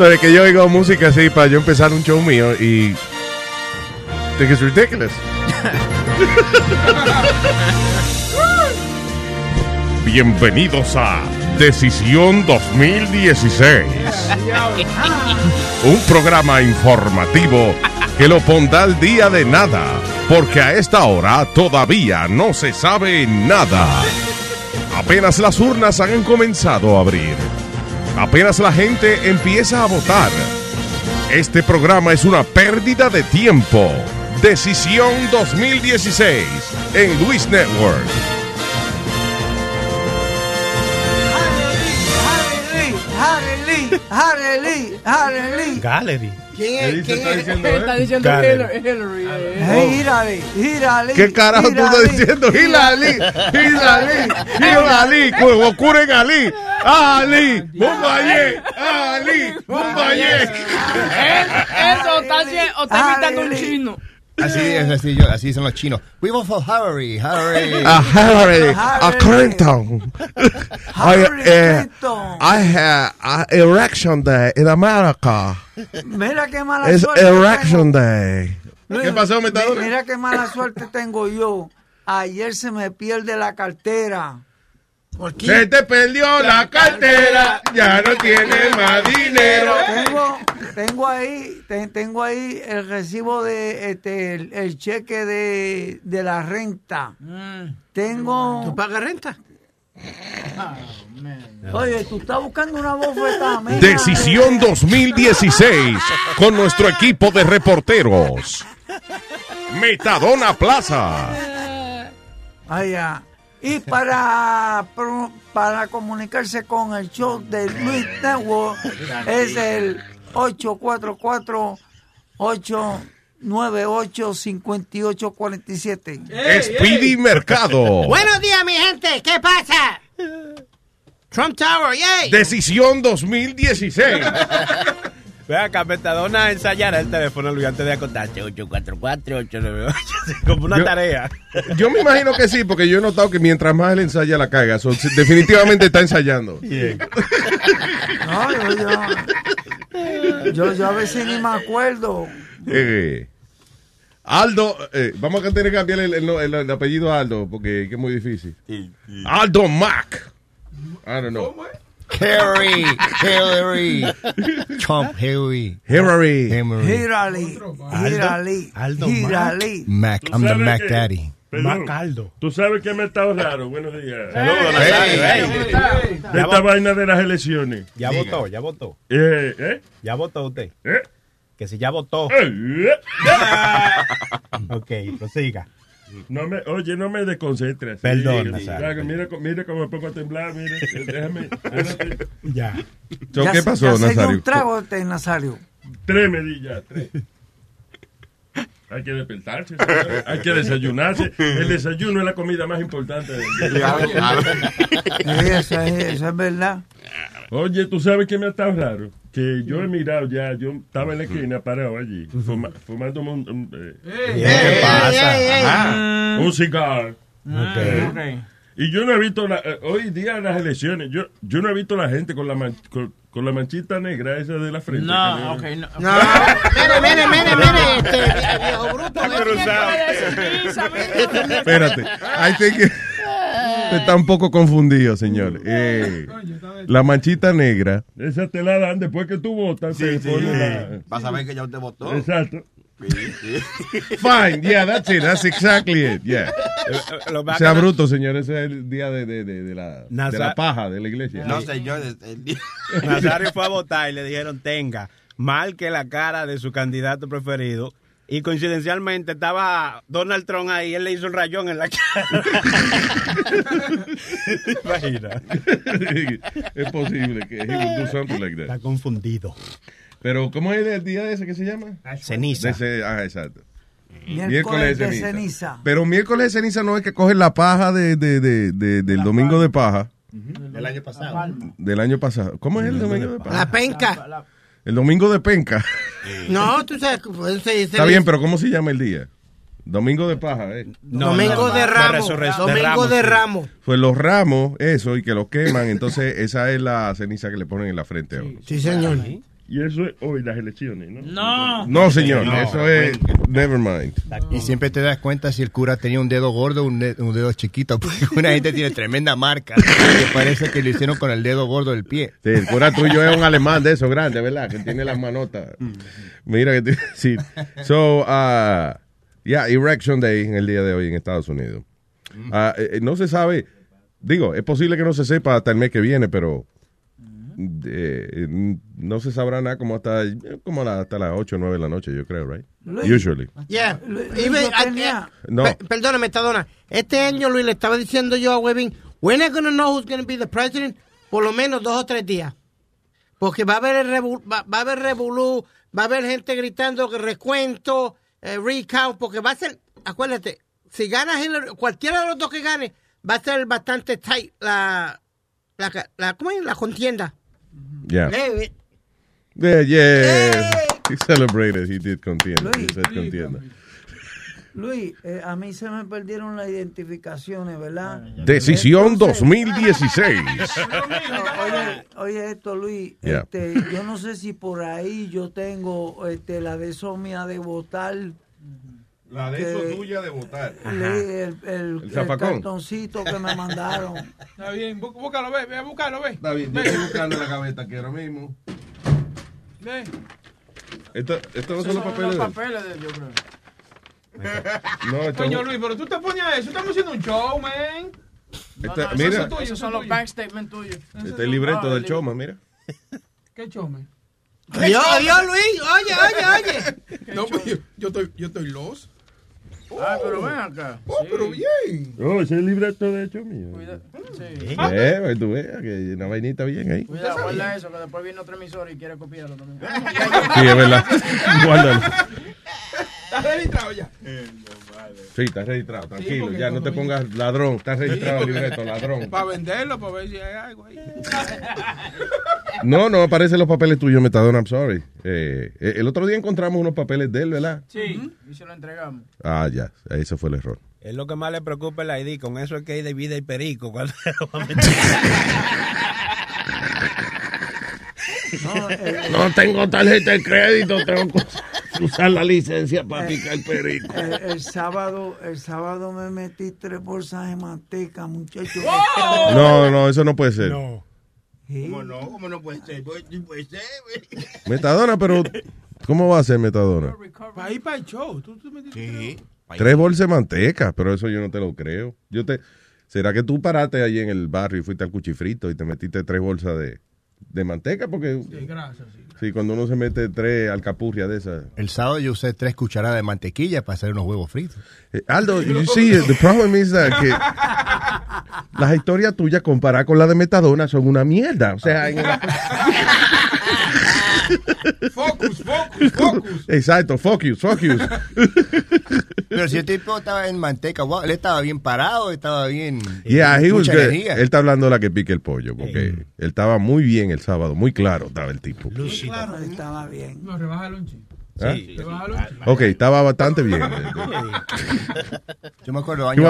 Sobre que yo oigo música así para yo empezar un show mío y. Think it's ridiculous. Bienvenidos a Decisión 2016. Un programa informativo que lo pondrá al día de nada, porque a esta hora todavía no se sabe nada. Apenas las urnas han comenzado a abrir. Apenas la gente empieza a votar. Este programa es una pérdida de tiempo. Decisión 2016 en Luis Network. Harley, Harley, Harley. Gallery. ¿Quién es? ¿Quién es? Está diciendo Gallery. Hillary. Hillary. Hey, Hillary. ¿Qué carajo tú estás diciendo? Hillary, Hillary, Hillary, como ocurre en Ali. Ali, Bombayé, Ali, Bombayé. Eso, está, o está imitando un chino. Así es, así, yo, así son los chinos. We vote for Hillary, Hillary. A Hillary, a. Clinton. Hillary eh, Clinton. I have a erection day in America. Mira qué mala It's suerte. erection tengo. day. Luis, ¿Qué pasó, Metadona? Mira qué mala suerte tengo yo. Ayer se me pierde la cartera. Se te perdió la cartera, ya no tienes más dinero. Tengo, tengo ahí, te- tengo ahí el recibo de este, el, el cheque de, de la renta. Tengo. ¿Tú pagas renta? Oye, tú estás buscando una bofetada. mira. Decisión 2016 con nuestro equipo de reporteros. Metadona Plaza. Ay, ya. Y para, para comunicarse con el show de Luis Network es el 844-898-5847. Speedy Mercado. Buenos días, mi gente. ¿Qué pasa? Trump Tower, yay. Decisión 2016. Ve acá, Metadona ensayará el teléfono Luis antes de acostarse. 844-898. Como una Yo- tarea. Yo me imagino que sí, porque yo he notado que mientras más él ensaya la caga. So, definitivamente está ensayando. No, yo, yo, yo, yo a veces ni me acuerdo. Eh, Aldo, eh, vamos a tener que cambiar el, el- el- el apellido a Aldo porque que es muy difícil. Aldo Mac. I don't know. Hillary, Hillary. Trump, Hillary. Hillary. Hillary. Aldo hírale. Mac, I'm the Mac que- Daddy. Perdón. Macaldo. Tú sabes que me está raro. Buenos días. Saludos. De esta vaina de las elecciones. Ya votó, ya votó. Eh, ¿eh? Ya votó usted. ¿Eh? Que si ya votó. Eh, Ok, prosiga. No me, oye, no me desconcentres. Perdón, Sí, Nazario. claro, Mira, mira cómo me pongo a temblar. Mire, eh, déjame. Ya. So, Ya ¿Qué se- pasó, ya se dio Nazario? un trago este Nazario. Tres medidas, tres. Hay que despertarse, hay que desayunarse. El desayuno es la comida más importante del día. Eso es, eso es verdad. Oye, tú sabes que me ha estado raro. Que yo he mirado ya, yo estaba en la esquina parado allí, fuma- fumándome un, un, eh, ¿Qué pasa? un cigarro. Y yo no he visto, la- eh, hoy día en las elecciones, yo, yo no he visto la gente con la, man- con, con la manchita negra esa de la frente. No, ok, yo- no. Mire, mire, mire, mire. Este viejo bruto. Espérate. I think que- está un poco confundido, señor. Eh, la manchita negra. Esa te la dan después que tú votas. te ponen la- Vas a ver que ya usted votó. Exacto. Fine, yeah, that's it, that's exactly it, yeah. Lo más Sea bruto, señor, ese es el día de, de, de, de la, de la paja de la iglesia. No, señor. el día- Nazario fue a votar y le dijeron, tenga, marque la cara de su candidato preferido. Y coincidencialmente estaba Donald Trump ahí, él le hizo un rayón en la cara. Imagina. es posible que he would do something like that. Está confundido. Pero, ¿cómo es el día ese que se llama? Ceniza. De ese- ah, exacto. Miércoles de ceniza. Pero miércoles de ceniza no es que cogen la paja de, de, de, de- del domingo de paja El año pasado. del año pasado. ¿Cómo es el domingo de paja? La penca. El domingo de penca. No, tú sabes. pues, se- se Está bien, pero ¿cómo se llama el día? Domingo de paja, ¿eh? Domingo no, de de Ramos. de Domingo Ramos, de sí. Ramos. Pues los ramos, eso, y que los queman, entonces esa es la ceniza que le ponen en la frente. a uno. Sí, señor. Y eso es hoy las elecciones, ¿no? No. No, señor, No, eso es... Never mind. Y siempre te das cuenta si el cura tenía un dedo gordo o un, de- un dedo chiquito, porque una gente tiene tremenda marca. Que parece que lo hicieron con el dedo gordo del pie. Sí, el cura tuyo es un alemán de esos grandes, ¿verdad? Que tiene las manotas. Mira que tiene... Sí. So, uh, yeah, Erection Day en el día de hoy en Estados Unidos. Ah, eh, eh, no se sabe... Digo, es posible que no se sepa hasta el mes que viene, pero... eh, no se sabrá nada como hasta como la- hasta las 8 o 9 de la noche, yo creo, right? Luis. Usually. Yeah. Luis, Even- no No. Pe- Perdóname. Este año, Luis, le estaba diciendo yo a Webin, we're not going to know who's going to be the president por lo menos dos o tres días. Porque va a haber el revu- va, va a haber revolú, va a haber gente gritando que recuento, eh, recount, porque va a ser, acuérdate, si gana Hillary, cualquiera de los dos que gane, va a ser bastante tight la, la, la, ¿cómo es? la contienda. Yeah. Yeah, yeah. Hey. He celebrated, he did contienda. Luis. He said contienda. Luis, eh, a mí se me perdieron las identificaciones, ¿verdad? Decisión Entonces- 2016. No, oye, oye esto, Luis. Yeah. Este, yo no sé si por ahí yo tengo este, la de Somia de votar. La de eso tuya de votar. el, el, el- el cartoncito que me mandaron. Está bien, bú- búscalo, ve, ve a buscarlo, ve. Está bien, yo estoy buscando la gaveta aquí ahora mismo. Ve. Esto, estos no son los papeles. los papeles de él, yo creo. No, esto, Coño, Luis, pero tú te pones a eso. Estamos haciendo un show, man. esta- Esos mira, son tuyos, esos son los bank statements tuyos. este el libreto del show, man, mira. ¿Qué show, man? adiós, adiós, Luis. Oye, oye, oye. No, pues yo, yo estoy, yo estoy los. Ah, pero ven acá. Oh, Sí. pero bien. Oh, ese es el libreto de hecho mío. Cuida- Sí. Eh, pues tú veas que una vainita bien ahí. Cuidado, guarda eso, que después viene otro emisor y quiere copiarlo también. Sí, es verdad. Guárdalo. ¿Estás registrado ya? Sí, está registrado, tranquilo. Ya no te pongas ladrón. Está registrado el libreto, ladrón. Para venderlo, para ver si hay algo ahí. No, no aparecen los papeles tuyos, Metadona, I'm sorry. Eh, eh, el otro día encontramos unos papeles de él, ¿verdad? Sí, y se lo entregamos. Ah, ya, ese fue el error. Es lo que más le preocupa el ID, con eso es que hay de vida y perico. cuando lo va a meter. No, el, No tengo tarjeta de crédito, tengo que usar la licencia para picar perico. el- el sábado, el sábado me metí tres bolsas de manteca, muchachos. No, no, eso no puede ser. Sí. ¿Cómo no? ¿Cómo no puede ser? Puede, puede ser, güey. Metadona, pero ¿cómo va a ser Metadona? Para ir para el show. ¿Tú, tú me dices Sí. Tres bolsas de manteca, pero eso yo no te lo creo. Yo te, ¿Será que tú paraste allí en el barrio y fuiste al cuchifrito y te metiste tres bolsas de, de manteca? Porque Sí, gracias, sí. Sí, cuando uno se mete tres alcapurrias de esas. El sábado yo usé tres cucharadas de mantequilla para hacer unos huevos fritos. Eh, Aldo, you see, the problem is that que las historias tuyas comparadas con las de Metadona son una mierda. O sea, en el- Focus, focus, focus. exacto, focus, focus. Pero si el tipo estaba en manteca, wow, él estaba bien parado, estaba bien. Yeah, he was good. energía. Él está hablando de la que pique el pollo, porque él estaba muy bien el sábado, muy claro estaba el tipo. Claro, estaba bien. No, rebájalo un chico. ¿Ah? Un chico. Ok, estaba bastante bien. Yo me acuerdo años,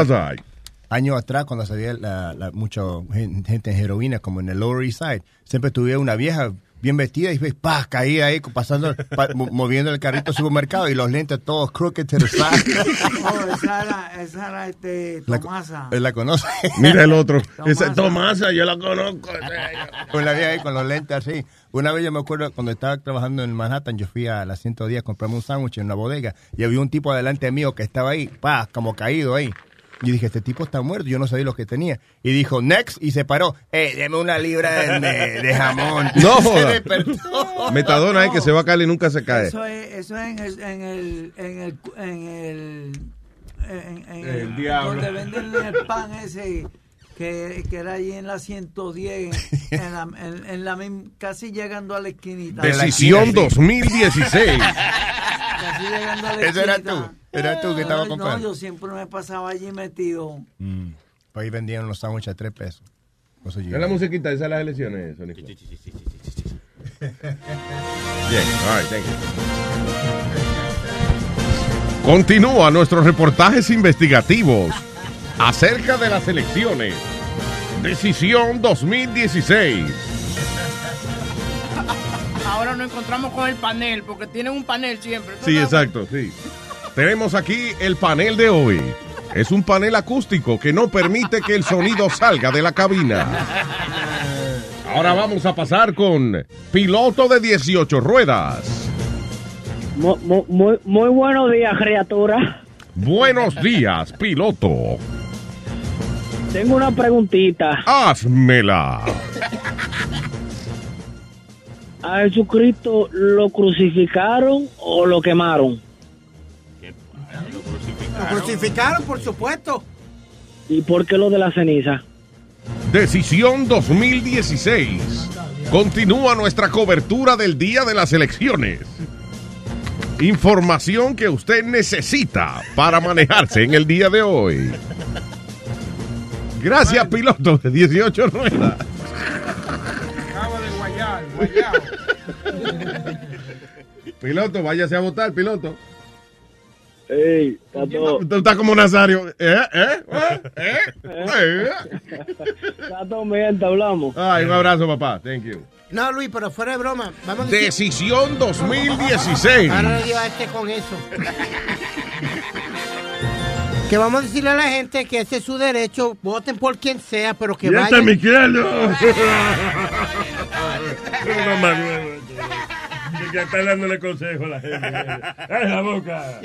atrás, cuando salía la, la- mucha gen- gente en heroína, como en el Lower East Side, siempre tuve una vieja bien vestida y ves, pa, caí ahí pasando, pa- mo- moviendo el carrito al supermercado y los lentes todos crooked to the side. Oh, esa era, esa era este, La, Tomasa. él la conoce. Mira el otro. Tomasa. Esa Tomasa, yo la conozco. Con la vieja ahí con los lentes así. Una vez yo me acuerdo cuando estaba trabajando en Manhattan, yo fui a la 110 a comprarme un sándwich en una bodega y había un tipo adelante mío que estaba ahí, pa, como caído ahí. Yo dije, este tipo está muerto, yo no sabía lo que tenía. Y dijo, next, y se paró, eh, deme una libra de, de- de jamón. No se joda. despertó. Metadona es que se va a caer y nunca se cae. Eso es, eso es en el, en el, en el, en el, en, en El el- diablo. donde venden el pan ese que, que era allí en la 110, en la, en, en la misma- casi llegando a la esquinita. Decisión 2016. Casi llegando a la Ese era tú, era tú que estaba No, comprando. yo siempre me pasaba allí metido. Pues ahí vendían los sándwiches a tres pesos. Eso Es la musiquita, esas son las elecciones, Sonic. Bien, all right, thank you. Continúa nuestros reportajes investigativos acerca de las elecciones. Decisión 2016. Ahora nos encontramos con el panel, porque tienen un panel siempre. Sí, exacto, sí. Tenemos aquí el panel de hoy. Es un panel acústico que no permite que el sonido salga de la cabina. Ahora vamos a pasar con piloto de 18 ruedas. Mu- mu- Muy, muy buenos días, criatura. Buenos días, piloto. Tengo una preguntita. Házmela. ¿A Jesucristo lo crucificaron o lo quemaron? Lo crucificaron, por supuesto. ¿Y por qué lo de la ceniza? Decisión 2016. Continúa nuestra cobertura del día de las elecciones. Información que usted necesita para manejarse en el día de hoy. Gracias, piloto de 18 ruedas. Guayao. Piloto, váyase a votar, piloto. Ey, está todo, Tú estás como Nazario. ¿Eh? ¿Eh? ¿Eh? ¿Eh? ¿Eh? está todo bien, te hablamos. Ay, un abrazo, papá. Thank you. No, Luis, pero fuera de broma. Vamos a decir- Decisión 2016. Ahora le digo a este con eso. Que vamos a decirle a la gente que ese es su derecho, voten por quien sea, pero que este vayan. es Miquelo. No, Manuel. Que está dándole consejo a la gente. ¡Ay, la boca!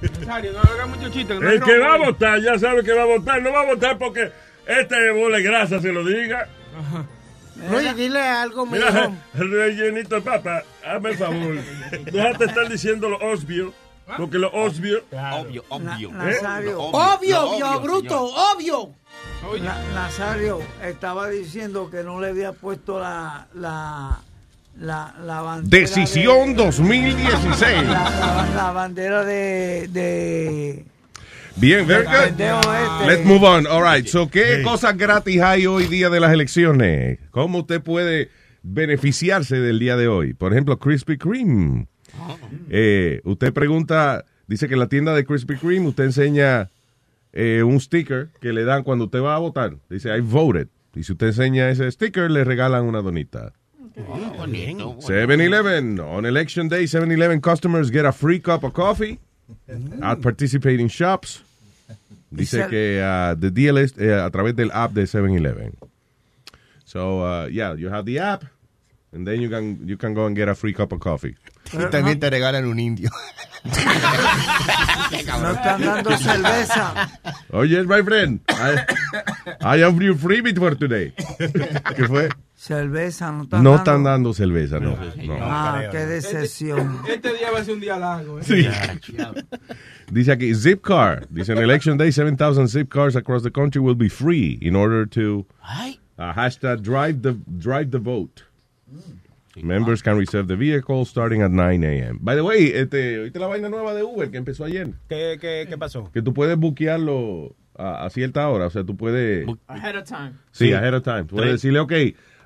Rosario, no haga mucho chiste. no hay El que va a votar ya sabe que va a votar. No va a votar porque este bola grasa se lo diga. Luis, dile algo, mi Mira, rellenito de papa, hazme el favor. Déjate estar diciendo lo obvio. Porque lo obvio. Obvio, obvio. Na- Nazario. Lo Obvio, lo obvio, bruto, obvio. Na- Nazario estaba diciendo que no le había puesto la, la, la, la bandera. Decisión de- 2016. La, la- la bandera de. de Bien, very good. este. Let's move on. All right. So, ¿qué cosas gratis hay hoy día de las elecciones? ¿Cómo usted puede beneficiarse del día de hoy? Por ejemplo, Krispy Kreme. Eh, usted pregunta, dice que en la tienda de Krispy Kreme usted enseña eh, un sticker que le dan cuando usted va a votar. Dice, I voted. Y si usted enseña ese sticker, le regalan una donita. bonito. 7-Eleven. On election day, 7-Eleven customers get a free cup of coffee at participating shops. Dice que uh, the deal is eh, a través del app de 7-Eleven. So, uh, yeah, you have the app, and then you can, you can go and get a free cup of coffee. Y también te regalan un indio. No están dando cerveza. Oh, yes, my friend. I, I have you freebie for today. ¿Qué fue? Cerveza, no están No dando. están dando cerveza, no. no. Ah, qué decepción. Este día va a ser un día largo. ¿eh? Sí. Dice aquí, zip car. Dice, on election day, 7,000 zip cars across the country will be free in order to uh, hashtag drive the, drive the vote. Members can reserve the vehicle starting at 9 a.m. By the way, este, ¿oíste la vaina nueva de Uber que empezó ayer? ¿Qué, qué, qué pasó? Que tú puedes buquearlo a, a cierta hora. O sea, tú puedes... Ahead of time. Sí, Sí. ahead of time. Tú puedes Tres. decirle, ok,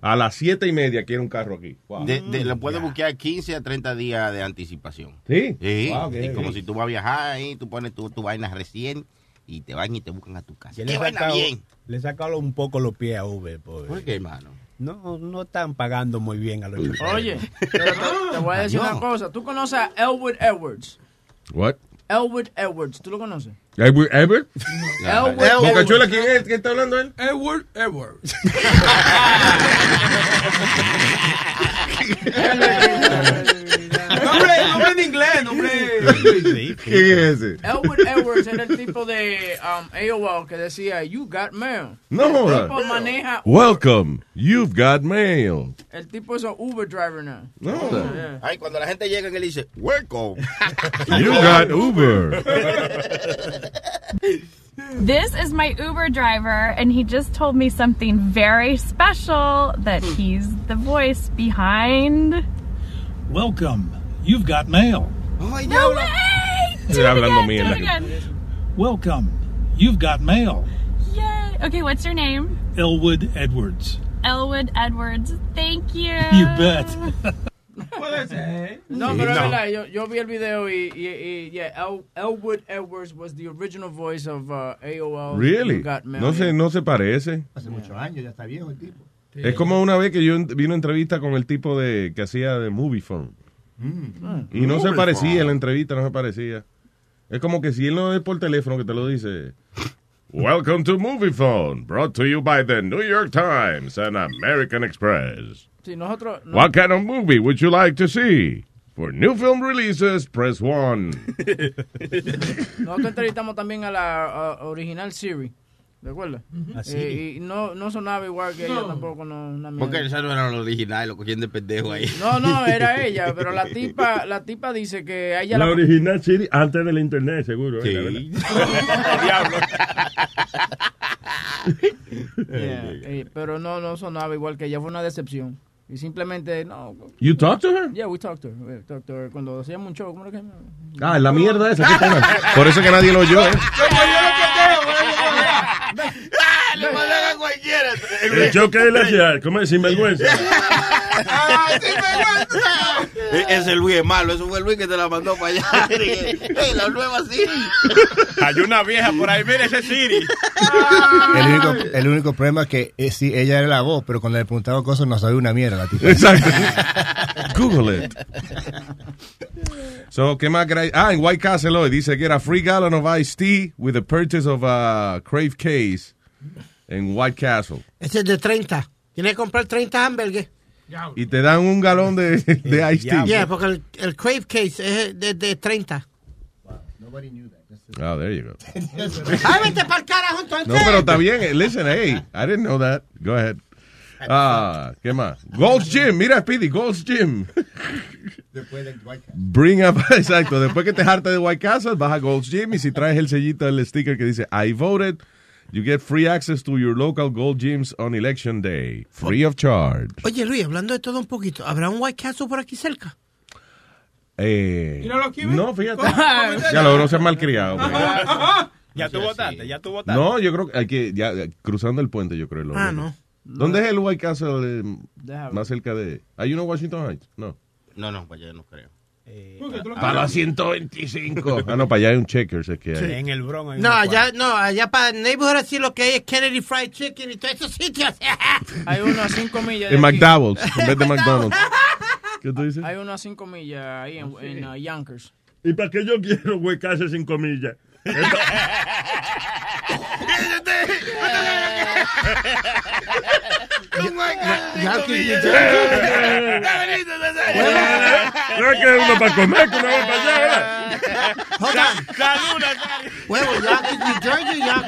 a las siete y media quiero un carro aquí. Wow. De, de- lo puedes buscar 15 a 30 días de anticipación. ¿Sí? Sí. Wow, qué Y como si tú vas a viajar ahí, tú pones tu, tu vaina recién y te van y te buscan a tu casa. ¡Qué le he vaina sacado, bien! le he sacado un poco los pies a Uber. Por, ¿Por qué, hermano? No, no están pagando muy bien a los choferes. Oye, pero te, te voy a decir No. una cosa. ¿Tú conoces a Elwood Edwards? What? Elwood Edwards, ¿tú lo conoces? Edward? Edward? Elwood Bocachuela, ¿quién es? ¿Quién está hablando él? Edward Edwards. nombre, nombre en inglés, nombre. ¿Quién es ese? Elwood Edwards era el tipo de um, AOL que decía, you got mail. No El joda. tipo maneja Welcome, you've got mail. El tipo es un Uber driver now. No. Yeah. Ay, cuando la gente llega y le dice, welcome. You got Uber. This is my Uber driver, and he just told me something very special that he's the voice behind. Welcome. You've got mail. No way! Estoy hablando mierda. Welcome. You've got mail. Yay. Okay, what's your name? Elwood Edwards. Elwood Edwards. Thank you. You bet. Puede ser. No, pero es no. verdad, yo, yo vi el video y, y, y yeah, El, Elwood Edwards was the original voice of uh, AOL. Really? You Got Mail. No se, no se parece. Hace muchos años, ya está viejo el tipo. Es como una vez que yo en- vi una entrevista con el tipo de que hacía de Movie Phone. Mm. Y no se parecía en la entrevista, no se parecía. Es como que si él no es por teléfono que te lo dice. Welcome to Movie Phone, brought to you by the New York Times and American Express. Sí, nosotros... no- What kind of movie would you like to see? For new film releases, press one. Nosotros entrevistamos también a la a- original Siri. ¿De acuerdo? ¿A Siri? Eh, y no, no sonaba igual que ella tampoco. No, una. Porque esa no era lo original, lo cogían de pendejo ahí. no, no, era ella, pero la tipa, la tipa dice que a ella La la... original Siri antes del internet, seguro. Sí. ¿eh? La verdad. Yeah, eh, pero no, no sonaba igual que ella, fue una decepción. Y simplemente, no. You talked to her? Yeah, we talked to her. we talked to her. Cuando hacíamos un show, ¿cómo era que? Ah, la mierda esa. Por eso que nadie lo oyó, ¿eh? Le mandan a cualquiera. El show que él hacía, ¿cómo es? Sinvergüenza. E- Ese Luis es malo, eso fue Luis que te la mandó para allá. Ey, la nueva sí. Hay una vieja por ahí, mire ese Siri. El único, el único problema es que eh, sí, ella era la voz, pero cuando le preguntaba cosas no sabía una mierda. La tipa. Exacto. Google it. So, ¿qué más queráis? Ah, en White Castle hoy dice que era free gallon of iced tea with the purchase of a Crave case en White Castle. Ese es de 30. Tienes que comprar 30 hamburgues. Y te dan un galón de, de iced tea. Yeah, porque el, el Crave Case es de, de 30. Oh, there you go. ¡Ay, vete para el carajo entonces! No, pero está bien. Listen, hey, I didn't know that. Go ahead. Ah, ¿qué más? Gold's Gym, mira, Speedy, Gold's Gym. Después del White Castle. Bring up, exacto, después que te hartas de White Castle, vas a Gold's Gym y si traes el sellito, el sticker que dice I voted, you get free access to your local Gold Gyms on election day, free of charge. Oye, Luis, hablando de todo un poquito, ¿habrá un White Castle por aquí cerca? Eh, no, fíjate. Ya lo no seas malcriado. pues. Ya tú votaste, ya tú votaste. No, yo creo que hay que, ya, cruzando el puente, yo creo. lo Ah, no. ¿Dónde es el White Castle eh, más cerca de? ¿Hay uno en Washington Heights? No. No, no, para allá no creo. ¿Por qué tú lo Para la 125. Ah, no, para allá hay un Checkers. Es que hay. En el Bronx. hay No, allá, no, allá para el neighborhood así lo que hay es Kennedy Fried Chicken y todos esos sitios. Hay uno a 5 millas. En. McDonald's, en vez de McDonald's. ¿Qué tú dices? Hay uno a 5 millas ahí en, en uh, Yonkers. ¿Y para qué yo quiero huecarse sin comillas? No es que uno para comer, que uno va para allá, ¿verdad? Hold on. Salud, Huevo, New Jersey, New.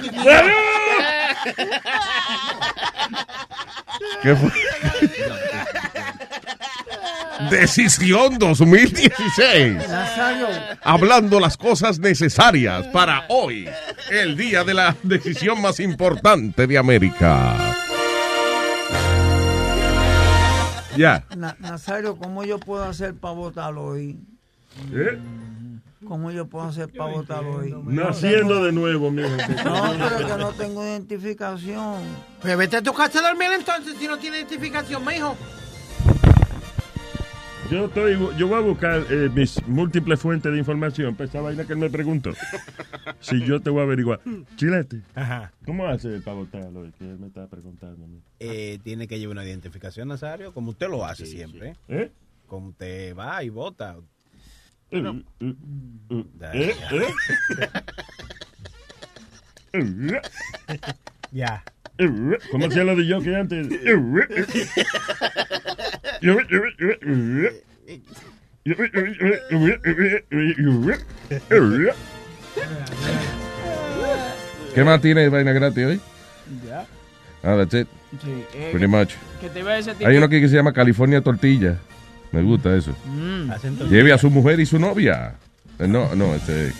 ¿Qué fue? Decisión 2016. Nazario, Hablando las cosas necesarias para hoy, el día de la decisión más importante de América. Ya. Na- Nazario, ¿cómo yo puedo hacer para votar hoy? ¿Eh? ¿Cómo yo puedo hacer para votar hoy? Naciendo de nuevo, mijo. No, pero que no tengo identificación. Pues vete a tu casa a dormir entonces si no tiene identificación, mijo. Yo estoy, yo voy a buscar eh, mis múltiples fuentes de información para esa vaina que él me preguntó. si yo te voy a averiguar. Chilete, Ajá. ¿cómo hace para votarlo? Que él me está preguntando. Eh, tiene que llevar una identificación, Nazario, como usted lo hace siempre. ¿Eh? Como usted va y vota. Eh, eh, eh, eh, eh. Ya. ¿Cómo hacía lo de yo que antes? ¿Qué más tiene vaina gratis hoy? Ya. Ah, that's it. Sí, eh, Pretty much. Que te iba a decir Hay uno aquí que se llama California Tortilla. Me gusta eso. Mm. Lleve a su mujer y su novia. No, no, este.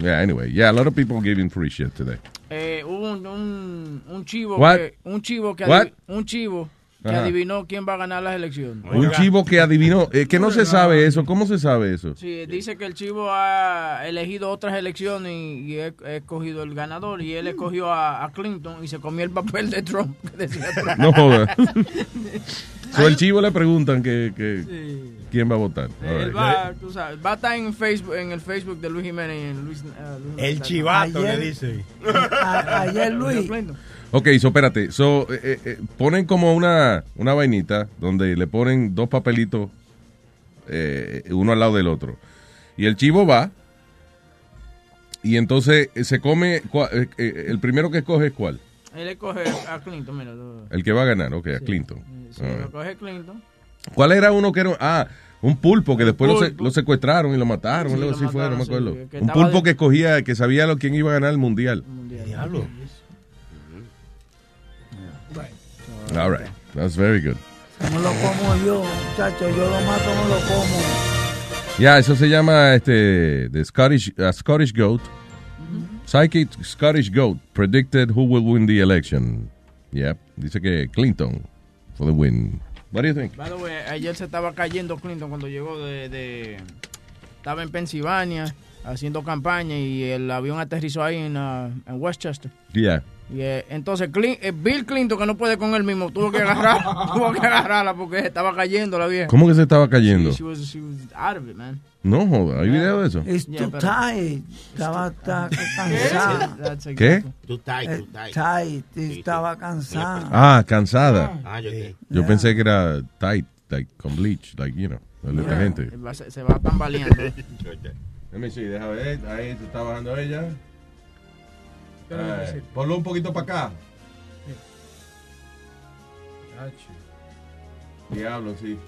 Yeah, anyway. Yeah, a lot of people giving free shit today. Eh, un, un, un chivo What? que un chivo que What? un chivo que Ajá. adivinó quién va a ganar las elecciones. Un chivo que adivinó. eh, que no se sabe eso. ¿Cómo se sabe eso? Sí, dice que el chivo ha elegido otras elecciones y, he escogido el ganador y él escogió a, a Clinton y se comió el papel de Trump. que decía Trump. No joda. So, el chivo le preguntan que, que quién va a votar. Él right. va, tú sabes, va a estar en Facebook, en el Facebook de Luis Jiménez y en Luis, eh, Luis El chivato Ayer- le dice. A- ayer Luis, Ok, so espérate. So, eh, eh, eh, ponen como una, una vainita donde le ponen dos papelitos eh, uno al lado del otro. Y el chivo va. Y entonces se come. el primero que escoge es cuál. Él escoge a Clinton, mira. El que va a ganar, ok, a Clinton. Sí, right. escoge Clinton. ¿Cuál era uno que era? Ah, un pulpo que después lo, se- lo secuestraron y lo mataron. Sí, lo así fue, no me acuerdo. un pulpo de- que escogía, que sabía lo, quién iba a ganar el mundial. Diablo. All right, that's very good. me lo como yo, muchacho, yo lo mato, me lo como. Ya, eso se llama este the Scottish uh, Scottish goat. Psychic Scottish goat predicted who will win the election. Yep, dice que Clinton for the win. What do you think? By the way, ayer se estaba cayendo Clinton cuando llegó de, de- estaba en Pensilvania haciendo campaña y el avión aterrizó ahí en, ah, en Westchester. Yeah. Y eh, entonces Clin- eh, Bill Clinton, que no puede con él mismo, tuvo que agarrar, tuvo que agarrarla porque estaba cayendo la vieja. ¿Cómo que se estaba cayendo? She was, she was out of it, man. No, joda, ¿hay video de eso? It's Yeah, too tight. Estaba está cansada. ¿Qué? Too tight, Eh, too tight. tight, Estaba cansada. Ah, cansada. Ah, yo dije. Yo pensé que era tight, like con bleach, like, you know, la Yeah. gente. Va- Se, va tambaleando. Déjame see, deja ver, ahí se está bajando ella. Eh, decir? ponlo un poquito para acá. Diablo, sí.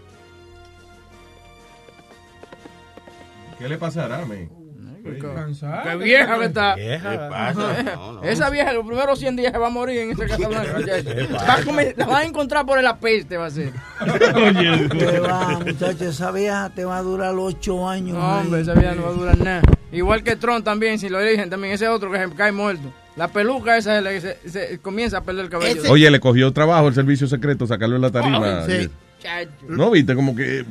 ¿Qué le pasará, me? Qué vieja que está. Vieja. ¿Qué pasa? No, no. Esa vieja, los primeros 100 días se va a morir en esa casa. Va a comer- la va a encontrar por el apeste, va a ser. Te va, muchacho, esa vieja te va a durar ocho años. No, hombre, esa vieja no va a durar nada. Igual que Tron también, si lo eligen, también ese otro que se cae muerto. La peluca esa se, se- se comienza a perder el cabello. Oye, le cogió trabajo el servicio secreto, sacarlo en la tarima. Sí. No, viste, como que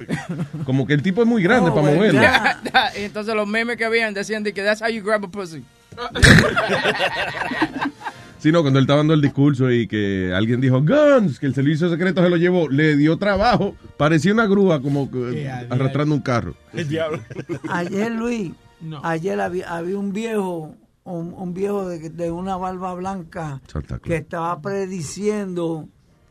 como que el tipo es muy grande No, para moverlo. entonces los memes que habían decían de que that's how you grab a pussy. Sí, no, cuando él estaba dando el discurso y que alguien dijo Guns, que el servicio secreto se lo llevó, le dio trabajo, parecía una grúa como que, arrastrando un carro. El diablo. Ayer, Luis, ayer había, había un viejo, un, un viejo de, de una barba blanca que estaba prediciendo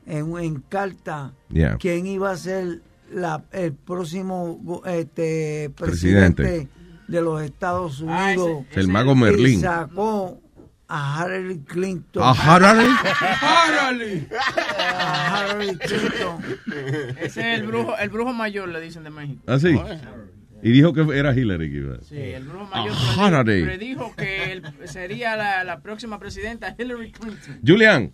en, en carta Yeah. quién iba a ser la, el próximo este, Presidente. presidente de los Estados Unidos. El mago Y Merlín. sacó a Hillary Clinton. ¿A Harari? A Hillary Clinton. Ese es el brujo, el brujo mayor, le dicen de México. ¿Ah, sí? Y dijo que era Hillary que iba. Sí, el brujo mayor Ah, Hillary. predijo, predijo que él sería la, la próxima presidenta Hillary Clinton. Julián.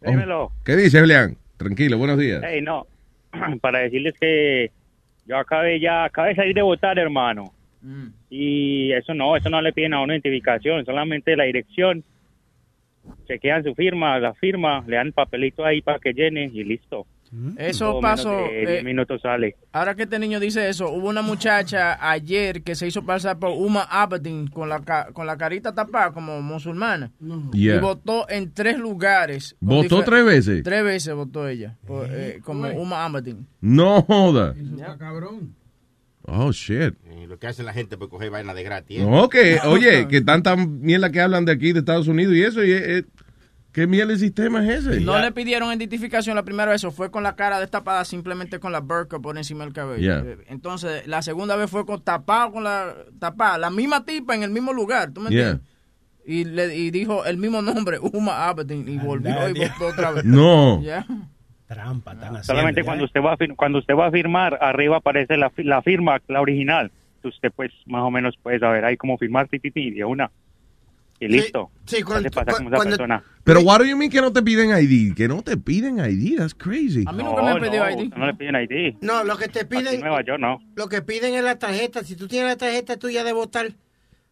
Dímelo. ¿Qué dice, Julián? Tranquilo, buenos días. Hey, no, para decirles que yo acabé ya, acabé de salir de votar, hermano. Y eso no, eso no le piden a una identificación, solamente la dirección. Chequean su firma, la firma, le dan el papelito ahí para que llene y listo. Eso Todo menos pasó, eh, minutos sale. Ahora que este niño dice eso, hubo una muchacha ayer que se hizo pasar por Uma Abedin con la, con la carita tapada como musulmana. Yeah. Y votó en tres lugares. ¿Votó tres veces? Tres veces votó ella, por, eh, como Uma Abedin. No joda. cabrón. Oh, shit. Eh, lo que hace la gente por coger vaina de gratis. ¿eh? No, que, oye, que tanta mierda que hablan de aquí, de Estados Unidos y eso, y eh, eh, ¿qué mierda de sistema es ese? No le pidieron identificación la primera vez, o fue con la cara destapada simplemente con la burka por encima del cabello. Yeah. Eh, Entonces, la segunda vez fue con tapado con la tapada, la misma tipa en el mismo lugar, ¿tú me Yeah. entiendes? Y, le, y dijo el mismo nombre, Uma Abedin, y volvió y volvió otra vez. No. Trampa, tan así. Solamente cuando usted va a fir- cuando usted va a firmar, arriba aparece la, fi- la firma, la original. Usted pues más o menos puede saber ahí cómo firmar, ti, ti, ti, de una. Y listo. sí, Ya cuando- pasa con esa cuando- persona. Pero what do you mean que no te piden ID? Que no te piden ID, that's crazy. A mí No, nunca me han pedido no, ID. No le piden ID. No, lo que te Aquí en piden, Nueva York no. lo que piden es la tarjeta. Si tú tienes la tarjeta tuya de votar,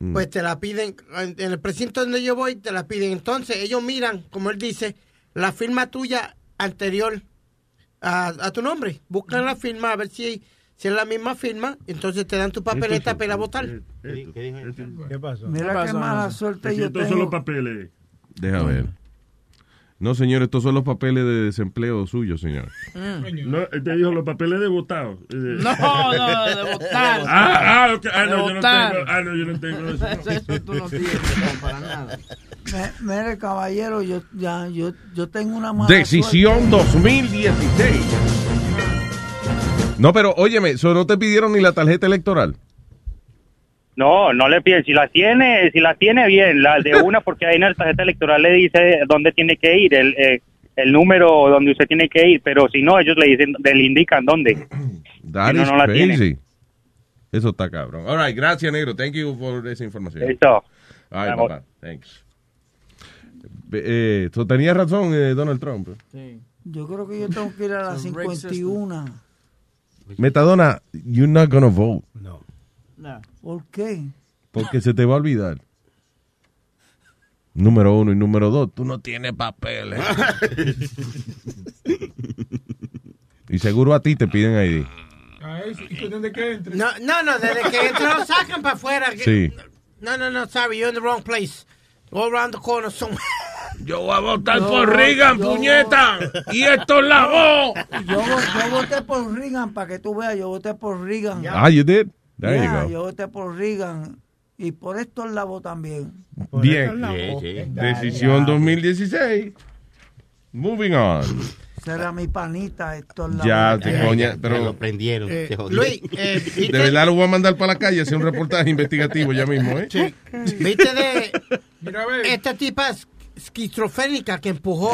Mm. pues te la piden. En en el precinto donde yo voy, te la piden. Entonces, ellos miran, como él dice, la firma tuya anterior a, a tu nombre. Buscan la firma a ver si, si es la misma firma. Entonces te dan tu papeleta para ir a votar. ¿Qué pasó? Mira qué mala suerte yo Estos son los tengo. papeles. Deja ver. No, señor, estos son los papeles de desempleo suyos, señor. No, él te dijo los papeles de votado. Eh, No, no, de votar. Ah, ah, ah, De no, yo no votar. tengo, ah, no, yo no tengo eso. Eso, eso tú no tienes, no, para nada. Mire, caballero, yo, ya, yo, yo tengo una mala Decisión suerte. 2016. No, pero óyeme, ¿so no te pidieron ni la tarjeta electoral? No, no le piden. Si la tiene, si la tiene bien, la de una, porque ahí en la tarjeta electoral le dice dónde tiene que ir, el, eh, el número donde usted tiene que ir, pero si no, ellos le dicen, le indican dónde. That Si no, is no la crazy. tiene. Eso está cabrón. All right, gracias, negro. Thank you por esa información. Listo. All right, papá. Thanks. Eh, so tenía razón eh, Donald Trump. Yo creo que yo tengo que ir a las It's a rigged 51. Metadona, you're not gonna vote. No. ¿Por qué? Porque se te va a olvidar. Número uno y número dos, tú no tienes papeles. y seguro a ti te piden ID. Eso, ¿Y cuestión de que entre? No, no, no, desde que entra lo sacan para afuera. Sí. No, no, no, sorry, you're in the wrong place. Go around the corner somewhere. Yo voy a votar Yo- por Reagan, yo- puñeta. Y esto es la voz. Yo, yo voté por Reagan, para que tú veas, yo voté por Reagan. Ah, you did? There Yeah, you go. Yo voté por Reagan. Y por esto la voz también. Bien. Sí, sí. Decisión 2016. Moving on. Será mi panita, Héctor Lavoe. Ya, te coña, Ya pero lo prendieron. Eh, te. Luis, eh, ¿viste, de verdad lo voy a mandar para la calle hacer un reportaje investigativo ya mismo, ¿eh? ¿viste de Mira, a ver. esta tipa es- esquizofrénica que empujó?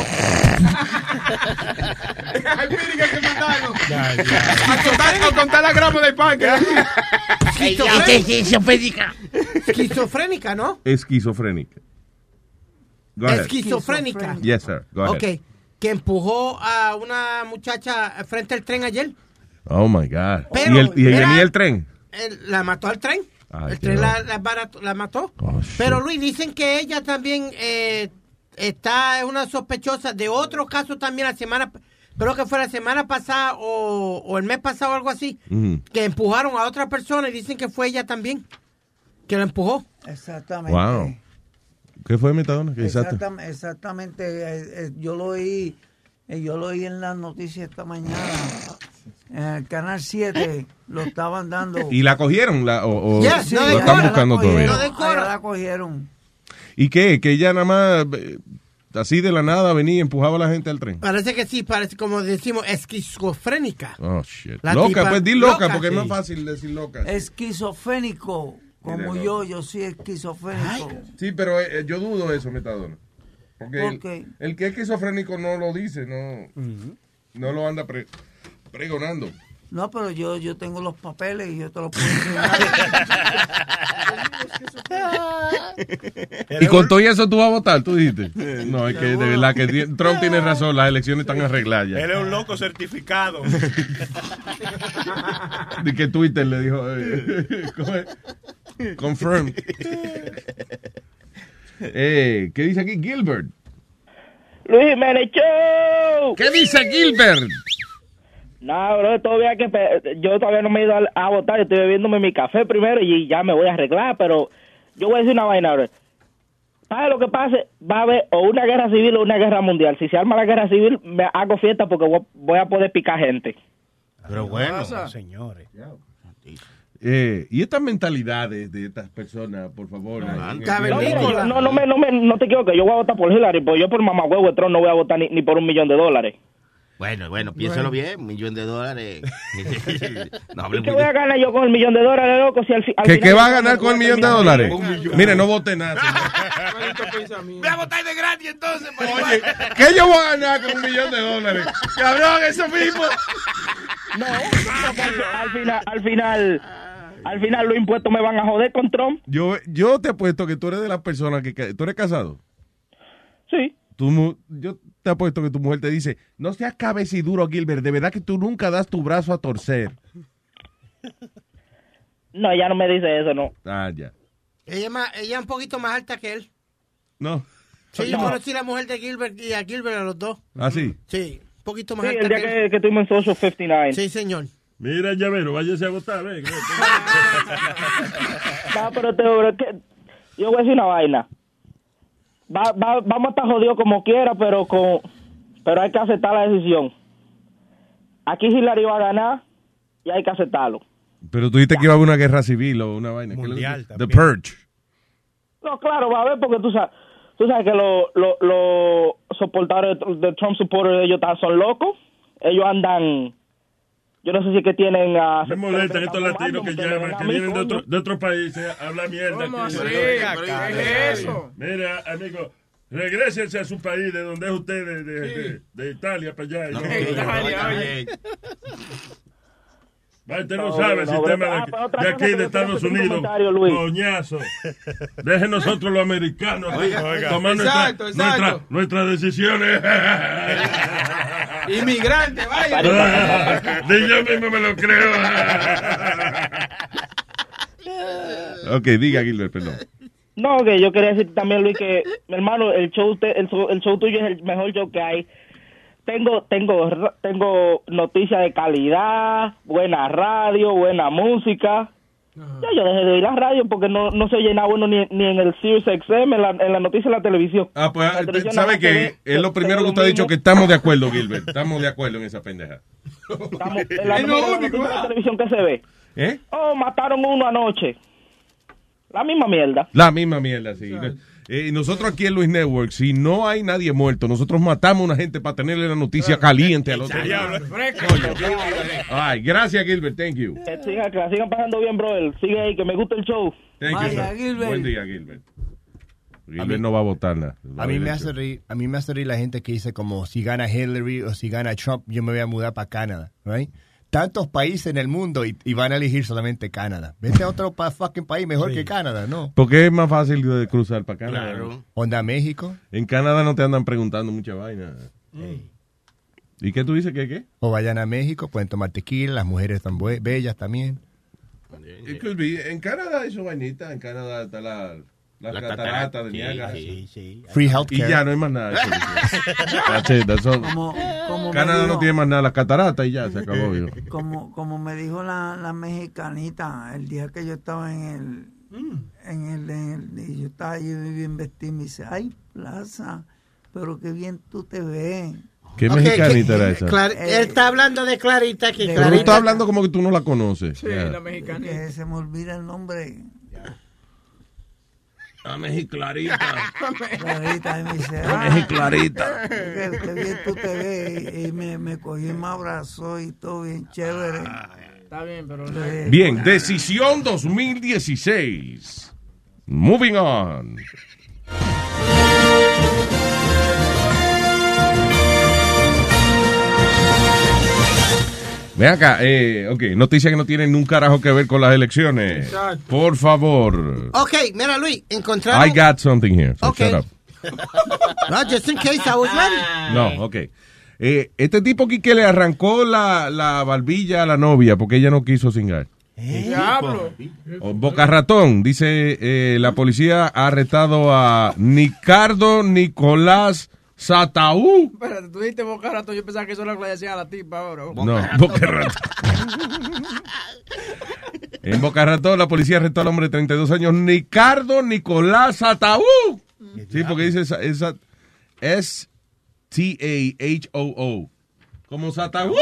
Ay, miren que hay que mandarlo. A contar, a contar la grama de pan. Esquizofrénica. Esquizofrénica, ¿no? Esquizofrénica. Go ahead. Esquizofrénica. Yes, sir. Go ahead. Ok. Que empujó a una muchacha frente al tren ayer. Oh, my God. Pero ¿Y, el, y era- el tren? La mató al tren. Ay, el tren la, la barato- la mató. Oh. Pero Luis, dicen que ella también eh, está es una sospechosa de otro caso también la semana, creo que fue la semana pasada o, o el mes pasado o algo así, que empujaron a otra persona y dicen que fue ella también, que la empujó. Exactamente. Wow. ¿Qué fue, Metadona? ¿Qué exacto? Exactam- exactamente. eh, eh, yo lo oí, eh, yo lo oí en las noticias esta mañana. En el canal 7 lo estaban dando. ¿Y la cogieron? La, o, o Yes, no lo están buscando la cogieron, todavía? No la cogieron. ¿Y qué? Que ella nada más, eh, así de la nada, venía y empujaba a la gente al tren. Parece que sí, parece como decimos esquizofrénica. Oh, shit. La loca, tipa- pues di loca, loca, porque es más fácil decir loca. Esquizofrénico, como Mira, yo, yo soy esquizofrénico. Sí, pero eh, yo dudo eso, Metadona. Porque ¿Por el, el que es esquizofrénico no lo dice, no, no lo anda pre- pregonando. No, pero yo, yo tengo los papeles y yo te los puedo enseñar. Y con todo eso tú vas a votar, tú dijiste. No, es que de verdad que Trump tiene razón, las elecciones están arregladas ya. Él es un loco certificado. De que Twitter le dijo, eh, confirmed. Eh, ¿Qué dice aquí Gilbert? Luis Show. ¿Qué dice Gilbert? No, bro, todavía que yo todavía no me he ido a, a votar, yo estoy bebiéndome mi café primero y ya me voy a arreglar, pero yo voy a decir una vaina, bro. ¿Sabes lo que pase? Va a haber o una guerra civil o una guerra mundial. Si se arma la guerra civil, me hago fiesta porque voy- voy a poder picar gente. Pero bueno. Señores. Eh, y estas mentalidades de estas personas, por favor. No, yo- no, no, me, no, me, no te equivoques, yo voy a votar por Hillary, pues yo por mamá huevo de Trump no voy a votar ni, ni por un millón de dólares. Bueno, bueno, piénsalo bien, un millón de dólares. no hable ¿Y qué muy voy a ganar yo con el millón de dólares, loco? Si al, fi- al ¿Qué, va a ganar con el millón de dólares? Mire, no vote nada. señor. Voy a votar de gratis entonces. Oye, ¿qué yo voy a ganar con un millón de dólares? Cabrón, eso mismo. No, porque al, al final, al final, al final los impuestos me van a joder con Trump. Yo, yo te apuesto que tú eres de las personas que... ¿Tú eres casado? Sí. Tu mu- yo te apuesto que tu mujer te dice, no seas cabeciduro, Gilbert, de verdad que tú nunca das tu brazo a torcer. No, ella no me dice eso, no. Ah, ya. Ella, es más, ella es un poquito más alta que él. No. Sí, yo No. conocí a la mujer de Gilbert y a Gilbert a los dos. ¿Ah, sí? Sí, un poquito más Sí, alta el día que, que, que estuvimos en Social 59. Sí, señor. Mira, llavero, váyase a votar, ven. No, pero te yo voy a decir una vaina. Va, va, vamos a estar jodidos como quiera, pero con pero hay que aceptar la decisión. Aquí Hillary va a ganar y hay que aceptarlo. Pero tú dijiste que iba a haber una guerra civil o una vaina. ¿Qué es lo Mundial The. Purge. No, claro, va a haber porque tú sabes, tú sabes que los los los soportadores de, de Trump supporters ellos tan- son locos. Ellos andan yo no sé si es que tienen a Me molestan estos latinos que llaman, que vienen de, otro, de otros países a hablar mierda. ¿Cómo así? ¿Qué es eso? Mira, amigo, regrésense a su país, de donde es usted, de, de, de- de Italia para allá. y no- Italia, oye. Usted no, No, sabe el no, sistema de, ah, de aquí, de Estados Unidos. Coñazo. Dejen nosotros los americanos aquí, Oiga, oiga. tomar Exacto, nuestra- exacto. nuestra- nuestras decisiones. Inmigrante, vaya. Ni yo mismo me lo creo. Ok, diga, Gilbert, perdón. No, que yo quería decir también, Luis, que mi hermano, el show, usted- el, show- el show tuyo es el mejor show que hay. Tengo, tengo, ra- tengo noticias de calidad, buena radio, buena música. Ya yo dejé de oír la radio porque no, no se llena bueno ni, ni en el Sirius XM, en la, en la noticia de la televisión. Ah, pues, La televisión ¿sabe que ve- Es lo primero que usted ha dicho que estamos de acuerdo, Gilbert. Estamos de acuerdo en esa pendeja. Estamos- en la, Es lo la único, noticia de la ah. televisión que se ve. ¿Eh? Oh, mataron uno anoche. La misma mierda. La misma mierda, sí. Eh, nosotros aquí en Luis Network, si no hay nadie muerto, nosotros matamos a una gente para tenerle la noticia caliente al otro día. Ay, gracias, Gilbert. Thank you. Que sigan, que la sigan pasando bien, brother. Sigue ahí, que me gusta el show. Thank you, Vaya. Gilbert. Buen día, Gilbert. Gilbert no va a votar nada. A mí me hace reír, a mí me hace reír la gente que dice como si gana Hillary o si gana Trump, yo me voy a mudar para Canadá, right? Tantos países en el mundo y, y van a elegir solamente Canadá. Vete a otro pa fucking país mejor que Canadá, ¿no? Porque es más fácil de cruzar para Canadá. Claro. Onda México En Canadá no te andan preguntando mucha vaina. ¿Y qué tú dices que qué? o vayan a México, pueden tomar tequila, las mujeres están bellas también. It could be. En Canadá hay su vainita. En Canadá está la, la, La catarata catarata, de sí, Niágara. sí, sí. Free Y healthcare. ya no hay más nada. That's it, that's all. Como, como Canadá no dijo- tiene más nada. La catarata y ya se acabó. yo. como, como me dijo la, la mexicanita el día que yo estaba en el, en el, en el- y yo estaba allí bien vestido y me dice, ay, Plaza, pero qué bien tú te ves. ¿Qué Ok, mexicanita que- era esa? Clar- él está hablando de Clarita aquí. De- Pero tú Clarita. estás hablando como que tú no la conoces. Sí, Ya. la mexicana. Que se me olvida el nombre. La mexiclarita. Clarita, y me dice, La "Ah, mexiclarita. qué, qué bien tú te ves. Y, y me, me cogí, me abrazó y todo bien chévere. Está bien, pero... Eh, Bien, decisión 2016. Moving on. Ve acá, eh, ok, noticia que no tiene un carajo que ver con las elecciones. Exacto. Por favor. Ok, mira Luis, encontraron... I got something here. so Ok. shut up. No, just in case I was ready. No, ok. Eh, este tipo aquí que le arrancó la, la barbilla a la novia porque ella no quiso cingar. Diablo. O Boca Ratón, dice eh, la policía ha arrestado a Nicardo Nicolás Sataú. Espérate, tú dijiste boca rato, yo pensaba que eso era lo que le decían a la tipa ahora. No, Boca Ratón. En Boca Ratón la policía arrestó al hombre de 32 años, Nicardo Nicolás Sataú. Sí, porque dice esa- esa- S-T-A-H-O-O. Como Sataú.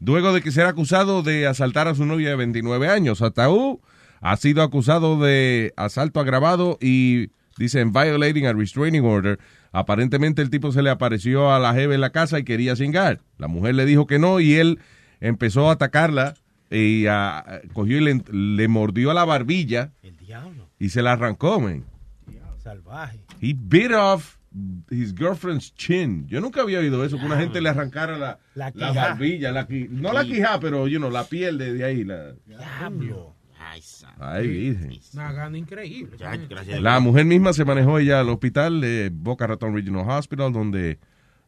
luego de que será acusado de asaltar a su novia de 29 años. Ataú ha sido acusado de asalto agravado y dicen violating a restraining order. Aparentemente el tipo se le apareció a la jeva en la casa y quería cingar. La mujer le dijo que no y él empezó a atacarla y ah, cogió y le, le mordió a la barbilla El diablo. y se la arrancó, man. Salvaje. He bit off his girlfriend's chin. Yo nunca había oído eso, que una gente le arrancara la, La la, barbilla, la no la quijá, pero you know, la piel de, de ahí. La, Diablo. Ay, virgen. Una gana increíble. La mujer misma se manejó ella al hospital de Boca Raton Regional Hospital, donde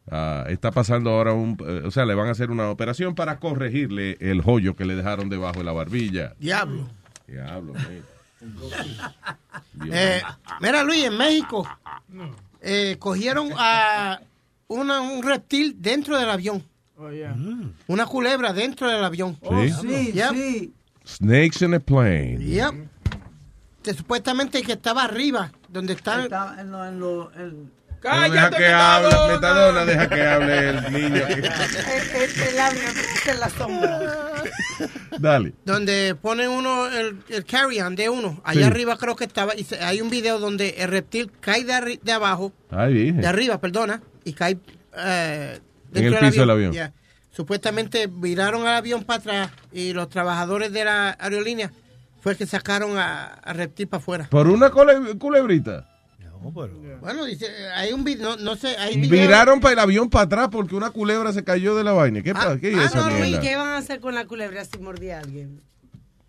ah, está pasando ahora un, eh, o sea, le van a hacer una operación para corregirle el hoyo que le dejaron debajo de la barbilla. Diablo. Diablo, Eh, mira, Luis, en México eh, cogieron a una- un reptil dentro del avión. Oh, yeah. Una culebra dentro del avión. Oh, sí, Yep. sí. Snakes in a plane. Yep. Que supuestamente que estaba arriba, donde están... Estaba en lo- en lo- en- Pero deja que hable, Metadona, deja que hable el niño. El, avión está en la sombra. Dale. donde pone uno el, el carry-on de uno. Allá Sí. arriba creo que estaba. Y se- hay un video donde el reptil cae de, arri- de abajo, Ay, de arriba, perdona, y cae eh, En el piso del avión. Yeah. Supuestamente viraron al avión para atrás y los trabajadores de la aerolínea fue que sacaron a, a reptil para afuera. Por una culebrita. Bueno, dice, hay un video, no, no sé, hay video. Viraron para el avión para atrás porque una culebra se cayó de la vaina. ¿Qué, pasa? ¿Qué es Ah, esa no, mierda? ¿qué van a hacer con la culebra si mordía a alguien?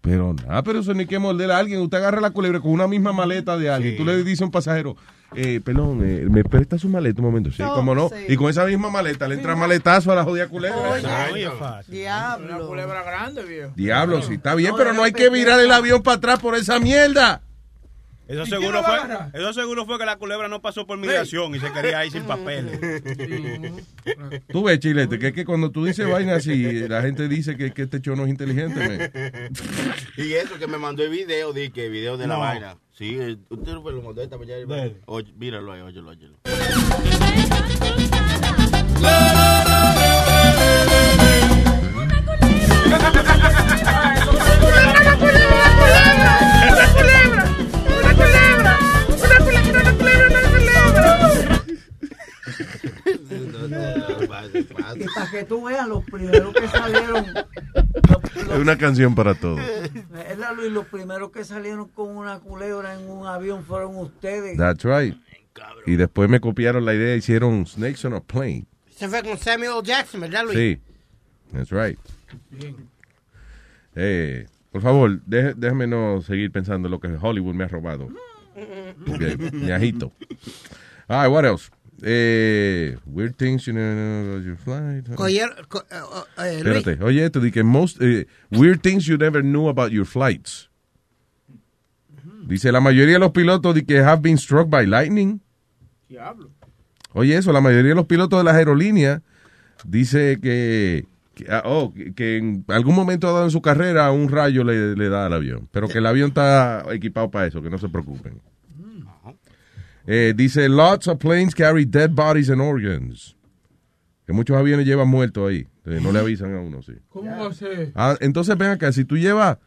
Pero nada, pero eso ni que morder a alguien. Usted agarra la culebra con una misma maleta de alguien. Tú le dices a un pasajero, eh, perdón, eh, ¿me presta su maleta un momento? Sí, No, cómo no. sí. Y con esa misma maleta le entra maletazo a la jodida culebra. Oye, Una diablo. culebra grande, viejo. Diablo, sí, está bien, pero no hay que virar el avión para atrás por esa mierda. Eso ¿Y seguro, fue, eso seguro fue que la culebra no pasó por migración y se quería ir sin papeles. Tú ves, Chilete, que es que cuando tú dices vainas así, la gente dice que, que este show no es inteligente, man. Y eso que me mandó el video, di que el video de la vaina. Sí, usted lo mandó esta mañana. Oye, míralo ahí, óyelo, óyelo. Y para que tú veas los primeros que salieron, Es una canción para todos. ¿verdad, Luis? Los primeros que salieron con una culebra en un avión fueron ustedes. That's right. Y después me copiaron la idea, hicieron Snakes on a Plane. Se fue con Samuel. Jackson, ¿verdad, Luis? Sí, that's right. Eh, por favor, deje- déjame no seguir pensando lo que Hollywood me ha robado. Porque Me agito. All right, what else? Eh, weird things you know about your flight. Co- eh, eh, Espérate, oye esto, di que most, eh, weird things you never knew about your flights. Dice, la mayoría de los pilotos di que have been struck by lightning. Diablo. Oye, eso, la mayoría de los pilotos de las aerolíneas dice que, que, ah, oh, que- que en algún momento dado en su carrera un rayo le, le da al avión, pero que el avión está equipado para eso, que no se preocupen. Eh, dice, lots of planes carry dead bodies and organs. Que muchos aviones llevan muertos ahí. Eh, no le avisan a uno, sí. ¿Cómo va a ser? Ah, entonces ven acá, si tú llevas,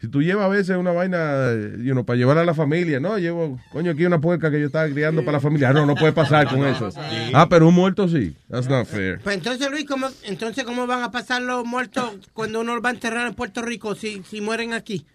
si tú llevas a veces una vaina, you know, para llevar a la familia, no, llevo, coño, aquí una puerca que yo estaba criando para la familia. Ah, no, no puede pasar con eso. Ah, pero un muerto sí. That's not fair. Pues entonces, Luis, ¿cómo, entonces, ¿cómo van a pasar los muertos cuando uno los va a enterrar en Puerto Rico si, si mueren aquí?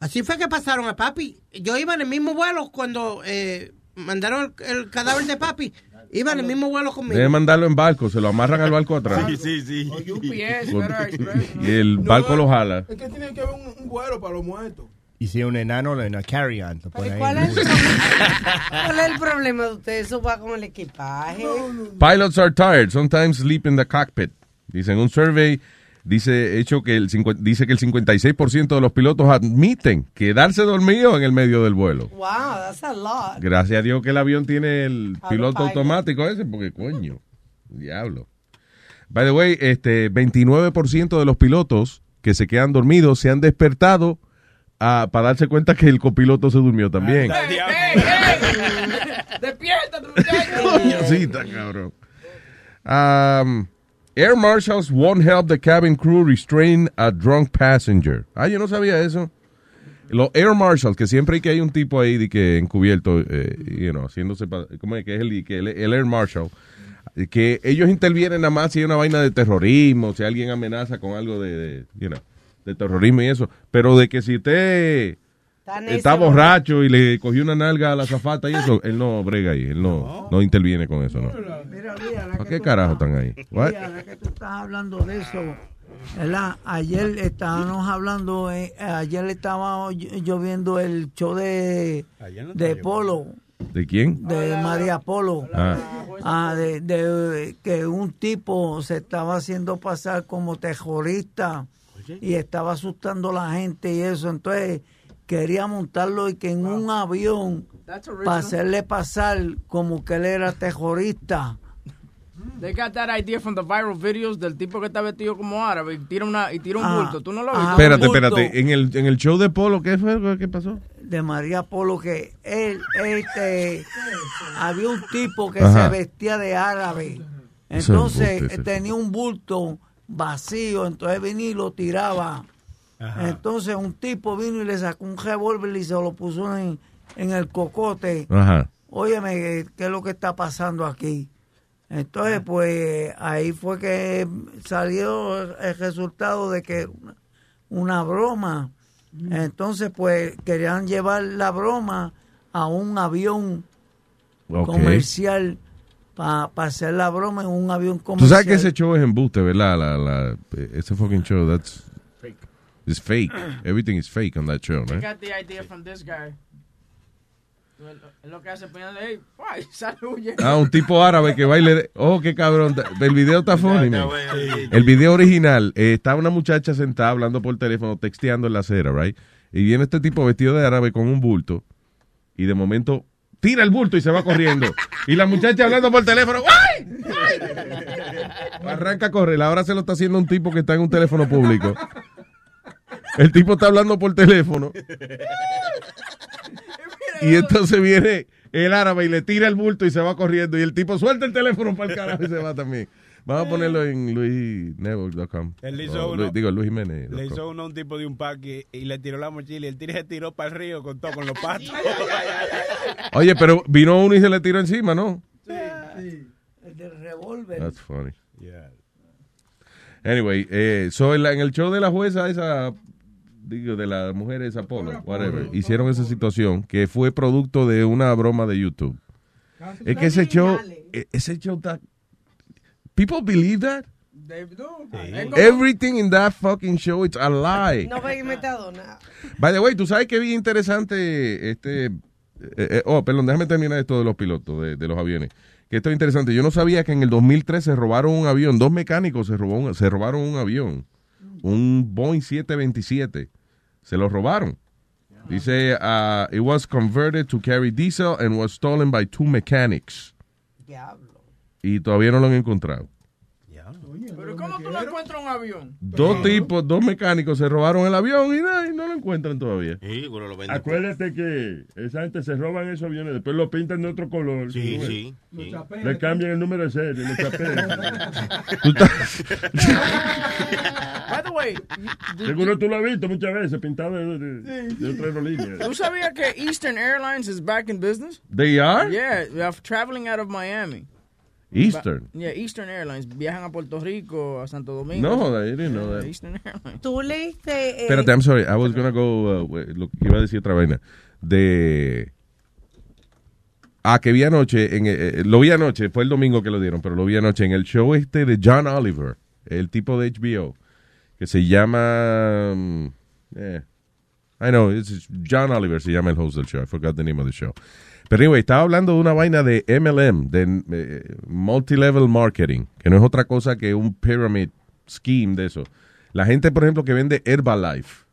Así fue que pasaron a papi. Yo iba en el mismo vuelo cuando eh, mandaron el, el cadáver de papi. Iba en el mismo vuelo conmigo. Debe mandarlo en barco, se lo amarran al barco atrás. sí, sí. UPS, Con- Federal Express. y el barco lo jala. Es que tiene que haber un, un vuelo para los muertos. Y si es un enano, en a carry-on. lo pone ahí ¿Cuál? ¿Cuál es el problema de ustedes? Eso va con el equipaje. Pilots are tired, sometimes sleep in the cockpit. Dicen un survey dice hecho que el dice que el 56% de los pilotos admiten quedarse dormidos en el medio del vuelo. Wow, that's a lot. Gracias a Dios que el avión tiene el piloto automático ese, porque coño, diablo. By the way, este 29% de los pilotos que se quedan dormidos se han despertado ah, para darse cuenta que el copiloto se durmió también. ¡Ey, ey! ¡Despiértate, muchacho! Sí, está cabrón. Am, Air marshals won't help the cabin crew restrain a drunk passenger. Ah, yo no sabía eso. Los air marshals, que siempre hay que hay un tipo ahí que encubierto, eh, you know, haciéndose, ¿cómo es que es el, que el, air marshal? Que ellos intervienen nada más si hay una vaina de terrorismo, si alguien amenaza con algo de, de, you know, de terrorismo y eso. Pero de que si usted está borracho y le cogió una nalga a la zafata y eso, él no brega ahí, él no, no interviene con eso, ¿no? Mira, mira, ahora ¿Para que qué carajo estás- están ahí? Mira, que tú estás hablando de eso, ¿verdad? Ayer estábamos hablando, eh, ayer estaba yo, yo viendo el show de, de Polo, ¿De quién? de María Polo. Ah. Ah, de, de que un tipo se estaba haciendo pasar como terrorista y estaba asustando a la gente y eso. Entonces quería montarlo y que en un avión para hacerle pasar como que él era terrorista. They got that idea from the viral videos del tipo que está vestido como árabe y tira, una, y tira un Ah, bulto. ¿Tú no lo ah, viste? Espérate, espérate. En el, en el show de Polo, ¿qué fue? ¿Qué pasó? de María Polo que él este había un tipo que Ajá. se vestía de árabe entonces tenía un bulto vacío entonces venía y lo tiraba entonces un tipo vino y le sacó un revólver y se lo puso en, en el cocote. Ajá. óyeme qué es lo que está pasando aquí entonces pues ahí fue que salió el resultado de que una, una broma entonces, pues querían llevar la broma a un avión comercial para hacer la broma en un avión Tú comercial. sabes que ese show es embuste, ¿verdad? La, la, ese fucking show, that's... It's fake. Everything is fake on that show, I right? got the idea from this guy. Es lo que hace hey. Ah, un tipo árabe que baile. de- Oh, qué cabrón. El video está funny, man. El video original, eh, está una muchacha sentada hablando por teléfono, texteando en la acera, right? Y viene este tipo vestido de árabe con un bulto. Y de momento tira el bulto y se va corriendo. Y la muchacha hablando por teléfono, ¡guay! Arranca a correr. Ahora se lo está haciendo un tipo que está en un teléfono público. El tipo está hablando por teléfono. Y entonces viene el árabe y le tira el bulto y se va corriendo. Y el tipo suelta el teléfono para el carajo y se va también. Vamos a ponerlo en luisnetwork.com. Él le hizo O uno- Luis- digo, Luis Jiménez. Le hizo uno a un tipo de un parque y le tiró la mochila y el tiro se tiró para el río con todo, con los patos. Oye, pero vino uno y se le tiró encima, ¿no? El del revólver. That's funny. Anyway, eh, so en, la- en el show de la jueza esa, digo, de la mujer esa Polo, whatever, hicieron esa situación que fue producto de una broma de YouTube. Es que ese show, e- ese show está... People believe that? They do. Everything in that fucking show, it's a lie. No me he inventado nada. By the way, tú sabes que bien interesante este. eh, eh, oh, perdón, déjame terminar esto de los pilotos, de, de los aviones. Que esto es interesante. Yo no sabía que en el 2003 se robaron un avión. Dos mecánicos se, robó un- se robaron un avión. Un Boeing 727. Se lo robaron. Dice, uh, it was converted to carry diesel and was stolen by two mechanics. Y todavía no lo han encontrado. Pero ¿cómo tú no encuentras un avión? Dos tipos, dos mecánicos se robaron el avión y, no- y no lo encuentran todavía. Acuérdate que esa gente se roban esos aviones, después lo pintan de otro color. Sí, ¿no? sí, sí. Le cambian el número de serie, le chapean. Tú estás- By the way, Seguro tú lo has visto muchas veces, pintado de, de, de otra aerolínea. ¿tú sabías que Eastern Airlines is back in business? They are? Yeah, they are traveling out of Miami. Eastern. Ba- yeah, Eastern Airlines. Viajan a Puerto Rico, a Santo Domingo. No, joder, I didn't know that. Eastern Airlines. Tú leíste. eh, Espérate, I'm sorry. I was gonna go. uh, lo que iba a decir otra vaina. De. Ah, que vi anoche. En, eh, eh, lo vi anoche. Fue el domingo que lo dieron, pero lo vi anoche en el show este de John Oliver, el tipo de HBO, que se llama. um, eh, I know, it's John Oliver se llama el host del show. I forgot the name of the show. Pero anyway, estaba hablando de una vaina de MLM, de eh, Multilevel Marketing, que no es otra cosa que un pyramid scheme de eso. La gente, por ejemplo, que vende Herbalife.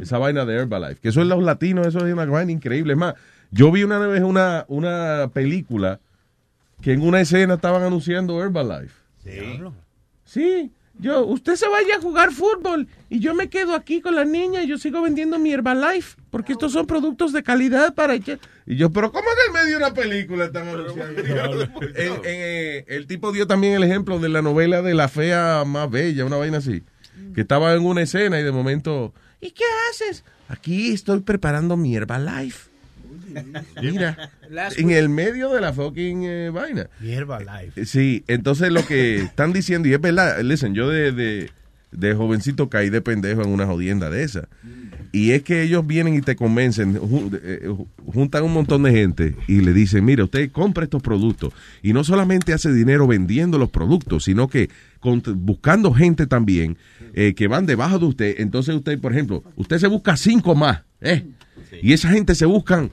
Esa vaina de Herbalife. Que eso es los latinos, eso es una vaina increíble. Es más, yo vi una vez una, una película que en una escena estaban anunciando Herbalife. Sí. Sí. Yo, usted se vaya a jugar fútbol y yo me quedo aquí con la niña y yo sigo vendiendo mi Herbalife porque estos son productos de calidad para echar. Y yo, pero ¿cómo en el medio de una película están anunciando? En- en, eh, el tipo dio también el ejemplo de la novela de la fea más bella, una vaina así, que estaba en una escena y de momento, ¿y qué haces? Aquí estoy preparando mi Herbalife. Mira, en el medio de la fucking eh, vaina. Hierba life. Sí, entonces lo que están diciendo, y es verdad, listen, yo de, de, de jovencito caí de pendejo en una jodienda de esa. Y es que ellos vienen y te convencen, eh, juntan un montón de gente y le dicen, mire, usted compra estos productos. Y no solamente hace dinero vendiendo los productos, sino que con- buscando gente también eh, que van debajo de usted. Entonces usted, por ejemplo, usted se busca cinco más, ¿eh? Y esa gente se buscan,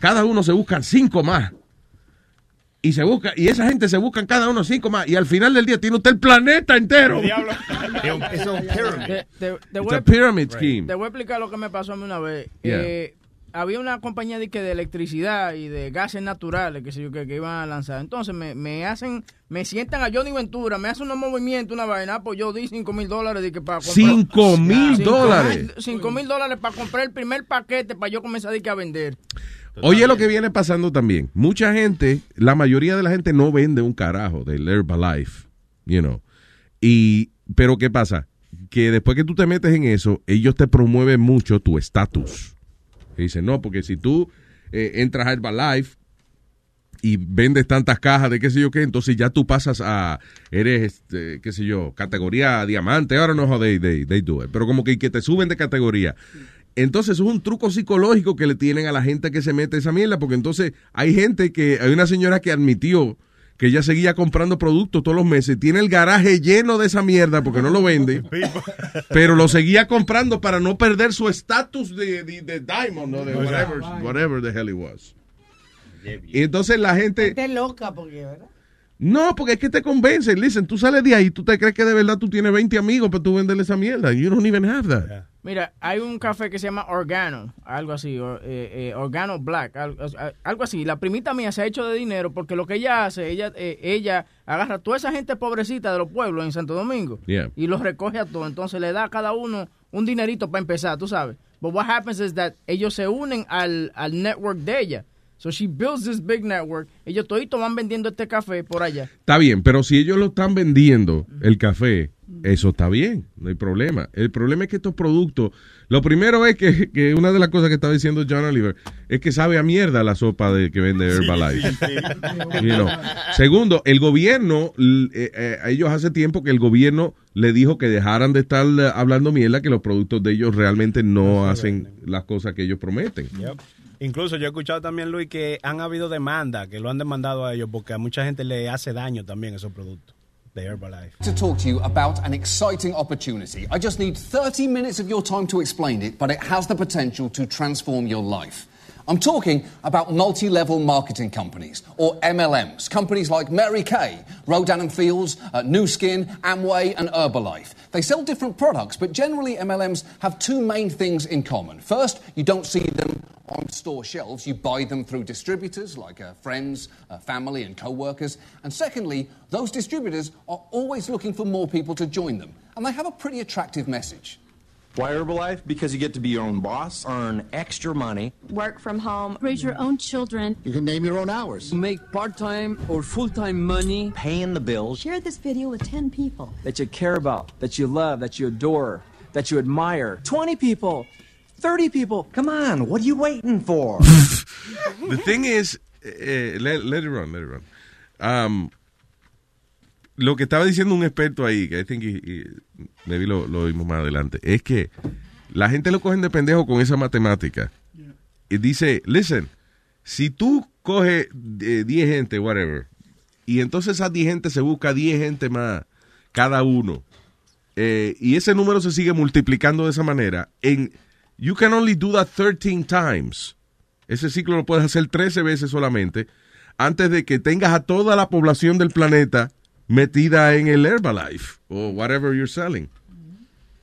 cada uno se buscan cinco más. Y se busca, y esa gente se buscan cada uno cinco más. Y al final del día tiene usted el planeta entero. Es un pyramid. Te, voy a pyramid scheme. Te voy a explicar lo que me pasó a mí una vez. Yeah. Eh, había una compañía de, que de electricidad y de gases naturales que que, que iban a lanzar. Entonces me, me hacen, me sientan a Johnny Ventura, me hacen unos movimientos, una vaina, ah, pues yo di cinco mil dólares de que para comprar. Cinco mil dólares. mil- Cinco mil dólares para comprar el primer paquete para yo comenzar de que a vender. Oye, lo que viene pasando también. Mucha gente, la mayoría de la gente no vende un carajo del Herbalife, you know. Y, pero ¿qué pasa? Que después que tú te metes en eso, ellos te promueven mucho tu estatus. Dicen, no, porque si tú eh, entras a Herbalife y vendes tantas cajas de qué sé yo qué, entonces ya tú pasas a, eres, este, qué sé yo, categoría diamante, ahora no they, they, they do it, pero como que, que te suben de categoría. Entonces eso es un truco psicológico que le tienen a la gente que se mete esa mierda, porque entonces hay gente que, hay una señora que admitió que ella seguía comprando productos todos los meses, tiene el garaje lleno de esa mierda porque no lo vende, pero lo seguía comprando para no perder su estatus de, de, de diamond, ¿no? De whatever, whatever the hell it was. Y entonces la gente... Gente loca, porque, ¿verdad? No, porque es que te convencen. Listen, tú sales de ahí, tú te crees que de verdad tú tienes 20 amigos para tú venderle esa mierda. You don't even have that. Mira, hay un café que se llama Organo, algo así, eh, eh, Organo Black, algo, algo así. La primita mía se ha hecho de dinero porque lo que ella hace, ella eh, ella agarra a toda esa gente pobrecita de los pueblos en Santo Domingo Yeah. y los recoge a todos. Entonces le da a cada uno un dinerito para empezar, tú sabes. But what happens is that ellos se unen al, al network de ella. So she builds this big network. Ellos toditos van vendiendo este café por allá. Está bien, pero si ellos lo están vendiendo, el café, eso está bien, no hay problema. El problema es que estos productos, lo primero es que, que una de las cosas que estaba diciendo John Oliver es que sabe a mierda la sopa de que vende Herbalife. You know. Segundo, el gobierno, eh, eh, a ellos hace tiempo que el gobierno le dijo que dejaran de estar eh, hablando mierda, que los productos de ellos realmente no hacen las cosas que ellos prometen. Yep. Incluso yo he escuchado también, Luis, que han habido demandas, que lo han demandado a ellos porque a mucha gente le hace daño también esos productos to talk to you about an exciting opportunity. I just need 30 minutes of your time to explain it, but it has the potential to transform your life. I'm talking about multi level marketing companies, or MLMs. Companies like Mary Kay, Rodan and Fields, uh, New Skin, Amway, and Herbalife. They sell different products, but generally MLMs have two main things in common. First, you don't see them on store shelves, you buy them through distributors like uh, friends, uh, family, and co workers. And secondly, those distributors are always looking for more people to join them. And they have a pretty attractive message. Why Herbalife? Because you get to be your own boss, earn extra money. work from home, raise your own children. You can name your own hours. Make part time or full time money. Paying the bills. Share this video with 10 people. That you care about, that you love, that you adore, that you admire. 20 people, 30 people. Come on, what are you waiting for? The thing is, eh, let, let it run, let it run. Um, lo que estaba diciendo un experto ahí, que I think he- he- maybe lo, lo vimos más adelante, es que la gente lo cogen de pendejo con esa matemática. Y dice, listen, si tú coges eh, 10 gente, whatever, y entonces esas 10 gente se busca 10 gente más cada uno, eh, y ese número se sigue multiplicando de esa manera, en, you can only do that 13 times. Ese ciclo lo puedes hacer 13 veces solamente antes de que tengas a toda la población del planeta metida en el Herbalife o whatever you're selling.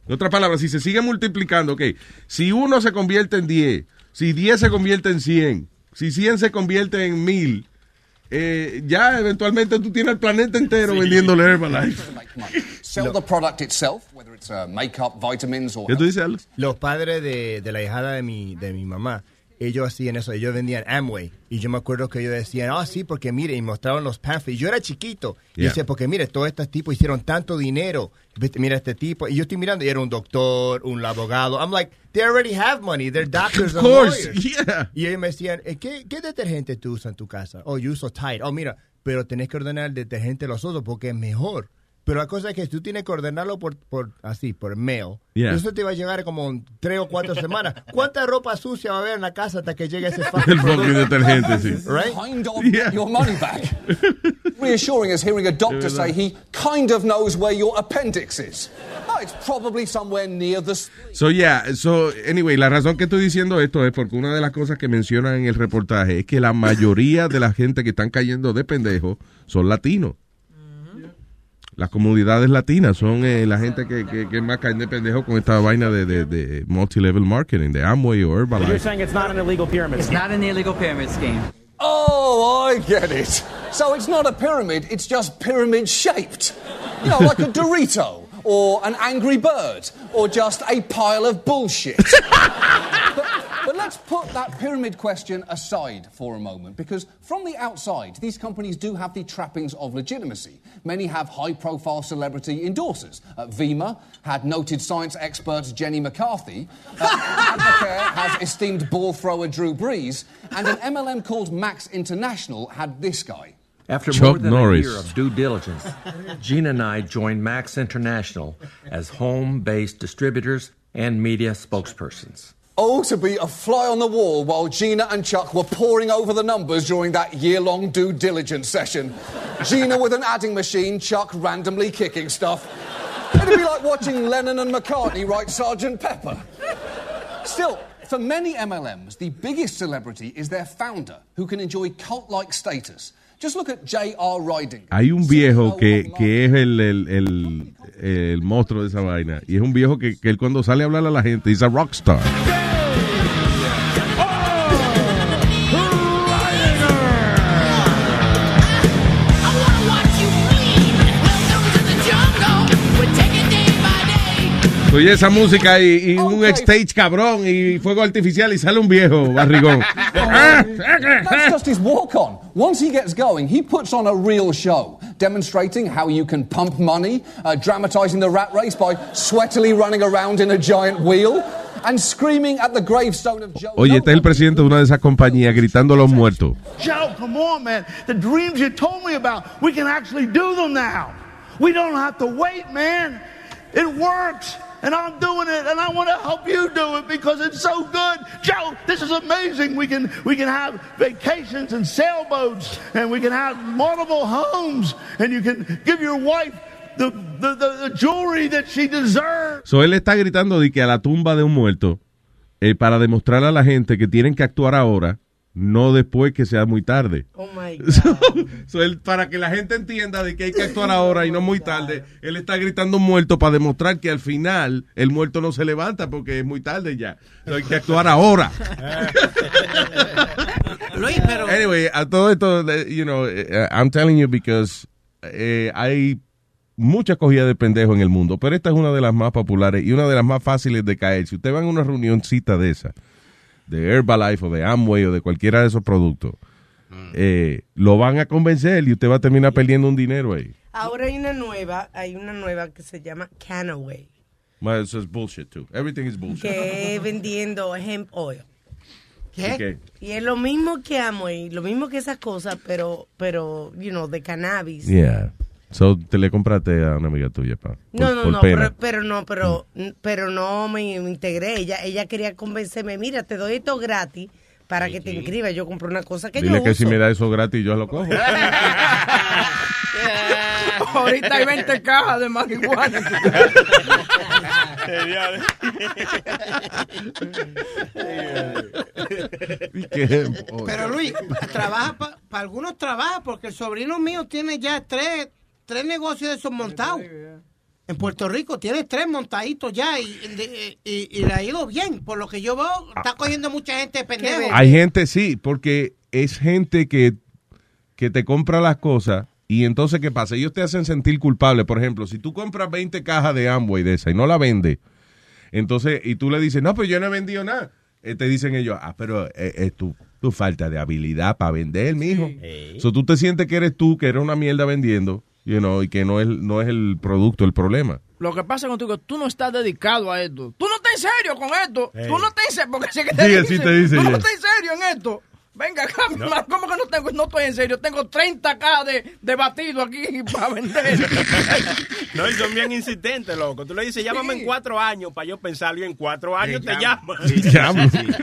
En otras palabras, si se sigue multiplicando, ok, si uno se convierte en 10, si 10 se convierte en 100, si 100 se convierte en 1000, eh, ya eventualmente tú tienes el planeta entero vendiéndole Herbalife. sell the product itself, whether it's uh, makeup, vitamins, or ¿Qué tú dices, Alex? Los padres de, de la hijada de mi, de mi mamá, ellos hacían eso, ellos vendían Amway. Y yo me acuerdo que ellos decían, ah, sí, porque mire, y mostraron los pamphlets. Yo era chiquito. Y Yeah. decía, porque mire, todos estos tipos hicieron tanto dinero. Mira este tipo. Y yo estoy mirando, y era un doctor, un abogado. I'm like, they already have money. They're doctors Of and course, lawyers. yeah. Y ellos me decían, "Eh, ¿qué, ¿qué detergente tú usas en tu casa? Oh, yo uso Tide. Oh, mira, pero tenés que ordenar el detergente de los otros porque es mejor. Pero la cosa es que tú tienes que ordenarlo por, por así, por mail. Yeah. Eso te va a llegar como en tres o cuatro semanas. ¿Cuánta ropa sucia va a haber en la casa hasta que llegue ese fucking El fucking producto? detergente, sí. Right? kind of get your money back. Reassuring is hearing a doctor say he kind of knows where your appendix is. Oh, it's probably somewhere near the. So, yeah, so, anyway, la razón que estoy diciendo esto es porque una de las cosas que mencionan en el reportaje es que la mayoría de la gente que están cayendo de pendejo son latinos. Las comunidades latinas son eh, la gente que, que, que más caen de pendejo con esta vaina de, de, de multi-level marketing, de Amway o You're saying it's not an illegal pyramid It's not an illegal pyramid scheme. Oh, I get it. So it's not a pyramid, it's just pyramid shaped. You know, like a Dorito, or an angry bird, or just a pile of bullshit. but, but let's put that pyramid question aside for a moment, because from the outside, these companies do have the trappings of legitimacy. Many have high profile celebrity endorsers. Uh, Vima had noted science expert Jenny McCarthy. Uh, Advocare has esteemed ball thrower Drew Brees. And an MLM called Max International had this guy. After Chuck more than Norris. a year of due diligence, Gina and I joined Max International as home based distributors and media spokespersons. Oh, to be a fly on the wall while Gina and Chuck were poring over the numbers during that year long due diligence session. Gina with an adding machine, Chuck randomly kicking stuff. It'd be like watching Lennon and McCartney write Sgt. Pepper. Still, for many MLMs, the biggest celebrity is their founder, who can enjoy cult like status. Just look at J.R. Riding. Hay un viejo que, que es el, el, el, el monstruo de esa vaina. Y es un viejo que, que él cuando sale a hablar a la gente, es a rockstar. Oye, esa música y, y un stage cabrón y fuego artificial y sale un viejo barrigón. That's just his walk on. Once he gets going, he puts on a real show, demonstrating how you can pump money, uh, dramatizing the rat race by sweatily running around in a giant wheel, and screaming at the gravestone of Joe. Oye, este es el presidente de una de esas compañías gritando a los muertos. Joe, come on, man. The dreams you told me about, we can actually do them now. We don't have to wait, man. It works. And I'm doing it, and I want to help you do it because it's so good. Joe, this is amazing. We can we can have vacations and sailboats, and we can have multiple homes, and you can give your wife the the, the, the jewelry that she deserves. So él está gritando de que a la tumba de un muerto eh, para demostrar a la gente que tienen que actuar ahora, no después que sea muy tarde. Oh my So, so él, para que la gente entienda de que hay que actuar ahora y no muy tarde, él está gritando muerto para demostrar que al final el muerto no se levanta porque es muy tarde ya. So, hay que actuar ahora. Luis, pero Anyway, a todo esto, eh, you know, eh, I'm telling you because eh, hay mucha cogida de pendejo en el mundo, pero esta es una de las más populares y una de las más fáciles de caer. Si usted va a una reunioncita de esa, de Herbalife o de Amway o de cualquiera de esos productos, eh, lo van a convencer y usted va a terminar perdiendo un dinero ahí. Ahora hay una nueva, hay una nueva que se llama Canaway, Well, eso es bullshit too. Everything is bullshit. que vendiendo hemp oil. ¿Qué? Y es lo mismo que Amway, lo mismo que esas cosas, pero, pero, you know, de cannabis. Yeah. So, te le compraste a una amiga tuya, pa. No, por- no, por no, pero, pero no, pero, pero no me, me integré. Ella, ella quería convencerme, mira, te doy esto gratis para que te inscribas. Yo compré una cosa que Dile yo que uso. si me da eso gratis, yo lo cojo. Ahorita hay 20 cajas de marihuana. Pero Luis, trabaja para algunos trabaja porque el sobrino mío tiene ya tres, tres negocios de esos montados. En Puerto Rico tiene tres montaditos ya y, y- y- y le ha ido bien. Por lo que yo veo, está cogiendo mucha gente de pendejo. Hay gente, sí, porque es gente que, que te compra las cosas Y entonces, ¿qué pasa? Ellos te hacen sentir culpable. Por ejemplo, si tú compras 20 cajas de Amway de esa y no la vendes, entonces, y tú le dices, no, pues yo no he vendido nada. Eh, te dicen ellos, ah, pero eh, es tu, tu falta de habilidad para vender, mijo. So, tú te sientes que eres tú, que eres una mierda vendiendo, you know, y que no es, no es el producto el problema. Lo que pasa contigo, tú no estás dedicado a esto. Tú no estás en serio con esto. Ey. Tú no estás en serio. Porque sé que Sí, así te dice Tú no estás en serio en esto. Venga acá, ¿cómo que no, tengo, no estoy en serio? Tengo 30 cajas de, de batido aquí para vender. No, y son bien insistentes, loco. Tú le dices, llámame en cuatro años para yo pensarlo y en cuatro años te llamo. Sí, sí.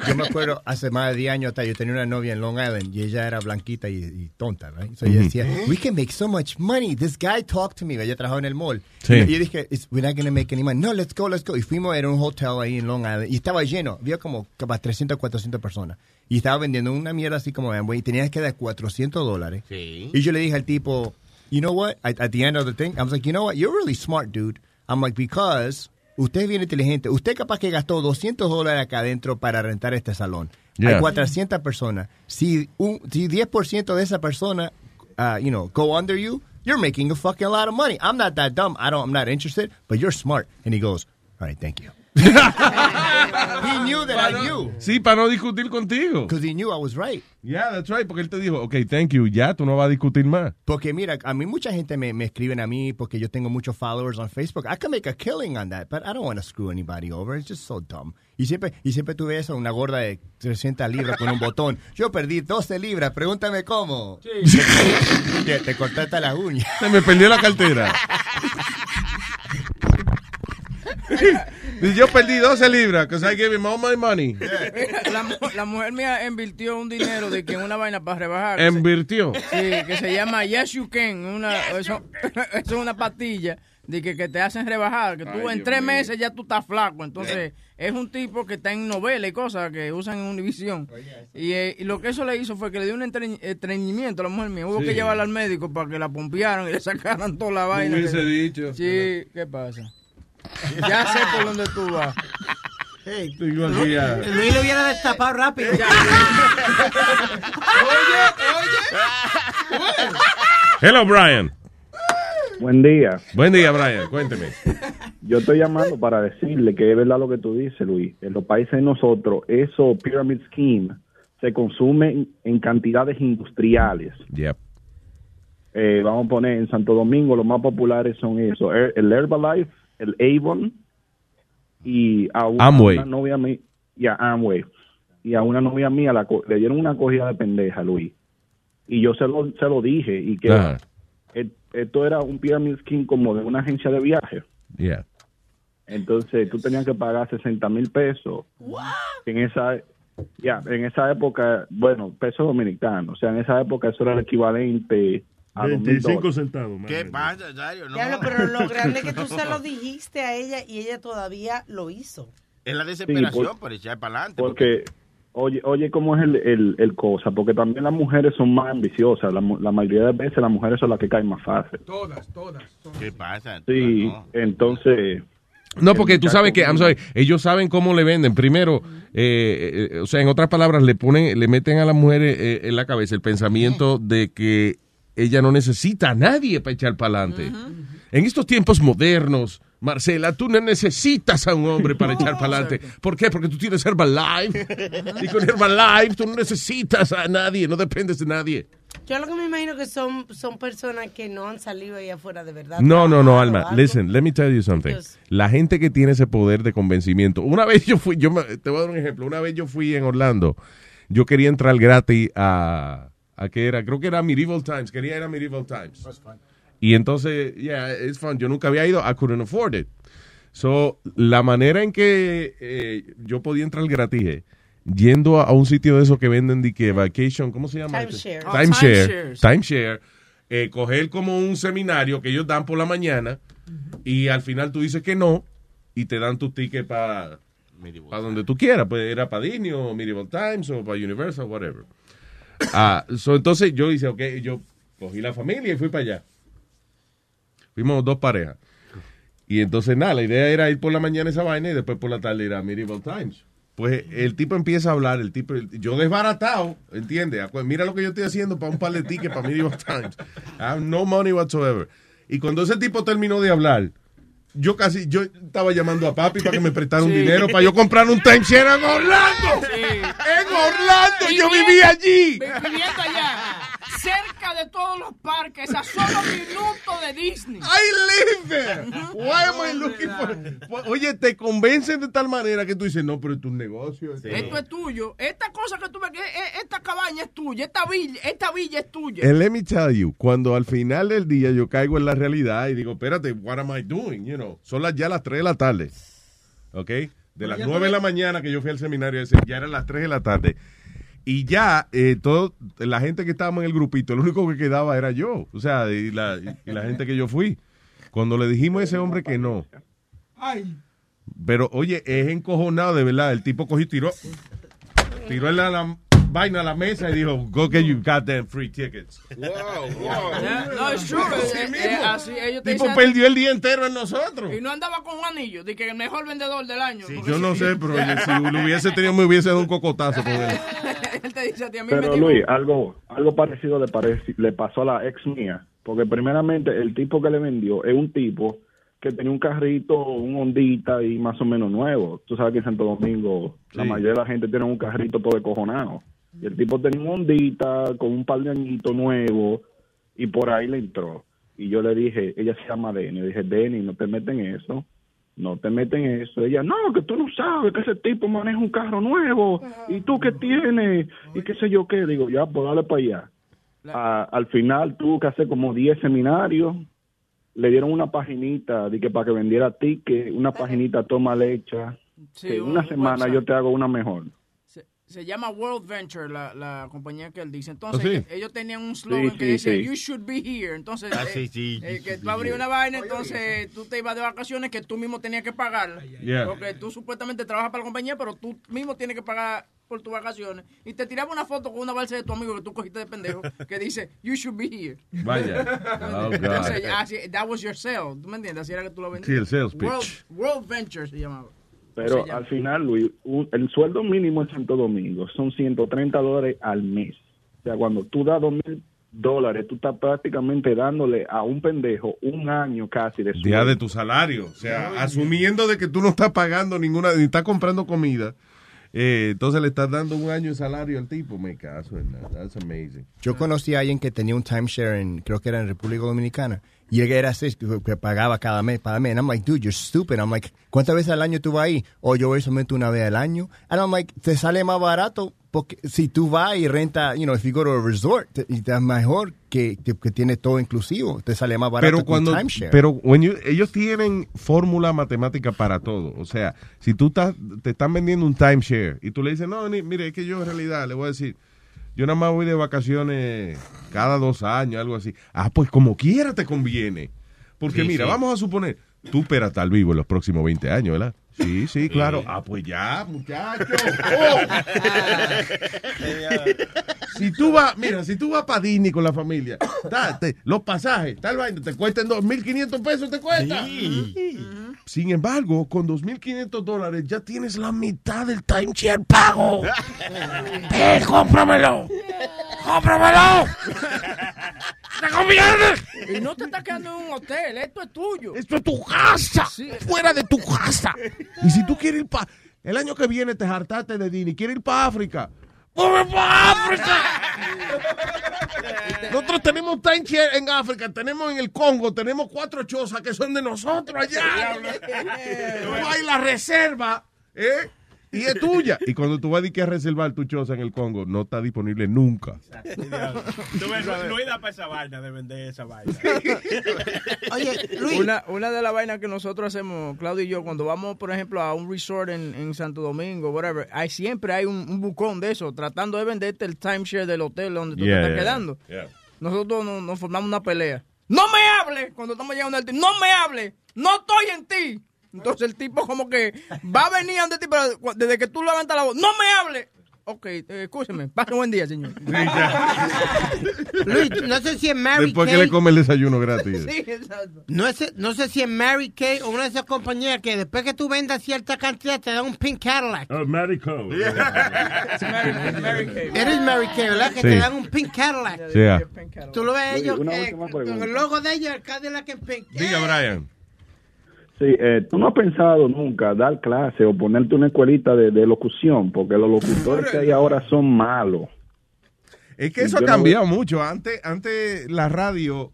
Yo me acuerdo hace más de 10 años atrás, yo tenía una novia en Long Island y ella era blanquita y, y tonta, right? So ella Ujú. decía, we can make so much money. This guy talked to me. Ella trabajaba en el mall. Sí. Y yo dije, "It's- we're not going to make any money. No, let's go, let's go. Y fuimos, era un hotel ahí en Long Island y estaba lleno. Había como capaz 300, 400 personas. Y estaba vendiendo una mierda así como Amway y tenías que dar 400 dólares. Sí. Y yo le dije al tipo, you know what? At, at the end of the thing, I was like, you know what? You're really smart, dude. I'm like, because usted es bien inteligente. Usted capaz que gastó 200 dólares acá adentro para rentar este salón. Yeah. Hay 400 personas. Si, un, si 10% de esa persona, uh, you know, go under you, you're making a fucking lot of money. I'm not that dumb. I don't, I'm not interested, but you're smart. And he goes, all right, thank you. He knew that I knew. Sí, para no discutir contigo. Because he knew I was right. Yeah, that's right, porque él te dijo, ok, thank you, ya, tú no vas a discutir más. Porque mira, a mí mucha gente me, me escriben a mí porque yo tengo muchos followers on Facebook. I can make a killing on that, but I don't want to screw anybody over. It's just so dumb. Y siempre, y siempre tuve eso, una gorda de 300 libras con un botón. Yo perdí 12 libras, pregúntame cómo. Te, te cortaste las uñas. Se me perdió la cartera. Y yo perdí 12 libras, because I gave him all my money. la, mu- la mujer mía invirtió un dinero de que en una vaina para rebajar. Invirtió. Sí, que se llama Yes You Can. Una, eso, eso es una pastilla de que, que te hacen rebajar. Que tú Ay, en Dios tres mío. meses ya tú estás flaco. Entonces, es un tipo que está en novela y cosas que usan en Univision. Y, eh, y lo que eso le hizo fue que le dio un estreñimiento a la mujer mía. Hubo Sí. que llevarla al médico para que la pompearon y le sacaran toda la vaina. hubiese que- dicho. Sí, ¿qué pasa? Ya sé por dónde tú vas. A- Luis lo hubiera destapado rápido. Hello, Brian. Buen día. Buen día, Brian. Cuénteme. Yo estoy llamando para decirle que es verdad lo que tú dices, Luis. En los países de nosotros, eso pyramid scheme se consume en- cantidades industriales. Yep. Eh, vamos a poner en Santo Domingo, los más populares son eso, el el Herbalife, el Avon y a una, Amway. una novia mía, y a Amway. Y a una novia mía la co- le dieron una cogida de pendeja, Luis. Y yo se lo, se lo dije y que et- esto era un pyramid scheme como de una agencia de viaje. Yeah. Entonces tú tenías que pagar 60 mil pesos. En esa, ya, en esa época, bueno, pesos dominicanos. O sea, en esa época eso era el equivalente a dos mil 25 dólares. centavos. ¿Qué pasa, Dario? No. Diablo, pero lo grande es que tú se lo dijiste a ella y ella todavía lo hizo. Es la desesperación por- por echar para adelante. Porque, oye, oye, cómo es el, el, el cosa. Porque también las mujeres son más ambiciosas. La, la mayoría de veces las mujeres son las que caen más fácil. Todas, todas. ¿Qué pasa? Sí, entonces... No, porque tú sabes que, I'm sorry, ellos saben cómo le venden. Primero, eh, eh, o sea, en otras palabras, le ponen, le meten a las mujeres eh, en la cabeza el pensamiento de que ella no necesita a nadie para echar para adelante. En estos tiempos modernos, Marcela, tú no necesitas a un hombre para echar para adelante. ¿Por qué? Porque tú tienes Herbalife. y con Herbalife tú no necesitas a nadie, no dependes de nadie. Yo lo que me imagino que son, son personas que no han salido ahí afuera de verdad. No, no, no, Alma. Listen, let me tell you something. Dios. La gente que tiene ese poder de convencimiento. Una vez yo fui, yo me- te voy a dar un ejemplo. Una vez yo fui en Orlando. Yo quería entrar gratis a, a qué era, creo que era Medieval Times. Quería ir a Medieval Times. Y entonces, yeah, it's fun. Yo nunca había ido. I couldn't afford it. So, la manera en que eh, yo podía entrar gratis yendo a, a un sitio de esos que venden de que vacation, ¿cómo se llama? Timeshare. Timeshare. Oh, Timeshare. Timeshare. eh, coger como un seminario que ellos dan por la mañana y al final tú dices que no y te dan tu ticket para donde tú quieras. Pues era para Disney o Medieval Times o para Universal, whatever. Ah, so, entonces yo hice, ok, yo cogí la familia y fui para allá. Fuimos dos parejas. Y entonces nada, la idea era ir por la mañana esa vaina y después por la tarde ir a Medieval Times. Pues el tipo empieza a hablar, el tipo, yo desbaratado, ¿entiendes? Acu- Mira lo que yo estoy haciendo para un par de tickets para Medieval Times. I have no money whatsoever. Y cuando ese tipo terminó de hablar, yo casi, yo estaba llamando a papi para que me prestara un Sí. dinero para yo comprar un timeshare en Orlando. En Orlando, yo vivía allí. Vi- Viviendo allá, cerca de todos los parques, a solo minutos de Disney. I live there. Why am I looking for- Oye, te convencen de tal manera que tú dices, no, pero es un negocio. esto- Esto es tuyo. Esta cosa que tú ves, que e- esta cabaña es tuya. Esta villa, esta villa es tuya. And let me tell you, cuando al final del día yo caigo en la realidad y digo, espérate, what am I doing? You know, son las, ya las 3 de la tarde. ¿Ok? De las ya 9 de la mañana que yo fui al seminario ese, ya eran las 3 de la tarde. Y ya, eh, todo, la gente que estábamos en el grupito, lo único que quedaba era yo. O sea, y la, y la gente que yo fui. Cuando le dijimos a ese hombre que no. Pero, oye, es encojonado de verdad. El tipo cogió y tiró. Tiró la, la vaina a la mesa y dijo, go get your goddamn free tickets. Yeah, No, es true. Eh, eh, así, ellos te tipo dicen- perdió el día entero en nosotros. Y no andaba con un anillo, de que el mejor vendedor del año. porque Yo no sé, pero oye, si lo hubiese tenido, me hubiese dado un cocotazo con él. Él te dice a ti, a mí me Pero Luis, algo, algo parecido le, pareci- le pasó a la ex mía, porque primeramente el tipo que le vendió es un tipo que tenía un carrito, un Hondita y más o menos nuevo. Tú sabes que en Santo Domingo la Sí. mayoría de la gente tiene un carrito todo descojonado. Y el tipo tenía un Hondita con un par de añitos nuevo y por ahí le entró. Y yo le dije, ella se llama Denny, le dije, Denny, no te metes en eso. No te metes en eso. Ella, no, que tú no sabes que ese tipo maneja un carro nuevo. ¿Y tú qué tienes? Y qué sé yo qué. Digo, ya, pues dale para allá. Al final tuvo que hacer como 10 seminarios. Le dieron una paginita de que para que vendiera ticket, una paginita toma hecha. Sí, que un- una un semana yo te hago una mejor. Se, llama World Venture, la, la compañía que él dice. Entonces, ¿Oh, sí? ellos, tenían un slogan Sí, que sí, decía, sí. you should be here. Entonces, Ah, eh, sí, sí, eh, que tú abrías una vaina, entonces tú te ibas de vacaciones que tú mismo tenías que pagar. Yeah. Porque tú supuestamente trabajas para la compañía, pero tú mismo tienes que pagar por tus vacaciones. Y te tiraba una foto con una balsa de tu amigo que tú cogiste de pendejo, que dice, you should be here. Vaya. Oh, God. Entonces, así, that was your sale. ¿Tú me entiendes? Así era que tú lo vendías. Sí, el sales pitch. World, World Venture se llamaba. Pero al final, Luis, un- el sueldo mínimo en Santo Domingo son 130 dólares al mes. O sea, cuando tú das dos mil dólares, tú estás prácticamente dándole a un pendejo un año casi de sueldo. Día de tu salario. O sea, asumiendo de que tú no estás pagando ninguna, ni estás comprando comida. Eh, entonces le estás dando un año de salario al tipo. Me caso nada. That's amazing. Yo conocí a alguien que tenía un timeshare en, creo que era en República Dominicana. Y él era así, pagaba cada mes, cada mes. And I'm like, dude, you're stupid. I'm like, ¿cuántas veces al año tú vas ahí? O yo voy solamente una vez al año. And I'm like, te sale más barato porque si tú vas y renta, you know, if you go to a resort, te, y te es mejor que, que, que tiene todo inclusivo. Te sale más barato Pero que cuando, un timeshare. pero when you- ellos tienen fórmula matemática para todo. O sea, si tú estás, te están vendiendo un timeshare y tú le dices, no, ni- mire, es que yo en realidad le voy a decir, yo nada más voy de vacaciones cada dos años, algo así. Ah, pues como quiera te conviene. Porque Sí, mira, sí. vamos a suponer, tú para estar vivo en los próximos 20 años, ¿verdad? Sí, sí, claro. Ah, pues ya, muchacho. Oh. si tú vas, mira, si tú vas para Disney con la familia, date, los pasajes, tal vaina, te cuestan 2.500 pesos, te cuesta. Sin embargo, con 2.500 dólares ya tienes la mitad del timeshare pago. ¡Eh, cómpramelo! ¡Cómpramelo! ¡Te conviene! Y no te estás quedando en un hotel, esto es tuyo. Esto es tu casa, fuera de tu casa. Y si tú quieres ir para... El año que viene te hartaste de Disney, quieres ir para África. ¡Vamos para África! Nosotros tenemos timeshare en África, tenemos en el Congo, tenemos cuatro chozas que son de nosotros allá. Tú vas y la reserva, ¿eh? Y es tuya. Y cuando tú vas a, a reservar tu choza en el Congo, no está disponible nunca. Tú ves, no, da para esa vaina de vender esa vaina. Una, una de las vainas que nosotros hacemos, Claudio y yo, cuando vamos, por ejemplo, a un resort en, en Santo Domingo, whatever, hay, siempre hay un, un bucón de eso, tratando de venderte el timeshare del hotel donde tú Yeah, te estás yeah, quedando. yeah. Nosotros nos, nos formamos una pelea. ¡No me hable! Cuando estamos llegando al ¡No me hable! ¡No estoy en ti! Entonces el tipo como que va a venir donde ti, pero cu- desde que tú levantas la voz, ¡No me hable! ok, eh, escúcheme, pase buen día, señor. Luis, no sé si es Mary Después que Kay. le come el desayuno gratis. Sí, exacto. No sé, no sé si es Mary Kay o una de esas compañías que después que tú vendas cierta cantidad te dan un pink Cadillac. Oh, Mary Cole. Eres Mary Kay, ¿verdad? Que Sí. te dan un pink Cadillac. Sí, ah. Tú lo ves Oye, ellos, una eh, última con el logo de ellos, el Cadillac en pink. Diga, Brian. Sí, eh, tú no has pensado nunca dar clase o ponerte una escuelita de, de locución, porque los locutores que hay ahora son malos. Es que eso ha no cambiado mucho. Antes, antes la radio,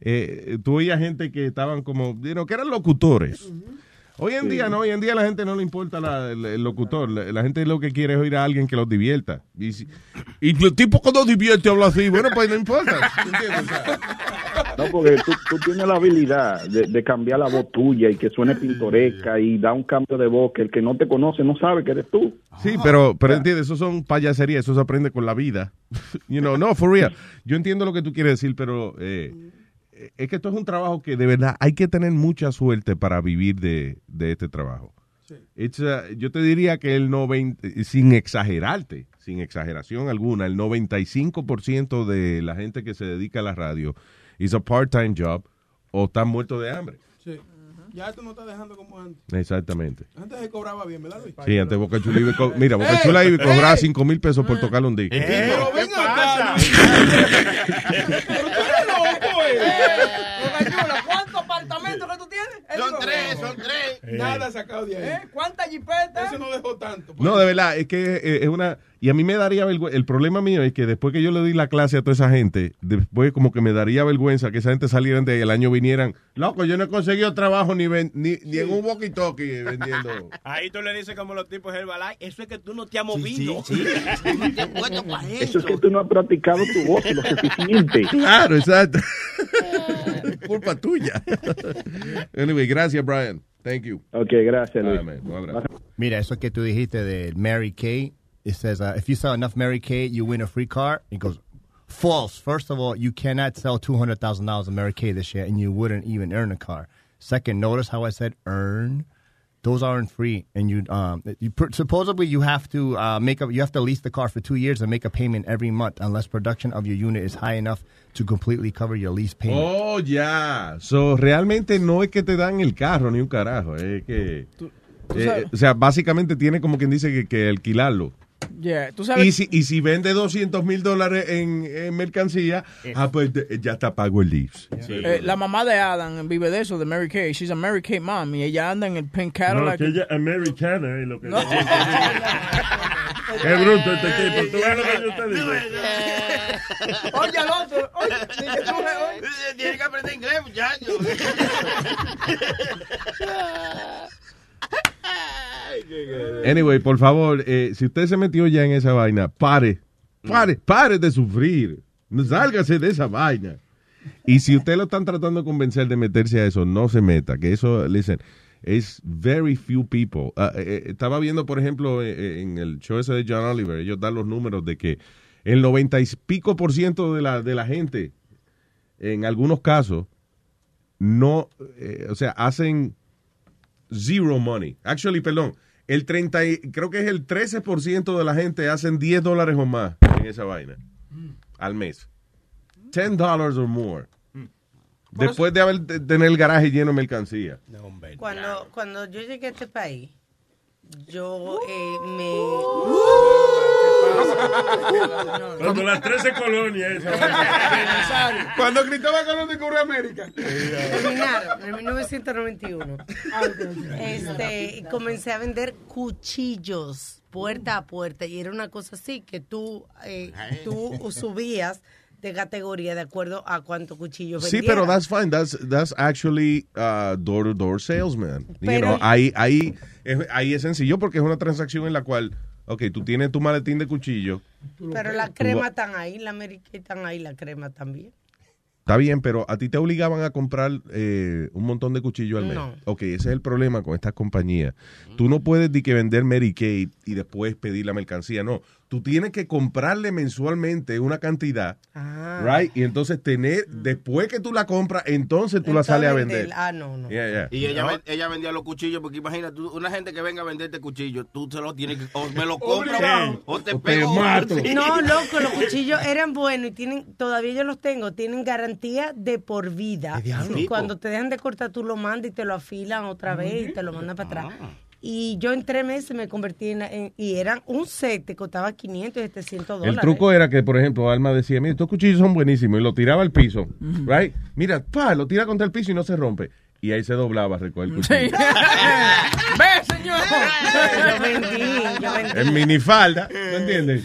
eh, tú oías gente que estaban como, you know, que eran locutores. Hoy en día no, hoy en día a la gente no le importa la- el, el locutor. La, la gente lo que quiere es oír a alguien que los divierta. Y, si- y el tipo cuando divierte habla así, bueno, pues no importa. ¿entiendes? O sea, No, porque tú, tú tienes la habilidad de, de cambiar la voz tuya y que suene pintoresca y da un cambio de voz que el que no te conoce no sabe que eres tú. Sí, pero, pero entiendes, eso son payaserías, eso se aprende con la vida. you know, no, for real. Yo entiendo lo que tú quieres decir, pero eh, es que esto es un trabajo que de verdad hay que tener mucha suerte para vivir de, de este trabajo. Uh, yo te diría que el 90, sin exagerarte, sin exageración alguna, el 95% de la gente que se dedica a la radio is a part-time job o están muertos de hambre. Sí. Ya esto no está dejando como antes. Exactamente. Antes se cobraba bien, ¿verdad, Luis? Sí, antes Boca Chula iba co- mira, Boca Chula iba y cobraba 5 mil pesos por tocarle un disco. Pero ven acá. Pero tú eres loco, eh. ¿Cuántos apartamentos que tú tienes? Son tres, son tres. Nada sacado de ahí. ¿Eh? ¿Cuántas jipetas? Eso no dejó tanto. No, de verdad, es que eh, es una... Y a mí me daría vergüenza. El problema mío es que después que yo le di la clase a toda esa gente, después como que me daría vergüenza que esa gente salieran de ahí el año vinieran. Loco, yo no he conseguido trabajo ni, ven- ni, ni en un walkie-talkie vendiendo. Ahí tú le dices como los tipos Herbalife, eso es que tú no te has movido. Eso es que tú no has practicado tu voz lo suficiente. Claro, exacto. Culpa tuya. anyway, gracias, Brian. Thank you. Ok, gracias, Luis. Ah, man, un abrazo. Mira, eso que tú dijiste de Mary Kay. It says, uh, if you sell enough Mary Kay, you win a free car. It goes, false. First of all, you cannot sell $200,000 of Mary Kay this year, and you wouldn't even earn a car. Second, notice how I said earn. Those aren't free, and you, um, you pr- supposedly you have to uh, make up, you have to lease the car for two years and make a payment every month, unless production of your unit is high enough to completely cover your lease payment. Oh, yeah, So, realmente no es que te dan el carro ni un carajo. Es que... tú eh, o sea, básicamente tiene como quien dice que, que alquilarlo. Yeah, tú sabes. Y si, y si vende 200 mil dólares en, en mercancía, ah, pues de- ya está pago el lease. Eh, la mamá de Adam vive de eso, de Mary Kay. She's a Mary Kay mom y ella anda en el pink No, Cadillac. que ella es americana es lo que... No. Qué bruto este tipo. ¿Tú ves lo que yo te digo? Oye, al otro. Oye. Tiene que aprender inglés, muchacho. Anyway, por favor, eh, si usted se metió ya en esa vaina, pare, pare, pare de sufrir. Sálgase de esa vaina. Y si usted lo están tratando de convencer de meterse a eso, no se meta. Que eso, listen, es very few people. Ah, eh, eh, estaba viendo, por ejemplo, en el show ese de John Oliver, ellos dan los números de que el 90 y pico por ciento de la, de la gente, en algunos casos, no, o sea, hacen zero money. Actually, perdón, el 30, y- creo que es el 13% de la gente hacen 10 dólares o más en esa vaina al mes. 10 dólares or more. Después de haber de tener el garaje lleno de mercancía. Cuando, cuando yo llegué a este país, yo eh, me... Cuando las 13 colonias. Cuando Cristóbal Colón descubrió América. Terminaron en 1991. Este, y comencé a vender cuchillos puerta a puerta y era una cosa así que tú, eh, tú subías de categoría de acuerdo a cuánto cuchillos Sí, vendieras. pero that's fine. That's, that's actually uh, door to door salesman. You know, ahí, ahí, es, ahí es sencillo porque es una transacción en la cual, ok, tú tienes tu maletín de cuchillo. Pero la crema están ahí, la América están ahí, la crema también. Está bien, pero a ti te obligaban a comprar eh, un montón de cuchillos al mes. No. Ok, ese es el problema con estas compañías. Tú no puedes di que vender Mary Kay y después pedir la mercancía. No, tú tienes que comprarle mensualmente una cantidad, right? Y entonces tener, después que tú la compras, entonces tú la sales a vender. Ah, no, no. Yeah, yeah. Y ella, ella vendía los cuchillos, porque imagínate, tú- una gente que venga a venderte cuchillos, tú se los tienes que, o me lo compras o te O te pego. mato. Sí. No, loco, los cuchillos eran buenos y tienen, todavía yo los tengo, tienen garantía de por vida. cuando te dejan de cortar, tú lo mandas y te lo afilan otra vez y te lo mandan para atrás. Y yo en tres meses me convertí en, en- y eran un set, te costaba 500 y 700 dólares. El truco era que, por ejemplo, Alma decía, mira, estos cuchillos son buenísimos, y lo tiraba al piso, right? Mira, pa, lo tira contra el piso y no se rompe. Y ahí se doblaba, recoger el cuchillo. Yo vendí, yo vendí. En minifalda, ¿tú entiendes?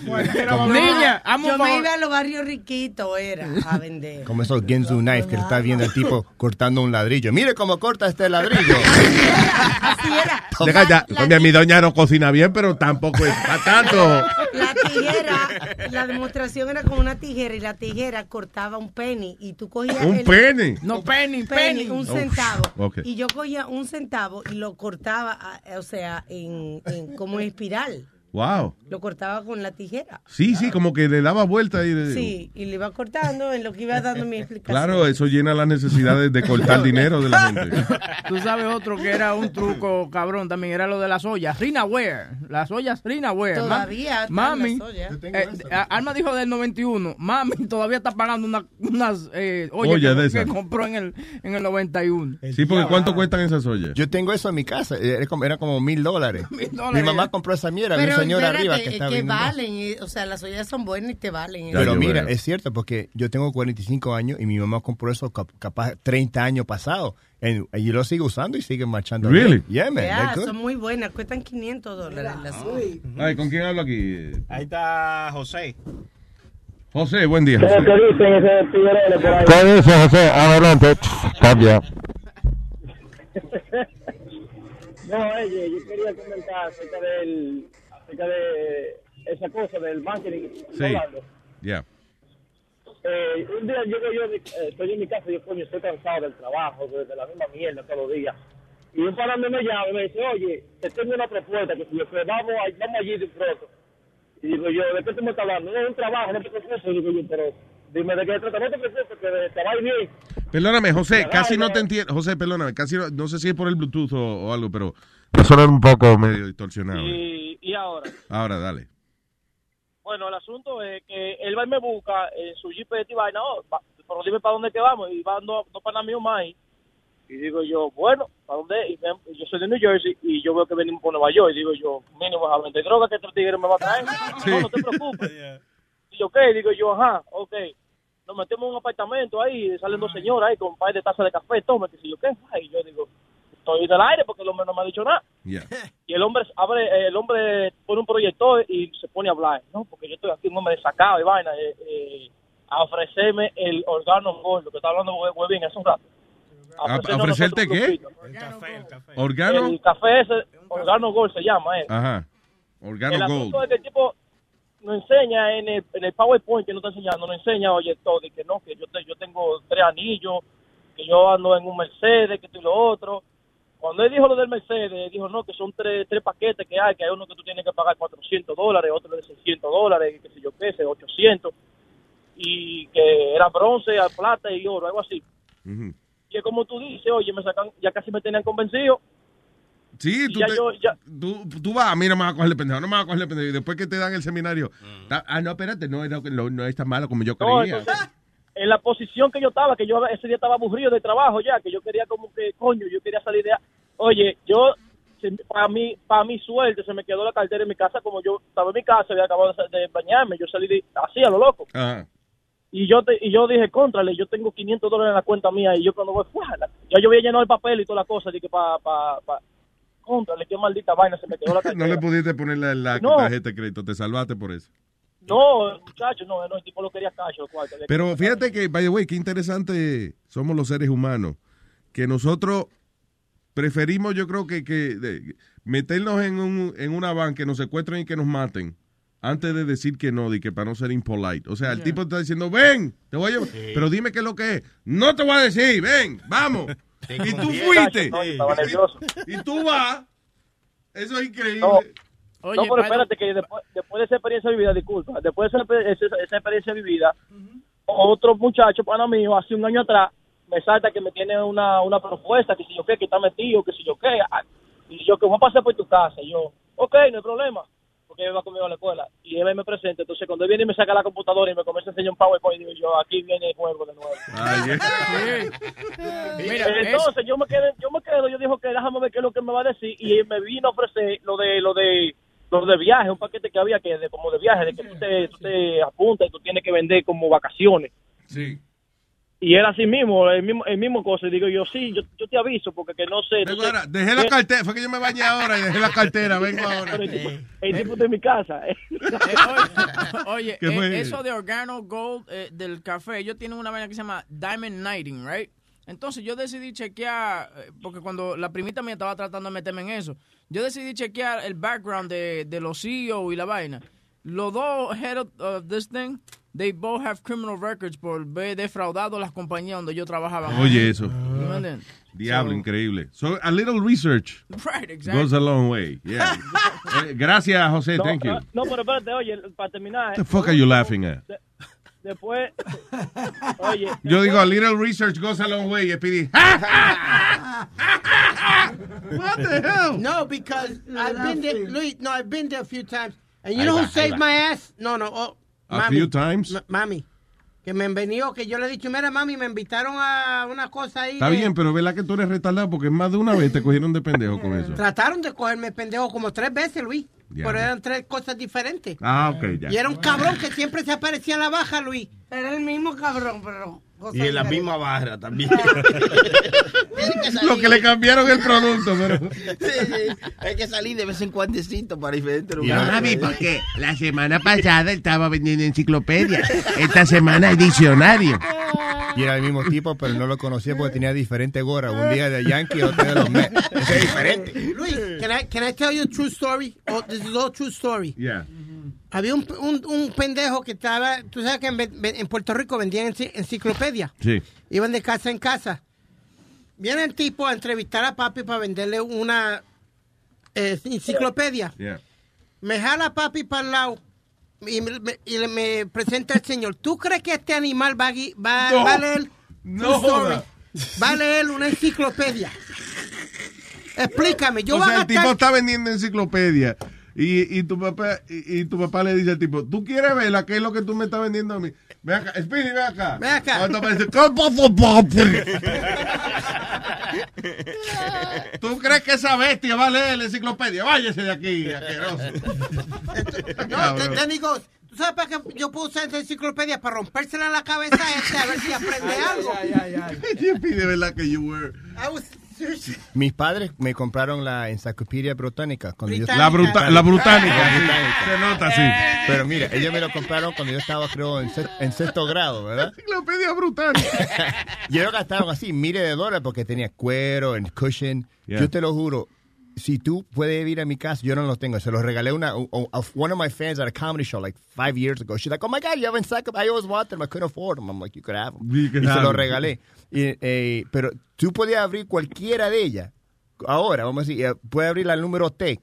Como- Niña, Yo me iba a los barrios riquitos, era, a vender. Como esos Gensu Knife que está viendo el tipo cortando un ladrillo. Mire cómo corta este ladrillo. Así era. Deja ya, coño, mi doña no cocina bien, pero tampoco es para tanto. La tijera, la demostración era con una tijera y la tijera cortaba un penny y tú cogías ¿Un el- penny? No, penny, penny, penny. un Oh, centavo. Y yo cogía un centavo y lo cortaba, ah, o sea, en, en- como en espiral. Wow. Lo cortaba con la tijera. Sí, sí, como que le daba vuelta y de- Sí, y le iba cortando en lo que iba dando mi explicación. Claro, eso llena las necesidades de cortar dinero de la gente. Tú sabes otro que era un truco cabrón también, era lo de las ollas, Rinaware, las ollas Rinaware. Todavía están Mami, las ollas. eh, Alma dijo del 91, mami todavía está pagando una- unas eh, ollas Ollas que, de que esas. compró en el, en el 91. Sí, porque ¿cuánto cuestan esas ollas? Yo tengo eso en mi casa. Era como, mil dólares. Mi mamá compró esa mierda. Pero señora espérate, arriba que es está que viendo. valen, y- o sea, las ollas son buenas y te valen. Pero yo mira, es cierto porque yo tengo 45 años y mi mamá compró eso cap- capaz 30 años pasados. Y yo lo sigo usando y siguen marchando. Really? Yeah, man. Good. son muy buenas, cuestan 500 dólares las ollas. Ay, ¿con quién hablo aquí? Ahí está José. José, buen día. ¿Qué José. dicen ese tigre por ahí? ¿Qué dice José? Adelante. Cambia. No, oye, yo quería comentar acerca del, acerca de esa cosa del marketing. Sí. hablando. Yeah. Eh, un día llego yo, eh, estoy en mi casa y yo, coño, estoy cansado del trabajo, de, la misma mierda todos los días. Y un pana me llama y me dice, oye, te tengo una propuesta, que si yo, que vamos, vamos allí de pronto. Y digo yo, ¿de qué tú me estás hablando? No, es un trabajo, no te preocupes. Digo yo, pero dime de qué se trata, no te preocupes, que te va a ir bien. Perdóname, José, casi no no. te entiendo. José, perdóname, casi no, no sé si es por el Bluetooth o, o algo, pero te suena un poco medio distorsionado. Y, y ahora, Ahora, dale. bueno, el asunto es que él va y me busca en su jipete y vaina, oh, va- pero dime para dónde que vamos. Y van dos, dos panas míos más. Y digo yo, bueno, ¿para dónde? Y yo soy de New Jersey y yo veo que venimos por Nueva York. Y digo yo, mínimo a vender droga que este tigre me va a traer. No, no te preocupes. yo, ¿qué? Digo yo, ajá, ok. Nos metemos en un apartamento ahí, salen dos señoras ahí con un par de tazas de café, toma, que si yo, ¿qué? Y yo digo, estoy del aire porque el hombre no me ha dicho nada. Yeah. Y el hombre abre, el hombre pone un proyector y se pone a hablar, ¿no? Porque yo estoy aquí un hombre sacado y vaina, eh, eh, a ofrecerme el organo gordo, que está hablando Hue- Huevín hace un rato. ¿A- ofrecerte qué? El café, el café. ¿Organo? El café ese, organo gold se llama, eh. Ajá. el Organo asunto Gold. es que el tipo nos enseña en el, en el PowerPoint que nos está enseñando, nos enseña, oye, todo, y que no, que yo, te- yo tengo tres anillos, que yo ando en un Mercedes, que esto y lo otro. Cuando él dijo lo del Mercedes, dijo, no, que son tres, tres paquetes que hay, que hay uno que tú tienes que pagar 400 dólares, otro de 600 dólares, y que sé yo qué, sé, 800, y que era bronce, plata y oro, algo así. Ujú. Y es como tú dices, oye, me sacan, ya casi me tenían convencido. Sí, tú, ya te- yo- ya- tú, tú vas, mira, me vas a cogerle pendejo, no me vas a cogerle pendejo. Y después que te dan el seminario, ta- ah, no, espérate, no, no, no, no es tan malo como yo No, creía. entonces, en la posición que yo estaba, que yo ese día estaba aburrido de trabajo ya, que yo quería como que, coño, yo quería salir de... Oye, yo, para mí, para mi suerte, se me quedó la cartera en mi casa, como yo estaba en mi casa, había acabado de, bañarme, yo salí de, así a lo loco. Ajá. Y yo te, y yo dije, contrale, yo tengo 500 dólares en la cuenta mía, y yo cuando voy, ya yo había llenado el papel y toda la cosa, dije, para, pa, pa, contrale, qué maldita vaina, se me quedó la No le pudiste poner la, la No. tarjeta de crédito, te salvaste por eso. No, muchacho, no, no, el tipo lo quería cacho. Pero fíjate que, by the way, qué interesante somos los seres humanos. Que nosotros preferimos, yo creo que, que de- meternos en, un, en una van, que nos secuestren y que nos maten, antes de decir que no, de que para no ser impolite. O sea, el tipo está diciendo, ven, te voy a llevar. Pero dime qué es lo que es. No te voy a decir, ven, vamos. y tú fuiste. No, nervioso. Y tú vas. Eso es increíble. No. Oye, no, pero espérate, que después, después de esa experiencia vivida, disculpa, después de esa, esa- esa experiencia vivida, otro muchacho, pana mío, hace un año atrás, me salta que me tiene una, una propuesta, que si yo qué, que está metido, que si yo qué, ah, y yo que voy a pasar por tu casa, y yo, ok, no hay problema, porque él va conmigo a la escuela, y él me presenta, entonces cuando él viene y me saca la computadora y me comienza a enseñar un PowerPoint, digo yo, aquí viene el juego de nuevo. Mira, entonces yo me quedé, yo me quedo, yo dijo que déjame ver qué es lo que me va a decir y él me vino a ofrecer lo de lo de lo de viaje, un paquete que había que de como de viaje, de que tú te, tú te apuntas y tú tienes que vender como vacaciones. Sí. Y era así mismo, el mismo, el mismo cosa. Y digo yo, sí, yo, yo te aviso porque que no sé. no sé. Dejé la cartera, fue que yo me bañé ahora y dejé la cartera, vengo ahora. El tipo, el tipo de mi casa. eh. Oye, ¿Qué eh, eso de Organo Gold eh, del café, ellos tienen una vaina que se llama Diamond Nighting, right? Entonces yo decidí chequear, eh, porque cuando la primita mía estaba tratando de meterme en eso, yo decidí chequear el background de, de los CEO y la vaina. Los dos head of, of this thing, they both have criminal records por haber defraudado las compañías donde yo trabajaba. Oye, eso. Diablo, So- increíble. So, a little research Right, exactly. goes a long way. Yeah. Eh, gracias, José. no, Thank you. No, pero espérate, oye, para terminar. What the fuck are you laughing at? de- después, oye. Yo digo, a little research goes a long way. Y pedí, What the hell? No, because I've been there. Luis, no, I've been there a few times. And you Ahí know va, who saved va. my ass? No, no. Oh, A mami. few times. Ma- mami. Que me envenió, que yo le he dicho, mira, mami, me invitaron a una cosa ahí. Está de- bien, pero vela que tú eres retardado porque más de una vez te cogieron de pendejo con eso. Trataron de cogerme pendejo como tres veces, Luis. Ya. Pero eran tres cosas diferentes. Ah, ok, ya. Y era un cabrón que siempre se aparecía en la baja, Luis. Era el mismo cabrón, pero... cosa Y en la misma barra también. Lo que le cambiaron el producto, pero... Sí, sí. Hay que salir de vez en cuandecito para diferentes No, lugares. mami, porque la semana pasada él estaba vendiendo enciclopedia. Esta semana hay diccionario. Y era el mismo tipo, pero no lo conocía porque tenía diferente gorra. Un día de Yankee, otro de los Mets. Es diferente. Luis, can I, can I tell you a true story? Oh, this is all true story. Yeah. Había un, un, un pendejo que estaba, tú sabes que en, Puerto Rico vendían enci- enciclopedia. Sí. Iban de casa en casa. Viene el tipo a entrevistar a papi para venderle una eh, enciclopedia. Yeah. Me jala a papi para el lado y me, me- y le- me presenta el señor. ¿Tú crees que este animal va, va, No. va a leer? No story. Va a leer una enciclopedia. Explícame, yo o sea, a el tipo está vendiendo enciclopedia. Y, y tu papá y, y tu papá le dice al tipo, ¿tú quieres verla? ¿Qué es lo que tú me estás vendiendo a mí? Ven acá, Speedy, ven acá. Ven acá. Cuando aparece, ¿qué pasó, papi? ¿Tú crees que esa bestia va a leer la enciclopedia? Váyase de aquí, asqueroso. No, te, ¿tú sabes para qué yo puedo usar esa enciclopedia? Para rompérsela en la cabeza a este a ver si aprende algo. de verdad que you were. I was Mis padres me compraron la enciclopedia británica. Cuando yo- La bruta- la británica, sí. Se nota así. Pero mira, ellos me lo compraron cuando yo estaba, creo, en, se- en sexto grado, ¿verdad? Enciclopedia británica. y ellos gastaron así miles de dólares porque tenía cuero, en cushion. Yeah. Yo te lo juro. Si tú puedes ir a mi casa, yo no los tengo. Se los regalé una, a, a- one of my fans at a comedy show like five years ago. She's like, oh my God, you have encyclopedia. I always wanted them. I couldn't afford them. I'm like, you could have them. You can y se have los them. regalé. Y, eh, pero tú podías abrir cualquiera de ellas. Ahora, vamos a decir, eh, puedes abrir la número T.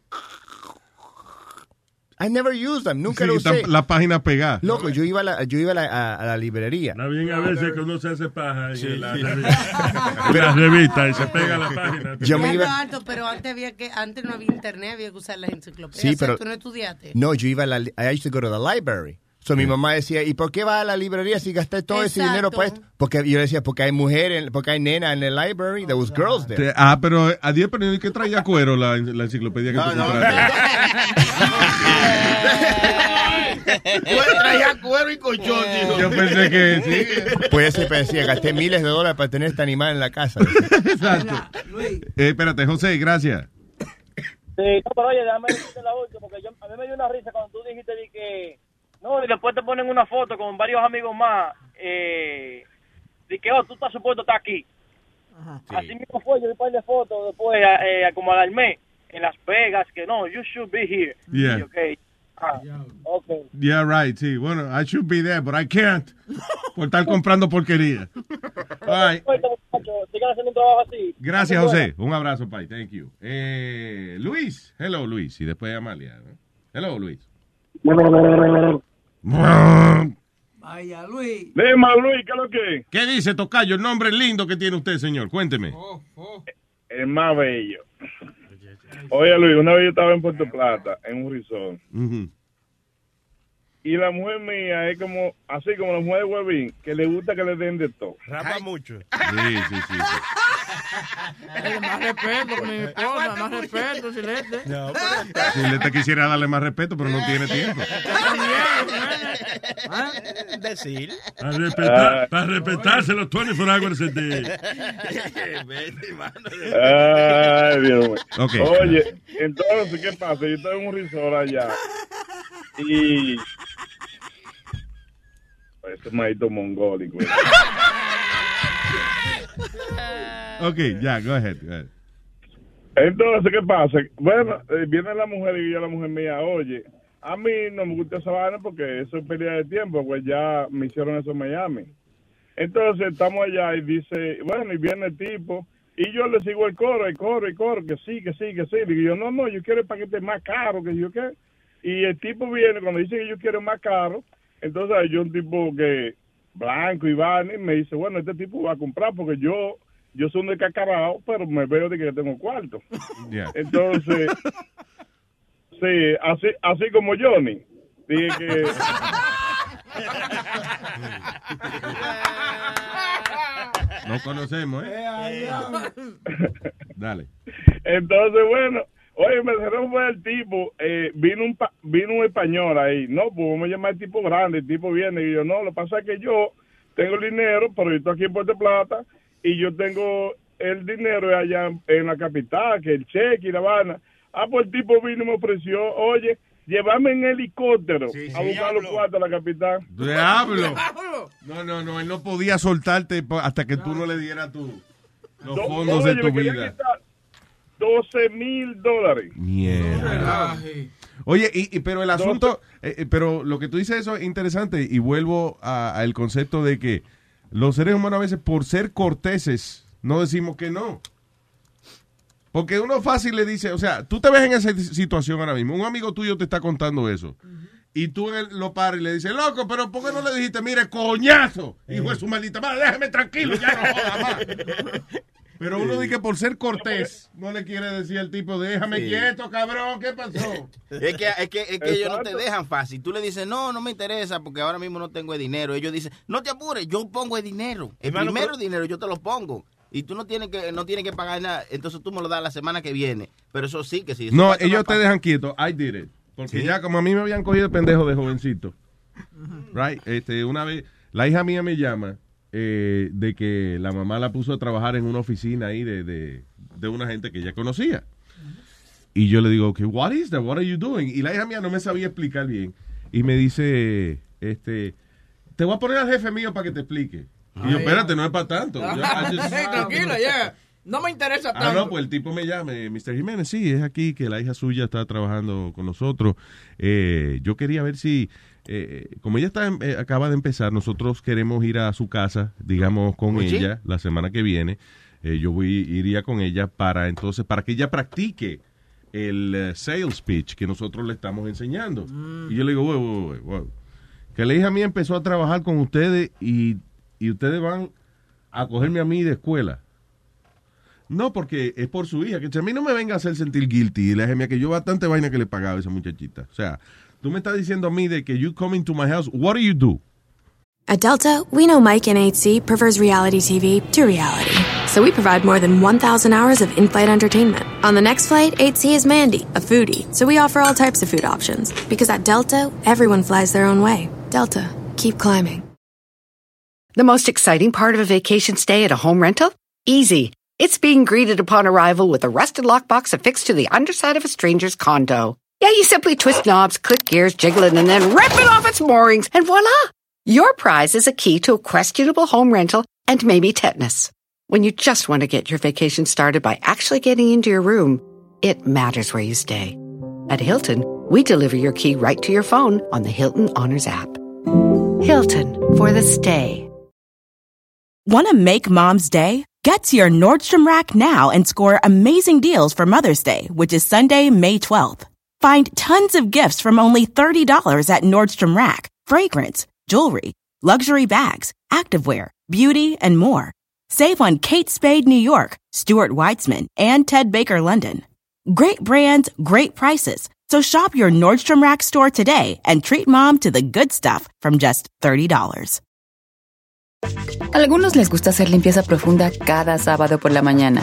I never used them. Nunca Sí, lo usé. la página pegada. Loco, yo iba a la, yo iba a la, a- a la librería. Está bien a veces que uno se hace paja Sí. en la, revista, en la revista y se pega la página. Yo me iba- no, Alto, pero antes había que antes no había internet, había que usar las enciclopedias. Sí, O sea, pero- tú no estudiaste. No, yo iba a la, I used to go to the library. So mi mamá decía, ¿y por qué vas a la librería si gasté todo ese dinero para esto? Porque yo decía, porque hay mujeres, porque hay nena en el library, there was girls there. Te- Ah, pero a 10 pero ¿y qué traía cuero la, la enciclopedia que tú compraste? Traía cuero y colchón, dijo. Yo pensé que sí. Pues ese decía, gasté miles de dólares para tener este animal en la casa. Exacto. Eh, espérate, José, gracias. Sí, no, pero oye, déjame decirte la última, porque yo, a mí me dio una risa cuando tú dijiste de que, no, y después te ponen una foto con varios amigos más, eh, de que, oh, tú estás supuesto estar aquí. Así mismo fue, yo vi un par de fotos después, eh, como al mes, en Las Vegas, que no, you should be here. Yeah. Y, ok, ah. Yeah, right, sí. Bueno, I should be there, but I can't. Por estar comprando porquería. All right. Gracias, José. Un abrazo, Pai. Thank you. Eh, Luis. Hello, Luis. Y después Amalia. ¿no? Hello, Luis. Vaya, Luis. Dime, Luis, ¿qué es lo que? ¿Qué dice Tocayo? El nombre lindo que tiene usted, señor. Cuénteme. El más bello. Oye, Luis, una vez yo estaba en Puerto Plata, en un resort, Ujú. Y la mujer mía es como, así como la mujer de Huevín, que le gusta que le den de todo. Rapa mucho. Sí, sí, sí. Eh, más respeto con mi esposa, más respeto, Silete. No, Si le te quisiera darle más respeto, pero no tiene tiempo. Decir. Para, respetar, para respetarse los 24 hours a day. Ay, Dios mío. Ok. Oye, entonces, ¿qué pasa? Yo estaba en un resort allá y... Ese maíto mongólico. Ok, ya, go ahead. go ahead. Entonces, ¿qué pasa? Bueno, eh, viene la mujer y yo la mujer mía, oye, a mí no me gusta esa vaina porque eso es pérdida de tiempo, pues ya me hicieron eso en Miami. Entonces, estamos allá y dice, bueno, y viene el tipo, y yo le sigo el coro, el coro, el coro, que sí, que sí, que sí. Digo yo, no, no, yo quiero el paquete más caro, que yo qué. Y el tipo viene, cuando dice que yo quiero más caro, entonces hay un tipo que, blanco y van y me dice, bueno, este tipo va a comprar porque yo yo soy un descacarado, pero me veo de que tengo cuarto. Yeah. Entonces, sí, así, así como Johnny. Dije que... No conocemos, ¿eh? Dale. Entonces, bueno, oye, me dijeron fue el tipo, eh, vino un pa- vino un español ahí. No, pues vamos a llamar al tipo grande, el tipo viene y yo, no, lo que pasa es que yo tengo el dinero, pero yo estoy aquí en Puerto Plata y yo tengo el dinero allá en, en la capital, que el cheque y la vaina. Ah, pues el tipo vino y me ofreció, oye, llévame en helicóptero a buscar los cuartos a la capital. Diablo. No, no, no, él no podía soltarte hasta que tú no le dieras tu, los Do- fondos oye, de tu vida. quitar 12 mil dólares. Mierda. Oye, y, y- pero el asunto, eh, eh, pero lo que tú dices eso es interesante y vuelvo a- al concepto de que los seres humanos a veces por ser corteses no decimos que no. Porque uno fácil le dice, o sea, tú te ves en esa situación ahora mismo, un amigo tuyo te está contando eso. Y tú lo paras y le dices, loco, pero ¿por qué no le dijiste, mire, coñazo? Hijo de su maldita madre, déjame tranquilo, ya no joda más. Pero uno dice que por ser cortés, no le quiere decir al tipo, déjame Sí. quieto, cabrón, ¿qué pasó? Es que, es que, es que ellos no te dejan fácil. Tú le dices, no, no me interesa porque ahora mismo no tengo el dinero. Ellos dicen, no te apures, yo pongo el dinero. El Hermano, primero pero- dinero yo te lo pongo. Y tú no tienes que no tienes que pagar nada. Entonces tú me lo das la semana que viene. Pero eso sí que sí. No, ellos te dejan quieto. I did it. Porque Sí. ya como a mí me habían cogido de pendejo de jovencito. Right? Este, una vez, la hija mía me llama eh, de que la mamá la puso a trabajar en una oficina ahí de, de, de una gente que ella conocía. Y yo le digo, okay, what is that? What are you doing? Y la hija mía no me sabía explicar bien. Y me dice, este, te voy a poner al jefe mío para que te explique. Y yo, espérate, no es para tanto. Yo, just- Hey, tranquila, ya. No me interesa tanto. Ah, no, pues el tipo me llama, eh, Mr. Jiménez, sí, es aquí que la hija suya está trabajando con nosotros. Eh, yo quería ver si, eh, como ella está, em- eh, acaba de empezar, nosotros queremos ir a su casa, digamos, con Oye. ella la semana que viene. Eh, yo voy, iría con ella para entonces, para que ella practique el eh, sales pitch que nosotros le estamos enseñando. Y yo le digo, wow, wow, wow, wow. Que la hija mía empezó a trabajar con ustedes y, y ustedes van a cogerme a mí de escuela. No, porque es por su hija. Que a mí no me venga a hacer sentir guilty. Y dije, mira, que yo bastante vaina que le pagaba a esa muchachita. O sea, tú me estás diciendo a mí de que you coming to my house, what do you do? At Delta, we know Mike in 8C prefers reality TV to reality. So we provide more than 1,000 hours of in flight entertainment. On the next flight, 8C is Mandy, a foodie. So we offer all types of food options. Because at Delta, everyone flies their own way. Delta, keep climbing. The most exciting part of a vacation stay at a home rental? Easy. It's being greeted upon arrival with a rusted lockbox affixed to the underside of a stranger's condo. Yeah, you simply twist knobs, click gears, jiggle it, and then rip it off its moorings, and voila! Your prize is a key to a questionable home rental and maybe tetanus. When you just want to get your vacation started by actually getting into your room, it matters where you stay. At Hilton, we deliver your key right to your phone on the Hilton Honors app. Hilton for the stay. Want to make mom's day? Get to your Nordstrom Rack now and score amazing deals for Mother's Day, which is Sunday, May 12th. Find tons of gifts from only $30 at Nordstrom Rack fragrance, jewelry, luxury bags, activewear, beauty, and more. Save on Kate Spade New York, Stuart Weitzman, and Ted Baker London. Great brands, great prices. So shop your Nordstrom Rack store today and treat mom to the good stuff from just $30. Algunos les gusta hacer limpieza profunda cada sábado por la mañana.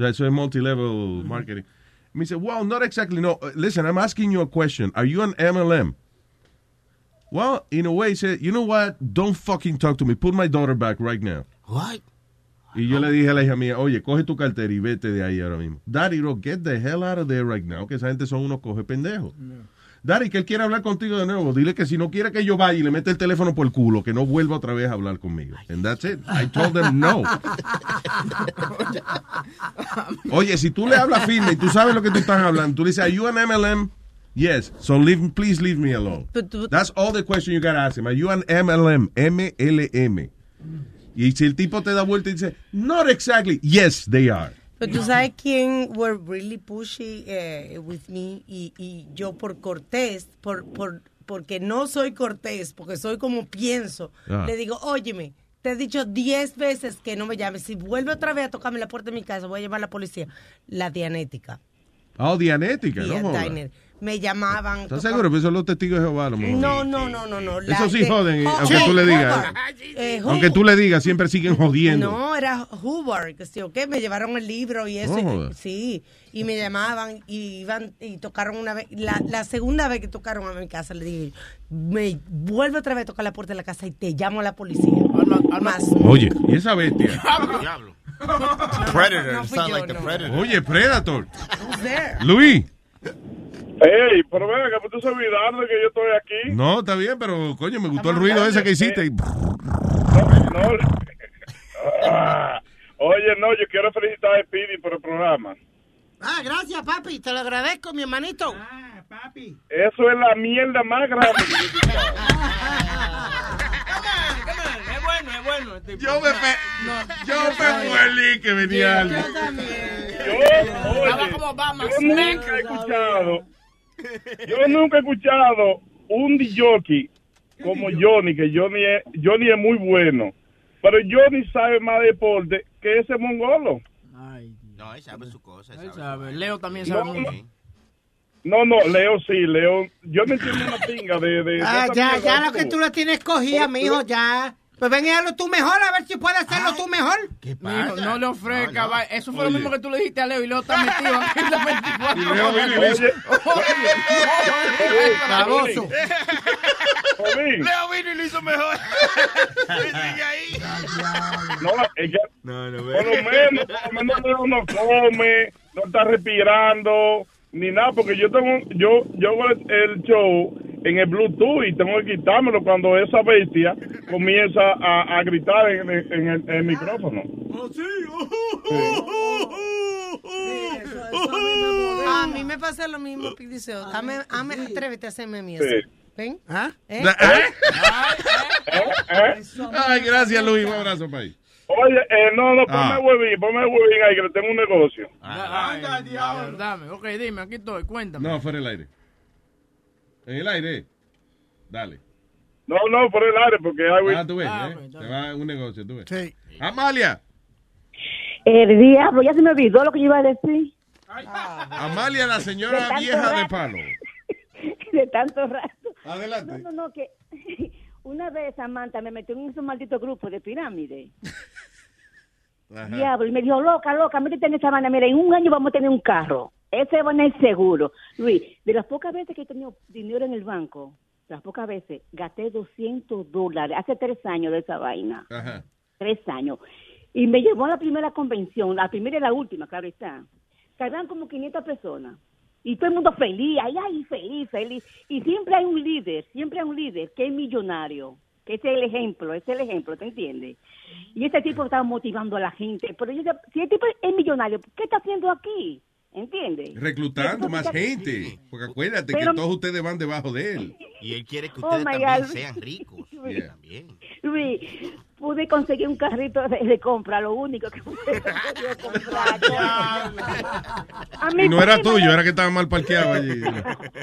MLM? Ya, eso es multi-level marketing. Me dice, well, not exactly. No, listen, I'm asking you a question. Are you an MLM? Well, in a way, he said, you know what? Don't fucking talk to me. Put my daughter back right now. What? Y yo le dije a la hija mía, oye, coge tu cartera y vete de ahí ahora mismo. Daddy, bro, get the hell out of there right now. Que esa gente son unos coge pendejos. Daddy, que él quiere hablar contigo de nuevo. Dile que si no quiere que yo vaya y le mete el teléfono por el culo, que no vuelva otra vez a hablar conmigo. And that's it. I told them no. Oye, si tú le hablas firme y tú sabes lo que tú estás hablando, tú le dices, are you an MLM? Yes. So leave, please leave me alone. That's all the question you gotta ask him. Are you an MLM? M-L-M. Y si el tipo te da vuelta y dice, not exactly. Yes, they are. Pero tú sabes quién were really pushy eh, with me y, y yo por cortés, por, por, porque no soy cortés, porque soy como pienso, Ah. le digo, óyeme, te he dicho diez veces que no me llames. Si vuelve otra vez a tocarme la puerta de mi casa, voy a llamar a la policía. La Dianética. Oh, Dianética, Dia- no. Me llamaban. ¿Estás seguro? Pues son los testigos de Jehová. a lo mejor. No, no, no, no, no. la Eso sí de- joden, Oh, aunque sí, tú le digas. Eh, Aunque tú le digas, siempre siguen jodiendo. No, era Hoover, que sí, ok, me llevaron el libro y eso. Sí, y me llamaban y iban y tocaron una vez. La, la segunda vez que tocaron a mi casa, le dije, me vuelve otra vez a tocar la puerta de la casa y te llamo a la policía. Más. Oye, ¿y esa bestia? Diablo. Predator. No fui sound yo, like the. Predator. Oye, Predator. Who's there? Luis. Ey, pero venga, que tú se olvidaron de que yo estoy aquí. No, está bien, pero coño, me gustó el ruido ese que hiciste. y- No, Ah, oye, no, yo quiero felicitar a Speedy por el programa. Ah, gracias, papi. Te lo agradezco, mi hermanito. Ah, papi. Eso es la mierda más grande. yo. Es bueno, es bueno. tipo. Yo me Yo me muerí que venía alguien. Yo, oye, yo nunca he escuchado, yo nunca he escuchado un DJ como Johnny, que Johnny es, Johnny es muy bueno, pero Johnny sabe más deporte que ese mongolo. No, él sabe su cosa. Él sabe. Leo también sabe No, mucho. No, no, Leo sí, Leo, yo no entiendo una pinga de... de, de Ah, ya, ya lo que tú lo tienes cogida, mijo, ya. Pues ven y hazlo tú mejor, a ver si puedes hacerlo tú mejor. ¿Qué Mijo, no le ofrezca. va- Eso fue Oye. lo mismo que tú le dijiste a Leo y Leo está metido aquí en la 24 Y Leo vino y dice- Baboso. Leo vino y lo hizo mejor. Y sigue ahí. No, que por lo menos, por lo menos Leo no come, no está respirando, ni nada, porque yo tengo, yo, yo hago el, show en el Bluetooth y tengo que quitármelo cuando esa bestia comienza a, a gritar en, el- en el, en el micrófono. A mí me pasa lo mismo, Pidiseo. Dame, dame, atrévete a hacerme eso. Sí. ¿Ven? ¿Ah? ¿Eh? Ay, gracias, Luis. Un abrazo, país. Oye, eh, no, no, ponme Ah. el huevín, ponme el huevín ahí que le tengo un negocio. Ay, dame, dame. Ok, dime, aquí estoy. Cuéntame. No, fuera el aire. En el aire. Dale. No, no, por el aire, porque hay... Ah, tú ves, Ah, ¿eh? Te va un negocio, tú ves. Amalia. El diablo, ya se me olvidó lo que yo iba a decir. Amalia, la señora vieja de palo. de tanto rato. Adelante. No, no, no, que una vez Samantha me metió en esos malditos grupos de pirámide. Diablo, y me dijo, loca, loca, métete en esa banda. Mira, en un año vamos a tener un carro. Ese va a ser seguro. Luis, de las pocas veces que he tenido dinero en el banco, de las pocas veces, gasté 200 dólares. Hace tres años de esa vaina. Ajá. Tres años. Y me llevó a la primera convención, la primera y la última, claro está. Habían como 500 personas. Y todo el mundo feliz, ay, ay, feliz, feliz. Y siempre hay un líder, siempre hay un líder que es millonario, que es el ejemplo, es el ejemplo, ¿te entiendes? Y ese tipo está motivando a la gente. Pero yo, si el tipo es millonario, ¿qué está haciendo aquí? ¿Entiendes? Reclutando más gente. Porque acuérdate Pero- que todos ustedes van debajo de él. Y él quiere que Oh, ustedes también God. sean ricos. Luis, También. Luis, pude conseguir un carrito de, de compra, lo único que pude comprar. A mi Y no era tuyo, era que estaba mal parqueado allí.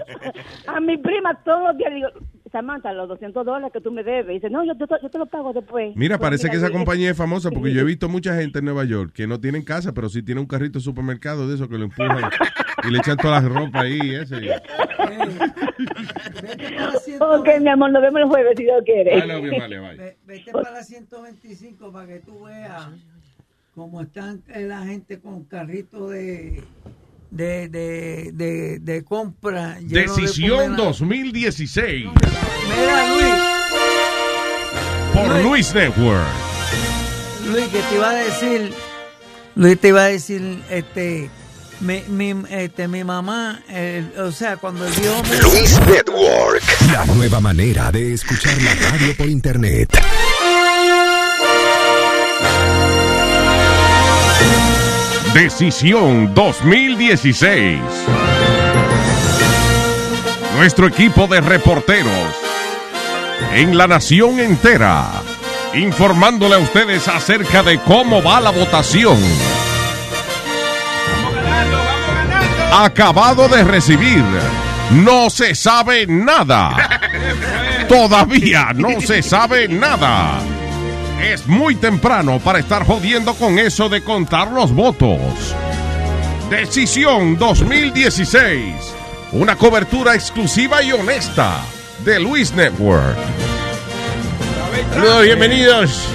A mi prima todos los días le digo, Samantha, los 200 dólares que tú me debes. dice, no, yo, te- yo te lo pago después. Mira, Pues parece que esa compañía es famosa porque yo he visto mucha gente en Nueva York que no tienen casa, pero sí tienen un carrito de supermercado de eso que lo empujan y le echan toda la ropa ahí. Ese. Ok, mi amor, nos vemos el jueves si Dios quiere. Love you, vale. Ve- Vete para la 125 para que tú veas cómo están la gente con carritos de, de, de, de, de compra. de Decisión comida. 2016 Mira, Luis, por Luis Network. Luis, que te iba a decir, Luis te iba a decir, este, mi, mi, este, mi mamá, eh, o sea, cuando el me- Luis Network, la nueva manera de escuchar la radio por internet. Decisión 2016. Nuestro equipo de reporteros en la nación entera, informándole a ustedes acerca de cómo va la votación. Acabado de recibir, no se sabe nada. Todavía no se sabe nada. Es muy temprano para estar jodiendo con eso de contar los votos. Decisión 2016. Una cobertura exclusiva y honesta de Luis Network. Saludos, bienvenidos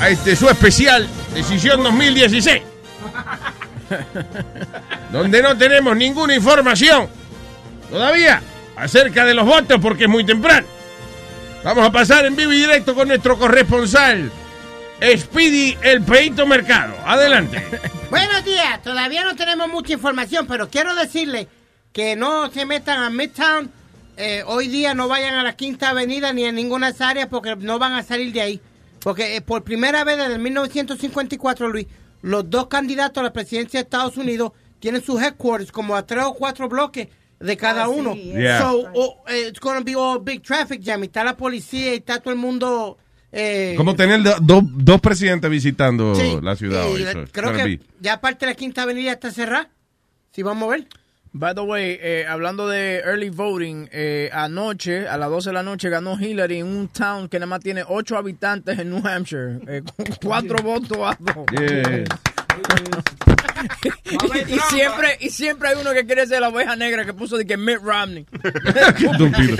a este su especial Decisión 2016. Donde no tenemos ninguna información todavía acerca de los votos porque es muy temprano. Vamos a pasar en vivo y directo con nuestro corresponsal, Speedy El Peito Mercado. Adelante. Buenos días, todavía no tenemos mucha información, pero quiero decirle que no se metan a Midtown. eh, hoy día no vayan a la Quinta Avenida ni a ninguna áreas porque no van a salir de ahí. Porque eh, por primera vez desde 1954, Luis, los dos candidatos a la presidencia de Estados Unidos tienen sus headquarters como a tres o cuatro bloques de cada Ah, sí, uno. Yeah. So, oh, eh, it's gonna be all big traffic jam. Está la policía y está todo el mundo... eh, Como tener do- do- dos presidentes visitando Sí, la ciudad hoy. so creo que be- ya parte de la Quinta Avenida está cerrada. Si vamos a ver. By the way, eh, hablando de early voting, eh, anoche, a las 12 de la noche, ganó Hillary en un town que nada más tiene 8 habitantes en New Hampshire, eh, con 4 votos a 2. Yeah. Y, siempre, y siempre hay uno que quiere ser la oveja negra que puso de que Mitt Romney. Estúpido.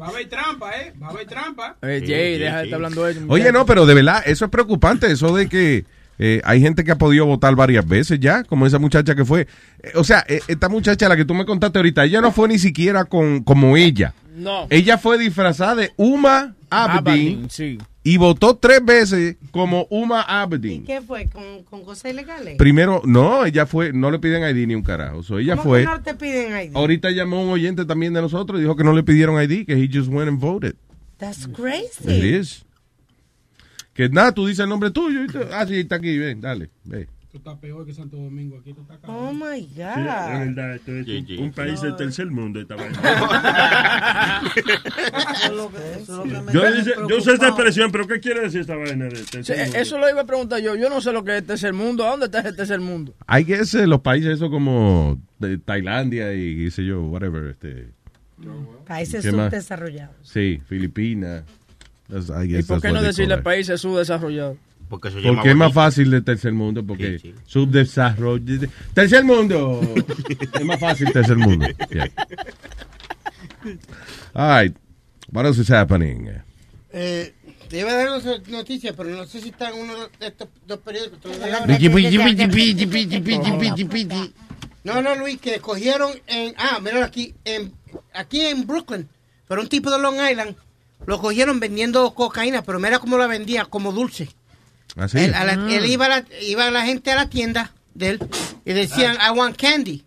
Va a haber trampa, ¿eh? Va a haber trampa. Eh, Jay, deja de estar hablando de eso. Oye, no, pero de verdad, eso es preocupante, eso de que eh, hay gente que ha podido votar varias veces ya, como esa muchacha que fue. Eh, o sea, eh, esta muchacha, la que tú me contaste ahorita, ella no fue ni siquiera con como ella. No. Ella fue disfrazada de Uma Abedin Aberdeen, sí. Y votó tres veces como Uma Abedin. ¿Qué fue? ¿Con, con cosas ilegales? Primero, no, ella fue, no le piden ID ni un carajo. So, ella ¿Cómo fue. que no te piden ID? Ahorita llamó un oyente también de nosotros y dijo que no le pidieron ID, que he just went and voted. That's It crazy. is. Que nada, tú dices el nombre tuyo. Y ah, sí, está aquí, ven, dale, ve. Esto está peor que Santo Domingo. Aquí esto está acá. Oh my Sí, es God. verdad, esto es un, un país del tercer mundo. Esta vaina. Eso es lo que- eso es lo que me yo, tiene dice- yo sé esta expresión, pero ¿qué quiere decir esta vaina de Sí, tercer mundo? eso lo iba a preguntar yo. Yo no sé lo que es tercer mundo. ¿A dónde está ese tercer mundo? Hay que ser los países eso como de Tailandia y qué sé yo, whatever. Este, Países subdesarrollados. sí, Filipinas. I ¿Y guess por qué no decirle países subdesarrollados? Porque eso llama Porque es más fácil de tercer mundo, porque subdesarrollo. Tercer mundo. es más fácil tercer mundo. Yeah. All right. What else is happening? Eh, te iba a dar una noticia, pero no sé si está en uno de estos dos periódicos. No, no, Luis, que cogieron en. Ah, mira aquí. En, aquí en Brooklyn. Pero un tipo de Long Island. Lo cogieron vendiendo cocaína, pero mira cómo la vendía, como dulce. Así. Él, a la- él iba, a la, iba a la gente a la tienda de él y decían, I want candy.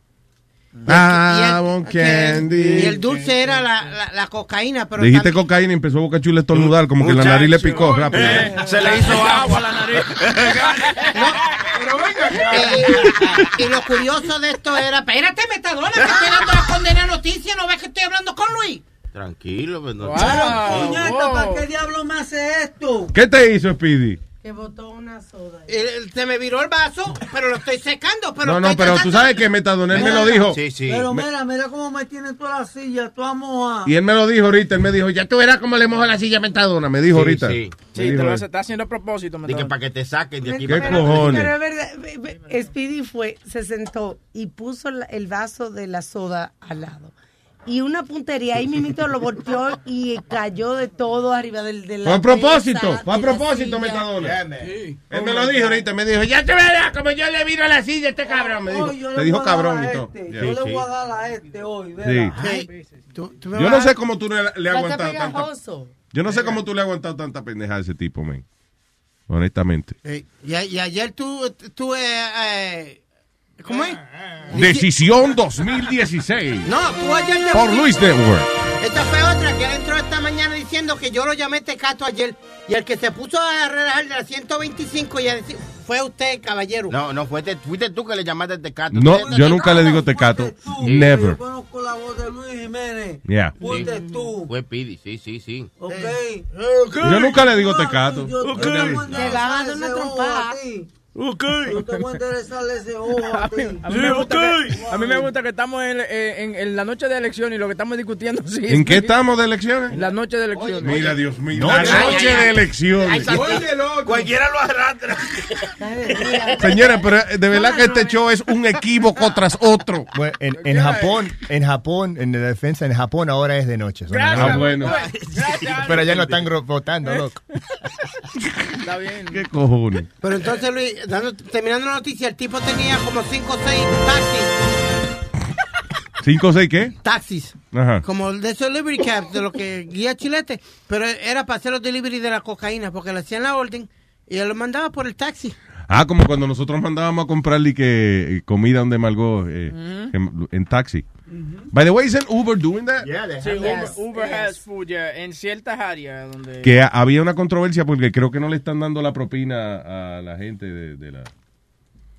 I want candy. Y el dulce era la, la, la cocaína, pero Dijiste también- cocaína y empezó Boca Chula a estornudar, como que la nariz le picó rápido. Eh, se le hizo agua a la nariz. y, y lo curioso de esto era, espérate, metadona, que estoy dando la condena noticia, ¿no ves que estoy hablando con Luis? Tranquilo, pues no. Pero, puñeta, ¿para qué diablo me hace esto? ¿Qué te hizo, Speedy? Que botó una soda. Eh, Se me viró el vaso, pero lo estoy secando. Pero No, no, pero tú tratando- sabes que Metadona, él me lo dijo. Pero Me- mira, mira cómo me tiene toda la silla, toda mojada. Y él me lo dijo ahorita, él me dijo, ya tú verás cómo le mojo la silla a Metadona, me dijo Sí, ahorita. sí. Me Sí, te lo está haciendo a propósito. me Dije, está- para que te saquen de aquí. ¿Qué para que- cojones? Pero es verdad, ve- ve- Speedy fue, se sentó y puso el vaso de la soda al lado. Y una puntería, ahí mismito lo volteó y cayó de todo arriba del de la Fue a propósito, mesa, fue a propósito. Metadona. Él me lo dijo ahorita, me dijo, ya te verás como yo le viro la silla a este cabrón. Me dijo, te le dijo cabrón y todo. este. Yo le Sí. voy a dar a este hoy, Sí. ¿verdad? Tú- tú me Yo no sé cómo tú le, le has aguantado tanta... Yo no sé cómo tú le has aguantado tanta pendeja a ese tipo, man. Honestamente. Eh, y, y ayer tú, tú eh, eh, ¿cómo es? Decisión 2016. No, tú ayer te- Por Luis Network. Esta fue otra que entró esta mañana diciendo que yo lo llamé tecato ayer. Y el que se puso a relajar de la 125 y a decir, fue usted, caballero. No, no, fuiste, fuiste tú que le llamaste tecato. No, Usted- yo nunca le digo tecato. Never. Yo conozco la voz de Luis Jiménez. Yeah. Fuiste tú, Fue Pidi, sí, sí, sí. ¿ok? Yo nunca le digo tecato. Yo Ok. te voy a dar una trompada. Ti. Yo te voy a ese ojo a ti. A mí, me gusta que, a mí me gusta que estamos en, en- en la noche de elección y lo que estamos discutiendo. Sí, ¿En qué es- estamos de elecciones? En la noche de elección. Mira, Dios mío. No, la noche de ay. elecciones. Cualquiera lo arrastra. Señores, pero eh, de verdad que este show es un equívoco tras otro. Bueno, en, en Japón, en Japón, en la defensa, en Japón ahora es de noche. Gracias. Ah, bueno. Gracias. Pero ya no están votando, loco. Está bien. ¿Qué cojones? Pero entonces, Luis, dando- terminando la noticia, el tipo tenía como 5 o 6 taxis. ¿Cinco o seis qué? Taxis. Ajá. Como de esos Liberty Cabs, de lo que guía Chilete. Pero era para hacer los delivery de la cocaína, porque le hacían la orden y él lo mandaba por el taxi. Ah, como cuando nosotros mandábamos a comprarle que eh, comida donde Malgó eh, en, en taxi. By the way, isn't Uber doing that? Sí, Uber, Yes, Uber yes. has food yeah, en ciertas áreas donde... Que ha- había una controversia porque creo que no le están dando la propina a la gente de, de la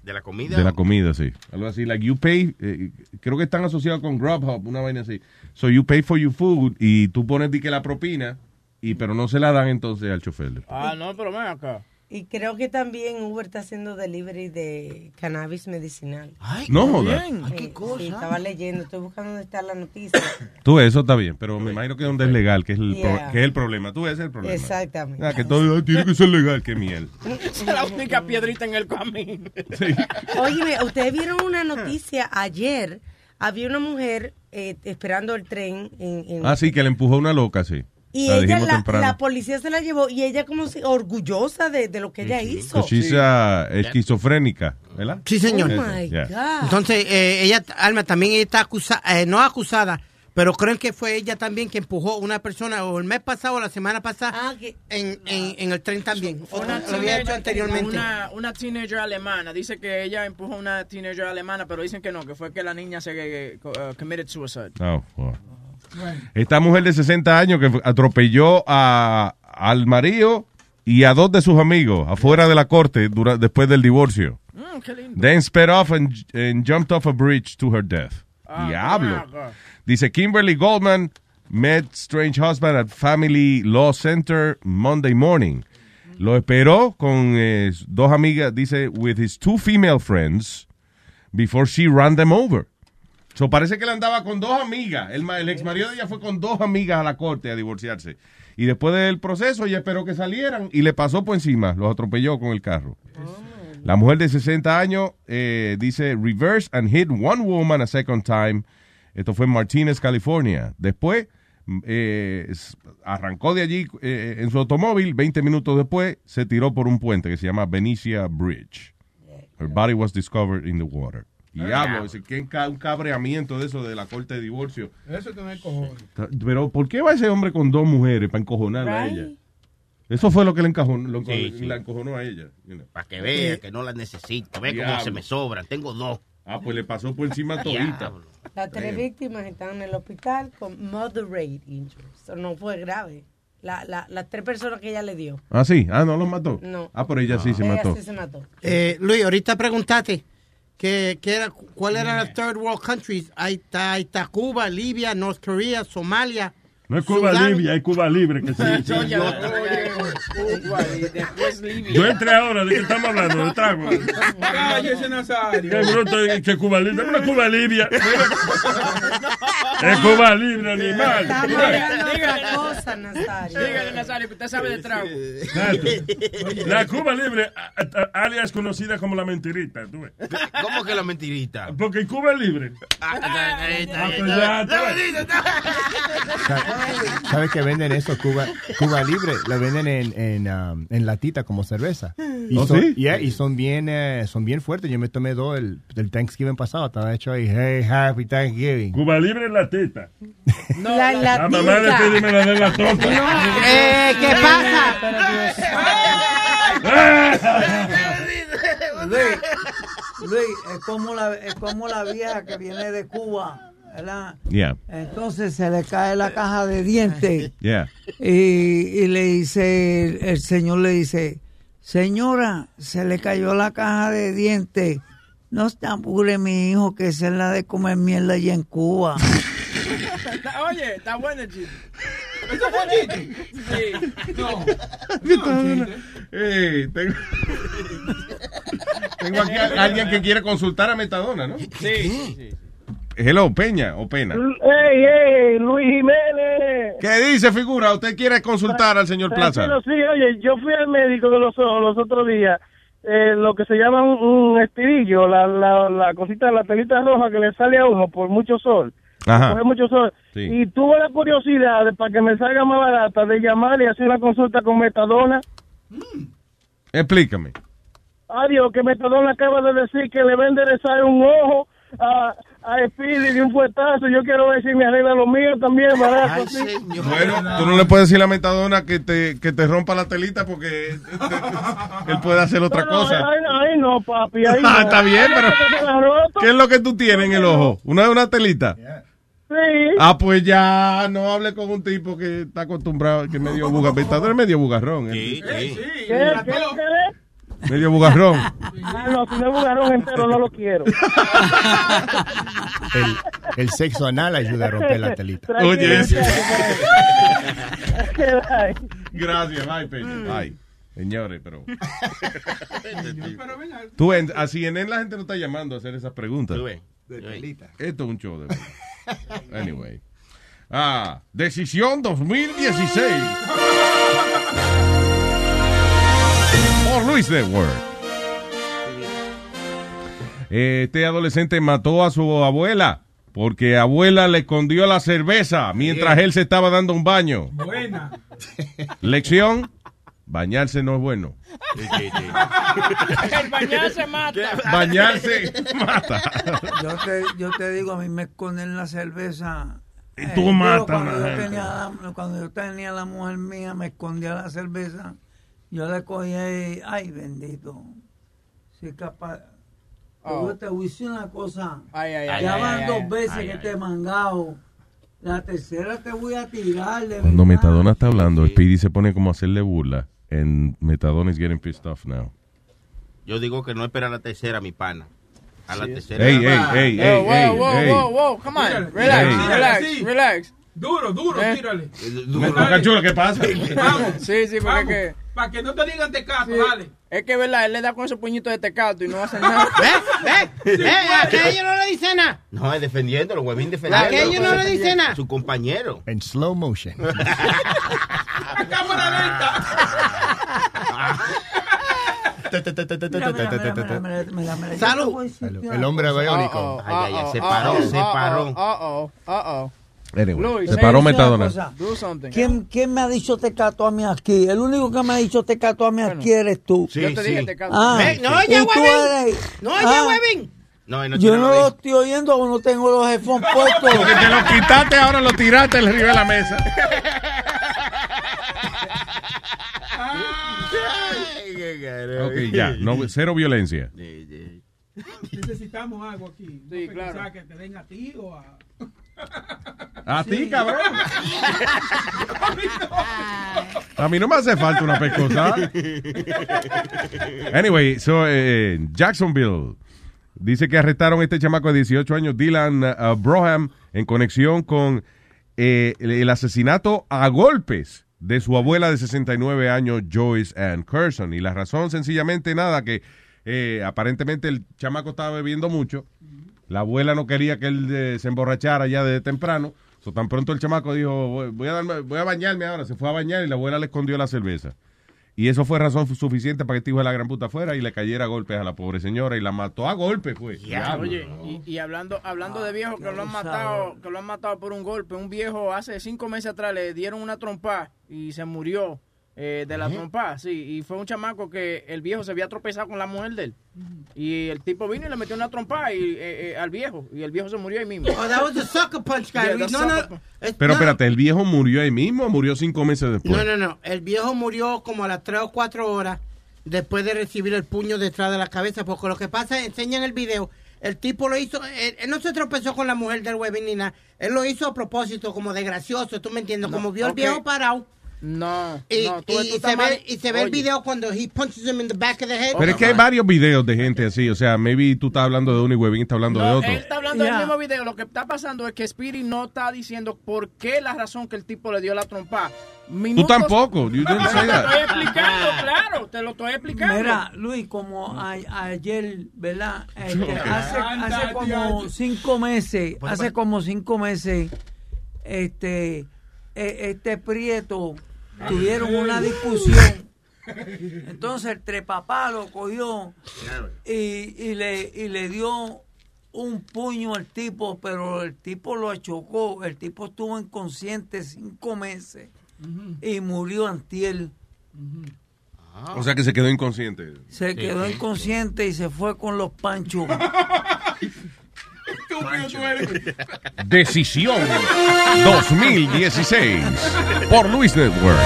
De la comida. de la comida, sí. Algo así, like you pay, eh, creo que están asociados con Grubhub, una vaina así. So you pay for your food y tú pones di que la propina y pero no se la dan entonces al chofer. Ah, no, pero ven acá. Y creo que también Uber está haciendo delivery de cannabis medicinal. No joda. Eh, sí, estaba leyendo, estoy buscando dónde está la noticia. Tú eso está bien, pero me imagino que es donde es legal, que es el, pro- Yeah. que es el problema. Tú ese es el problema. Exactamente. Ah, que todo tiene que ser legal, qué miel. Es la única piedrita en el camino. Oye, ustedes vieron una noticia ayer. Había una mujer eh, esperando el tren en, en- Ah, sí, que le empujó una loca, sí. Y La ella, la, la policía se la llevó y ella como si orgullosa de, de lo que ella hizo. So she's, uh, esquizofrénica, ¿verdad? Sí, señor. Oh my Yeah. God. Entonces, eh, ella, Alma, también ella está acusada, no acusada, pero creen que fue ella también que empujó a una persona, o el mes pasado o la semana pasada, Ah, en, en, en el tren también. Una Lo había hecho teenager- anteriormente. Una, una teenager alemana. Dice que ella empujó a una teenager alemana, pero dicen que no, que fue que la niña se eh, uh, committed suicide. Oh, wow. Esta mujer de 60 años que atropelló a, al marido y a dos de sus amigos afuera de la corte dura- después del divorcio. Mm, qué lindo. Then sped off and, and jumped off a bridge to her death. Ah, Diablo. carajo. Dice Kimberly Goldman met strange husband at Family Law Center Monday morning. Lo esperó con eh, dos amigas, dice, with his two female friends before she ran them over. Parece que él andaba con dos amigas. El, ex marido de ella fue con dos amigas a la corte a divorciarse. Y después del proceso, ella esperó que salieran y le pasó por encima. Los atropelló con el carro. La mujer de 60 años eh, dice reverse and hit one woman a second time. Esto fue en Martinez, California. Después mm, eh, arrancó de allí eh, en su automóvil. 20 minutos después se tiró por un puente que se llama Benicia Bridge. Her body was discovered in the water. Diablo, ese que un cabreamiento de eso de la corte de divorcio. Eso que no hay cojones. Pero ¿por qué va ese hombre con dos mujeres para encojonarla a ella? Eso fue lo que le encajonó, lo- Sí, sí. la encojonó a ella. you know. Para que vea que no las necesito. Ve cómo se me sobran. Tengo dos. Ah, pues le pasó por encima todita. Diablo. Las tres víctimas están en el hospital con moderate injuries. No fue grave. La, la, las tres personas que ella le dio. Ah, sí. Ah, no los mató. No. Ah, pero ella sí se Ella mató. sí se mató. Eh, Luis, ahorita preguntaste que, que era, cuál eran las third world countries. Ahí está, ahí está Cuba, Libia, North Korea, Somalia. No es Cuba Sudán. Libre, es Cuba Libre que se dice. Yo entré ahora, ¿de qué estamos hablando? ¿De trago? Cállese, Nazario. Qué bruto es que Cuba Libre, una Cuba Libia. Es Cuba Libre, animal. Otra cosa, Nazario. Dígale, Nazario, que usted sabe de trago. La Cuba Libre, alias conocida como la mentirita. ¿tú ves? ¿Cómo que la mentirita? Porque Cuba es libre. Ah, pues ya, tú ves. ¿Sabes que venden eso? Cuba, Cuba Libre, lo venden en, en, um, en latita como cerveza. Y, ¿Oh, son, sí? yeah, y son bien eh, son bien fuertes. Yo me tomé dos el, el Thanksgiving pasado. Estaba hecho ahí, hey, happy Thanksgiving. Cuba Libre es la teta. La La mamá le pide me la de la tota. Eh, ¿Qué pasa? Luis, Luis, es como la, es como la vieja que viene de Cuba, ¿verdad? Yeah. Entonces se le cae la caja de dientes Yeah. y, y le dice, el, el señor le dice, señora, se le cayó la caja de dientes. No se apure, mi hijo, que esa es la de comer mierda allá en Cuba. Oye, está bueno el chiste. ¿Eso fue un chiste? Sí. No. Eh, tengo, tengo aquí a alguien que quiere consultar a Metadona, ¿no? Sí, sí, sí. Hello, Peña o Pena. ¡Ey, ey! Luis Jiménez. ¿Qué dice, figura? ¿Usted quiere consultar al señor Plaza? Sí, oye, yo fui al médico los, los otros días. Eh, lo que se llama un, un espirillo, la, la, la cosita, la telita roja que le sale a uno por mucho sol. Ajá. Coge mucho sol. Sí. Y tuve la curiosidad, de, para que me salga más barata, de llamar y hacer una consulta con Metadona. Explícame. Adiós, que Metadona acaba de decir que le va a enderezar un ojo a, a Speedy de un fuetazo. Yo quiero ver si me arregla lo mío también, barato. Ay, sí. señor. Bueno, tú no le puedes decir a Metadona que te, que te rompa la telita porque él puede hacer otra no, cosa. Ahí, ahí no, papi. Ahí no. está bien, pero. ¿qué es lo que tú tienes en el ojo? ¿Una, una telita? Sí. Ah, pues ya no hable con un tipo que está acostumbrado, que es medio buga, Metadona es medio bugarrón. Sí, ¿eh? sí. ¿Qué, qué, qué? Medio bugarrón. Ah, no, si no es bugarrón entero, no lo quiero. El, el sexo anal ayuda a romper la telita. Oye, Tranquilo. Gracias, bye, Peña. Bye. Señores, pero. Tú, en, a CNN la gente no está llamando a hacer esas preguntas. Tú ves. Esto es un show de verdad. Anyway. Ah, decisión 2016. Por Luis Network. Este adolescente mató a su abuela porque abuela le escondió la cerveza mientras él se estaba dando un baño. Buena. Lección, bañarse no es bueno. El bañarse mata. Bañarse mata. Yo te, yo te digo, a mí me esconden la cerveza. Y Eh, tú digo, matas cuando, yo tenía la, cuando yo tenía la mujer mía, me escondía la cerveza. Yo le cogía y, ay, bendito. Soy capaz. Oh. Yo te voy a decir una cosa. Ay, ay, ay, ya ay, van ay, dos ay. veces Ay, que ay. te he mangado. La tercera te voy a tirar. De Cuando verdad. Metadona está hablando, Speedy se pone como a hacerle burla. And Metadona is getting pissed off now. Yo digo que no espera la tercera, mi pana. A la tercera. Ey, ey, ey, Yo, ey, whoa, ey, whoa, ey. whoa, whoa, come on. Tírale, Relax, tírale, relax, sí. relax. Duro, duro, Eh. tírale. Boca Chula, ¿qué pasa? Vamos. Sí, sí, porque que... Para que no te digan tecato, sí, dale. Es que, ¿verdad? Él le da con ese puñito de tecato y no hace nada. ¿Ve? ¿Ve? Aquello no le dice nada. No, es defendiéndolo, huevín defendiéndolo. Aquello no le dice nada. Su compañero. En slow motion. Cámara mira, mira, yo Salud. El hombre biónico. Ay, ay, ay, se paró, se paró. Anyway, Luis, se paró Metadona. ¿Quién, ¿Quién me ha dicho tecato a mí aquí? El único que me ha dicho tecato a mí aquí eres tú. Sí, Yo te dije sí. tecato. Ah, no y oye, tú huevín. eres- No oye, Ah, huevín. No, él no Yo no lo estoy oyendo porque no tengo los headphones puestos. Porque te lo quitaste, ahora lo tiraste arriba de la mesa. Ok, ya, no, cero violencia. Necesitamos algo aquí. Sí, no claro. que te den a ti o a... A ti, cabrón. A mí no me hace falta una pescosa. Anyway, so, eh, Jacksonville dice que arrestaron a este chamaco de 18 años, Dylan uh, Broham, en conexión con eh, el, el asesinato a golpes de su abuela de 69 años, Joyce Ann Curson. Y la razón, sencillamente, nada, que eh, aparentemente el chamaco estaba bebiendo mucho. La abuela no quería que él se emborrachara ya de temprano. So, tan pronto el chamaco dijo, voy, a darme- voy a bañarme ahora. Se fue a bañar y la abuela le escondió la cerveza. Y eso fue razón suficiente para que este hijo de la gran puta fuera y le cayera a golpes a la pobre señora y la mató a golpes, pues. Diablo. Oye, y, y hablando hablando de viejos que lo han matado, que lo han matado por un golpe, un viejo hace cinco meses atrás le dieron una trompa y se murió eh, de la ¿Eh? trompa, sí, y fue un chamaco que el viejo se había tropezado con la mujer de él y el tipo vino y le metió una trompa y, eh, eh, al viejo y el viejo se murió ahí mismo. Oh, that was the sucker punch guy. Yeah, no, no, sucker punch. es- Pero no. espérate, ¿el viejo murió ahí mismo o murió cinco meses después? No, no, no. El viejo murió como a las 3 o 4 horas después de recibir el puño detrás de la cabeza. Porque lo que pasa, enseñan el video, el tipo lo hizo, él, él no se tropezó con la mujer del webbing ni nada. Él lo hizo a propósito, como de gracioso, ¿tú me entiendes? Como vio el viejo parado. No, Y, no, tú- y tú estás se ve, y se ve el video cuando he punches him in the back of the head. Pero es que hay varios videos de gente así. O sea, maybe tú estás hablando de uno y Webin está hablando de otro. él está hablando del mismo video. Lo que está pasando es que Speedy no está diciendo por qué la razón que el tipo le dio la trompa. Tú tampoco. You didn't Te say lo estoy that. explicando, claro, te lo estoy explicando. Mira, Luis, como a- ayer, ¿verdad? Este, hace, hace como cinco meses, hace como cinco meses, este, e- este Prieto tuvieron una discusión. Entonces el trepapá lo cogió y, y le, y le dio un puño al tipo, pero el tipo lo achocó. El tipo estuvo inconsciente cinco meses y murió antier. O sea que se quedó inconsciente. Se quedó inconsciente y se fue con los panchos. Decisión 2016 por Luis Network.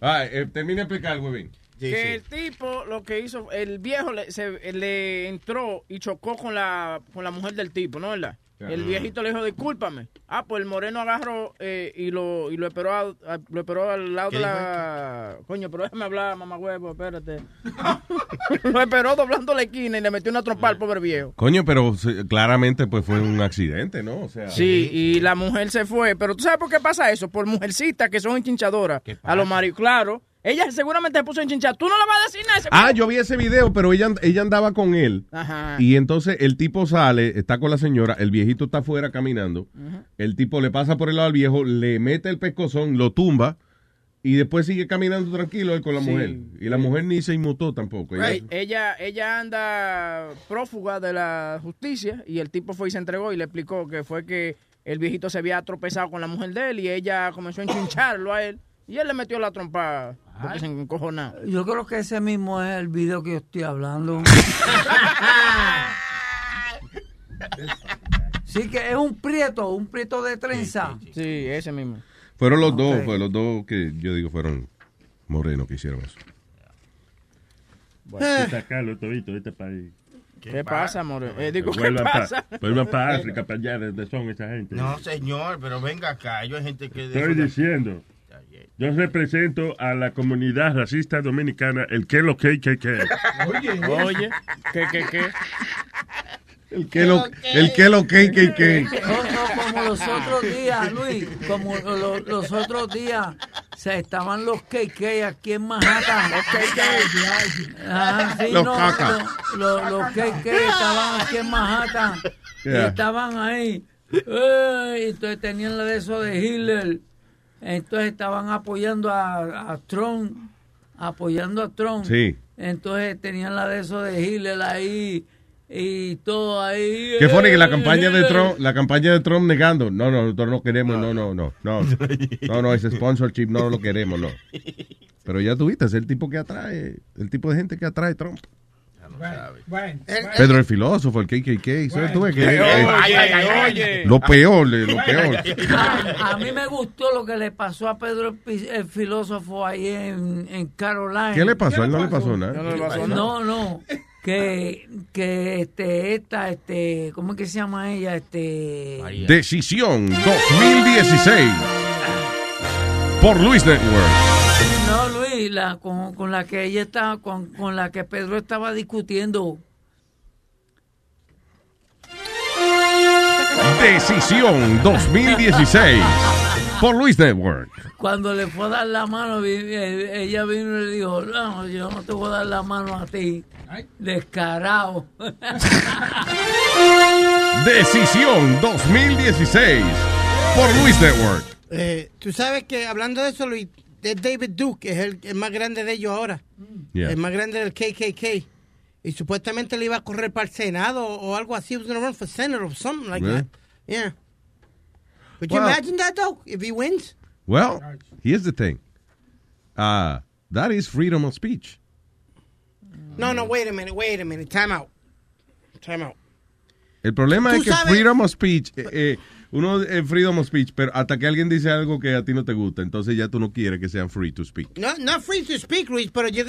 Ah, eh, termina de explicar, Webin. que el tipo lo que hizo, el viejo le, se- le entró y chocó con la, con la mujer del tipo, ¿no verdad? El viejito le dijo, discúlpame. Ah, pues el moreno agarró eh, y lo y lo esperó, a- a- lo esperó al lado ¿Qué de la... Coño, pero déjame hablar, mamá huevo, espérate. lo esperó doblando la esquina y le metió una trompa al pobre viejo. Coño, pero claramente pues fue un accidente, ¿no? O sea, Sí, y la mujer se fue. Pero ¿tú sabes por qué pasa eso? Por mujercitas que son enchinchadoras. A los maridos, claro. Ella seguramente se puso a enchinchar. Tú no le vas a decir nada. ese Ah, yo vi ese video, pero ella, ella andaba con él. Ajá. Y entonces el tipo sale, está con la señora, el viejito está afuera caminando. Ujú. El tipo le pasa por el lado al viejo, le mete el pescozón, lo tumba y después sigue caminando tranquilo él con la Sí. mujer. Y la mujer ni se inmutó tampoco. Right. Ella, ella anda prófuga de la justicia y el tipo fue y se entregó y le explicó que fue que el viejito se había tropezado con la mujer de él y ella comenzó a enchincharlo a él y él le metió la trompa porque se encojonó. Yo creo que ese mismo es el video que yo estoy hablando. Sí, que es un prieto, un prieto de trenza. Sí, ese mismo. Fueron los dos, Ok. fue los dos que yo digo fueron morenos que hicieron eso. Hay que sacarlo todito de este país. ¿Qué, pasa, more? Eh, digo, ¿qué pa- pasa? Vuelvan para África, para allá, de donde son esa gente. No, señor, pero venga acá. Yo hay gente que... Estoy diciendo. Yo represento a la comunidad racista dominicana, el que lo que que que. Oye, oye, ¿qué, qué, qué? El que lo, el que lo que que que. No, no, como los otros días, Luis, como lo- los otros días, se estaban los KK aquí en Manhattan. Los KK. Ajá, sí, Los no, caca. lo- lo- los KK estaban aquí en Manhattan. Y estaban ahí. Eh, y entonces tenían la de eso de Hitler. Entonces estaban apoyando a, a Trump. Apoyando a Trump. Sí. Entonces tenían la de eso de Hitler ahí. Y todo ahí. Qué funny que la eh, campaña de. Trump, la campaña de Trump negando, no, no, nosotros no queremos, no, no, no, no, no, no, ese sponsorship no lo queremos, no. Pero ya tuviste, es el tipo que atrae, el tipo de gente que atrae Trump. Bueno, Pedro el filósofo, el KKK, ¿sabes tú ves que Oye, eh, oye, oye. lo peor, de lo peor. A, a mí me gustó lo que le pasó a Pedro el, filósofo ahí en, en Carolina. ¿Qué le pasó? A él no le pasó nada. No, no. que, que este, esta, este, ¿cómo es que se llama ella? Este, Decisión 2016 por Luis Network. Luis, la, con, con la que ella estaba, con, con la que Pedro estaba discutiendo. Decisión 2016 por Luis Network. Cuando le fue a dar la mano, eh, ella vino y le dijo, no, yo no te voy a dar la mano a ti. Descarado. Decisión 2016 por Luis Network. Eh, Tú sabes que hablando de eso, Luis, David Duke es el, el más grande de ellos ahora. Yeah. El más grande del KKK. Y supuestamente le iba a correr para el Senado o algo así. Was going to run for Senate or something like Really? that. Yeah. Could you Well- imagine that, though, if he wins? Well, here's the thing. Uh, that is freedom of speech. No, no, wait a minute, wait a minute. Time out. Time out. El problema es que sabes- freedom of speech, eh, eh, uno es freedom of speech, pero hasta que alguien dice algo que a ti no te gusta, entonces ya tú no quieres que sean free to speak. No, not free to speak, Luis, pero you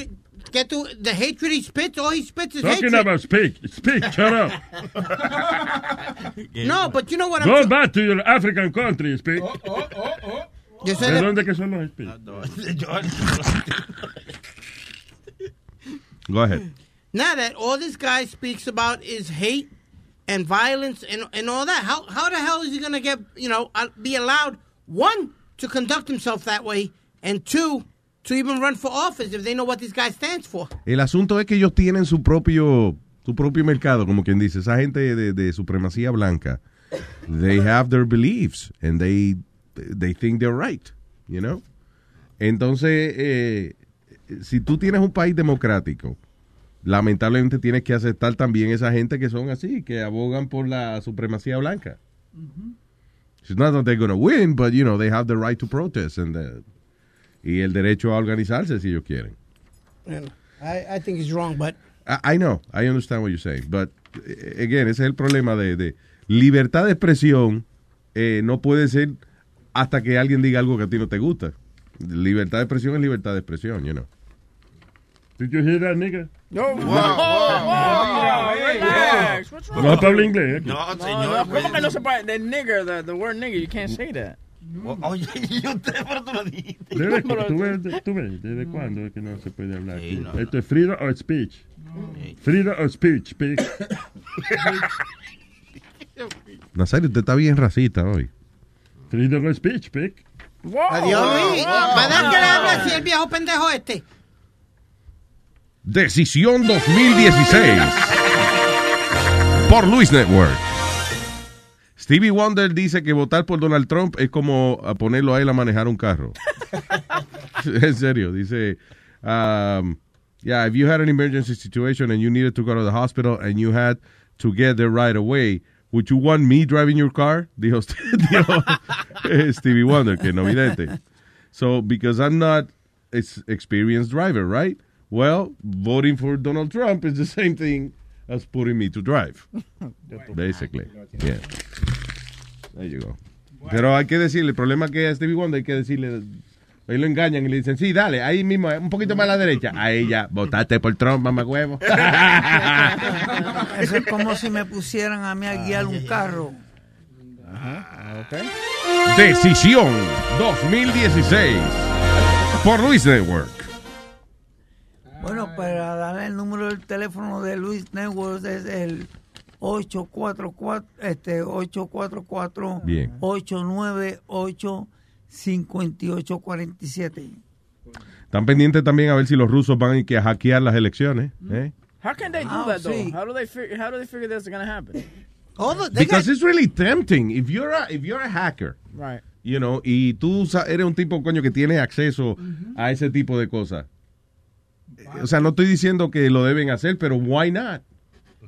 get to the hatred he spits. All he spits is Talking hatred. about speak. Speak, shut up. No, but you know what I'm Go back to your African country, speak. Yo soy ¿De de- dónde que son los speak? Go ahead. Now that all this guy speaks about is hate and violence and, and all that, how how the hell is he going to get, you know, uh, be allowed, one, to conduct himself that way, and two, to even run for office if they know what this guy stands for? El asunto es que ellos tienen su propio su propio mercado, como quien dice, esa gente de, de supremacía blanca. They have their beliefs and they they think they're right, you know? Entonces, eh, si tú tienes un país democrático, lamentablemente tienes que aceptar también esa gente que son así, que abogan por la supremacía blanca. It's not that they're going to win, but you know, they have the right to protest and the- y el derecho a organizarse si ellos quieren. I, I think he's wrong, but I, I know, I understand what you're saying, but eh, again, ese es el problema de, de libertad de expresión eh, no puede ser hasta que alguien diga algo que a ti no te gusta. Libertad de expresión es libertad de expresión, you know. Did you hear that, nigga? No, relax. What's wrong? No habla inglés. ¿eh? No, No, señor. no, ¿Cómo que no se puede? The nigger, the, the word nigger, you can't say that. Oye, y usted, pero tú lo dijiste. ¿Desde cu- tú ves, tú ves, ¿desde cuándo es que no se puede hablar? aquí? Esto es freedom of speech. Freedom of speech, speak. Nazario, usted está bien racista hoy. Freedom of speech, speak. Adiós, Luis. ¿Va a dar que le habla así el viejo pendejo este? Decisión 2016 por Luis Network. Stevie Wonder dice que votar por Donald Trump es como ponerlo a él a manejar un carro. en serio, dice, um, yeah, if you had an emergency situation and you needed to go to the hospital and you had to get there right away, would you want me driving your car? Dijo, dijo eh, Stevie Wonder, que no vidente. So, because I'm not an experienced driver, right? Well, voting for Donald Trump is the same thing as putting me to drive. Basically. Yeah. There you go. Pero hay que decirle, el problema que a Stevie Wonder hay que decirle, ahí lo engañan y le dicen, sí, dale, ahí mismo, un poquito más a la derecha. A ella, votaste por Trump, mamá huevo. Eso es como si me pusieran a mí a guiar un carro. Decisión 2016 por Luis Network. Bueno, para darle el número del teléfono de Luis Networks es el 844 este 844 Bien. 898 5847. Están pendientes también a ver si los rusos van a ir que a hackear las elecciones. ¿eh? How can they do Ah, that though? sí. How do they figure? How do they figure that's gonna happen? Because it's really tempting. If you're a, if you're a hacker, Right. you know, y tú sa- eres un tipo, coño, que tiene acceso a ese tipo de cosas. O sea, no estoy diciendo que lo deben hacer, pero why not?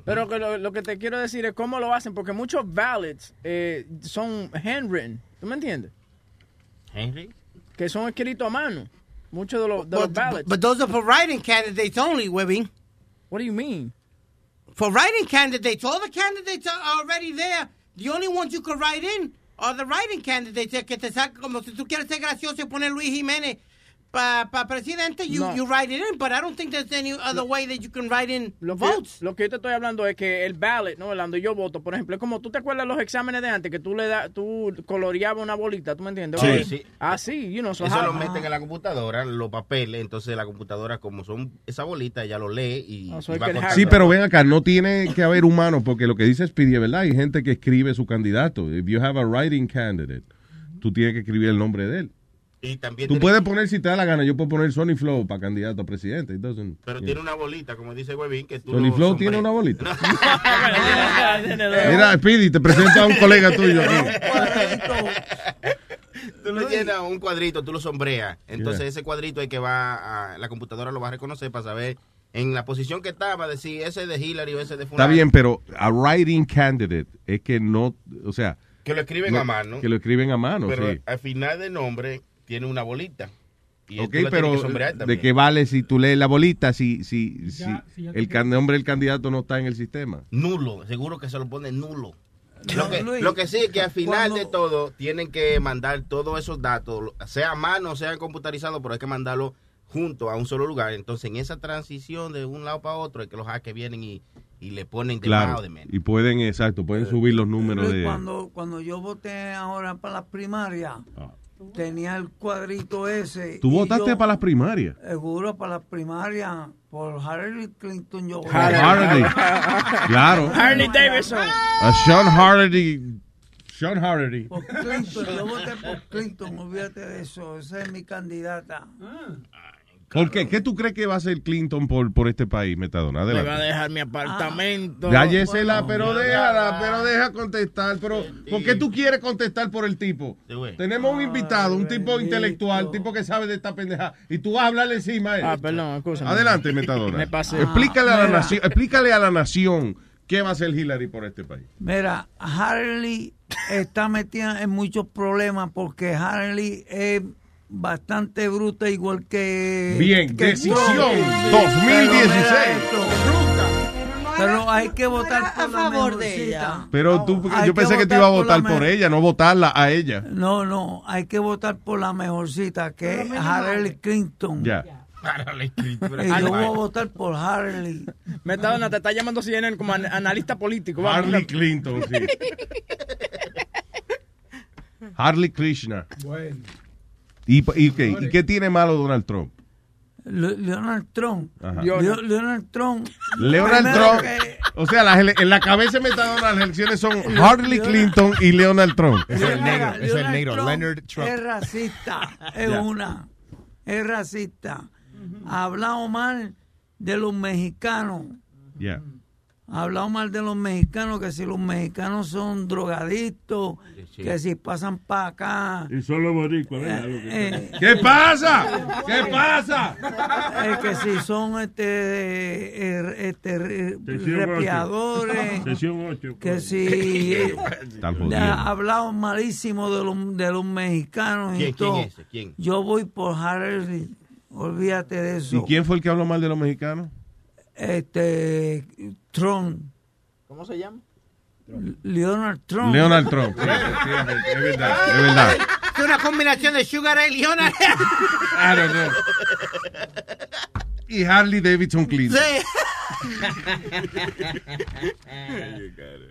Pero que lo, lo que te quiero decir es cómo lo hacen, porque muchos ballots eh, son handwritten. ¿Tú me entiendes? Henry. Que son escritos a mano. Muchos de los, de los ballots. but those are for writing candidates only, Webbing. What do you mean? For writing candidates, all the candidates are already there. The only ones you could write in are the writing candidates. Que te saca como si tú quieres ser gracioso y poner Luis Jiménez para presidente, you, No. you write it in, but I don't think there's any other way that you can write in Lo que, votes. lo que yo te estoy hablando es que el ballot, ¿no? Cuando yo voto, por ejemplo, es como tú te acuerdas los exámenes de antes que tú le das, tú coloreabas una bolita, ¿tú me entiendes? Sí, sí. Ah, sí, you know, so Eso how- lo meten en la computadora, los papeles, entonces la computadora, como son esa bolita, ella lo lee y, Ah, so y it va contando. Sí, pero ven acá, no tiene que haber humanos, porque lo que dice Speedy es verdad. Hay gente que escribe su candidato. If you have a writing candidate, tú tienes que escribir el nombre de él. Y también Tú tiene- puedes poner, si te da la gana, yo puedo poner Sony Flow para candidato a presidente. Doesn't- Pero yeah. tiene una bolita, como dice Webin, que tú Sony lo Flow tiene una bolita. Mira, Speedy, te presento a un colega tuyo aquí. Tú le llenas un cuadrito, tú lo sombreas. Entonces Yeah. ese cuadrito es que va a, la computadora lo va a reconocer para saber en la posición que estaba, decir ese es de Hillary o ese de Está fulano. bien, pero a writing candidate es que no, o sea... Que lo escriben no- a mano. Que lo escriben a mano, Pero sí. al final del nombre tiene una bolita. Y Ok, pero que ¿de qué vale si tú lees la bolita si, si, si si ya el can- nombre del candidato no está en el sistema? Nulo, seguro que se lo pone nulo. Lo que, Luis, lo que sí es que al final cuando- de todo tienen que mandar todos esos datos, sea a mano, sea computarizado, pero hay que mandarlo junto a un solo lugar. Entonces, en esa transición de un lado para otro, es que los hackers vienen y, y le ponen de más Claro. o de menos. Y pueden, exacto, pueden subir los números Luis, de... cuando, cuando yo voté ahora para las primarias, tenía el cuadrito ese. ¿Tú votaste yo, para las primarias? Seguro, para las primarias, por Hillary Clinton yo voté. Harley. Claro. Harley Davidson. A Sean Hardy. Sean Hardy. Por Clinton, yo voté por Clinton, olvídate de eso, esa es mi candidata. ¿Por qué? ¿Qué tú crees que va a hacer Clinton por, por este país, Metadona? Me va a dejar mi apartamento. Cállesela, pero déjala, pero deja contestar. Pero, ¿por qué tú quieres contestar por el tipo? Tenemos un invitado, un tipo intelectual, un tipo que sabe de esta pendeja, y tú vas a hablarle encima a él. Ah, perdón, escúchame. Adelante, Metadona. Me pasé. Explícale, a la Mira. nación, explícale a la nación qué va a hacer Hillary por este país. Mira, Harley está metida en muchos problemas porque Harley es bastante bruta igual que... Bien, que decisión Trump. 2016. Pero, hay que votar por a la favor de ella. Pero tú, yo pensé que, que te iba a votar por ella, no votarla a ella. No, no, hay que votar por la mejorcita, que es Harley Clinton. Ya. Y yo voy a votar por Harley. Metadona te está llamando CNN como an- analista político. vamos. Harley Clinton, sí. Harley Krishna. Bueno. ¿Y, y qué, ¿Y qué tiene malo Donald Trump? Le- Leonard Trump. Leonard Trump. Leonard Trump. que- O sea, en la cabeza me está dando las elecciones son Harley Clinton y Leonard Trump. Leonard negro, Leonard Trump. Es racista, es una. Es racista. Ha hablado mal de los mexicanos. Ya. Ha hablado mal de los mexicanos, que si los mexicanos son drogadictos, sí. que si pasan para acá. Y solo boricua, ¿verdad? Lo que- eh, ¿Qué pasa? ¿Qué pasa? Es que si son este, eh, este re- Sección ocho. repiadores, Sección ocho, que pues. si ha hablado malísimo de los, de los mexicanos y ¿Quién- quién todo. es ese? ¿Quién? Yo voy por Harley, olvídate de eso. ¿Y quién fue el que habló mal de los mexicanos? Este, Trump, ¿Cómo se llama? Leonard Trump. Leonard Trump. Sí, sí, es verdad, es verdad. Es una combinación de Sugar Ray Leonard. I don't know. Y Harley Davidson Clinton.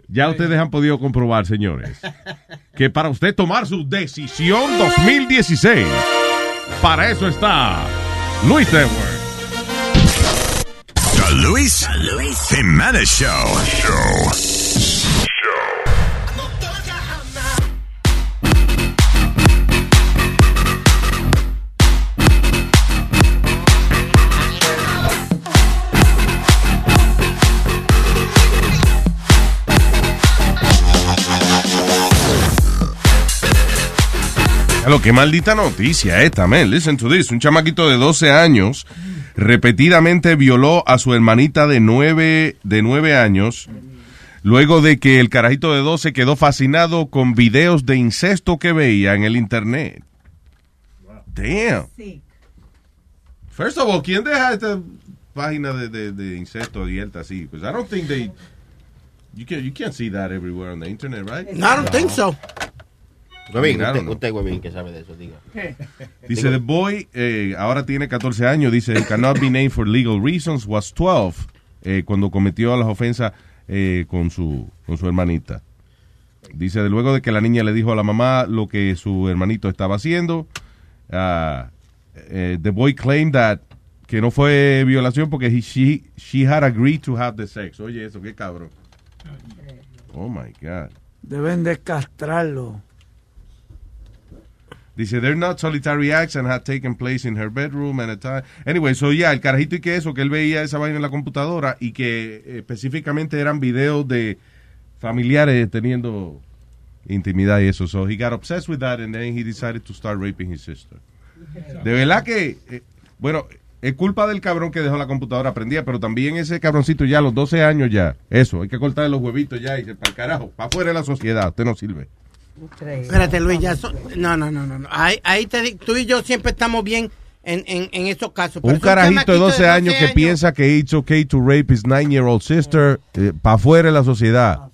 Ya ustedes han podido comprobar, señores, que para usted tomar su decisión 2016, para eso está Luis Edward. The Luis, Jimenez Show. Lo que maldita noticia esta, man. Listen to this. Un chamaquito de 12 años repetidamente violó a su hermanita de 9, de 9 años luego de que el carajito de 12 quedó fascinado con videos de incesto que veía en el internet. Damn. First of all, ¿quién deja esta página de, de, de incesto abierta así? Pues I don't think they... You, can, you can't see that everywhere on the internet, right? No, I don't think so. Usted, ¿no? usted, que sabe de eso, diga. Dice, the boy eh, ahora tiene 14 años, dice, cannot be named for legal reasons, was 12 eh, cuando cometió las ofensas eh, con, su, con su hermanita. Dice, de luego de que la niña le dijo a la mamá lo que su hermanito estaba haciendo, eh, the boy claimed that que no fue violación porque he- she, she had agreed to have the sex. Oye, eso, qué cabrón. Oh, my God. Deben de castrarlo. Dice, they're not solitary acts and had taken place in her bedroom and a time. Anyway, so yeah, el carajito y que eso, que él veía esa vaina en la computadora y que eh, específicamente eran videos de familiares teniendo intimidad y eso. So he got obsessed with that and then he decided to start raping his sister. De verdad que, eh, bueno, es culpa del cabrón que dejó la computadora prendida, pero también ese cabroncito ya a los 12 años ya. Eso, hay que cortarle los huevitos ya y para el carajo, para afuera de la sociedad, usted no sirve. Espérate, Luis, ya so- no, no, no, no, no. Ahí, ahí te di- tú y yo siempre estamos bien en, en, en estos casos. pero Un carajito de chamaquito 12 años que piensa que it's okay to rape his nine-year-old sister, para afuera de la sociedad.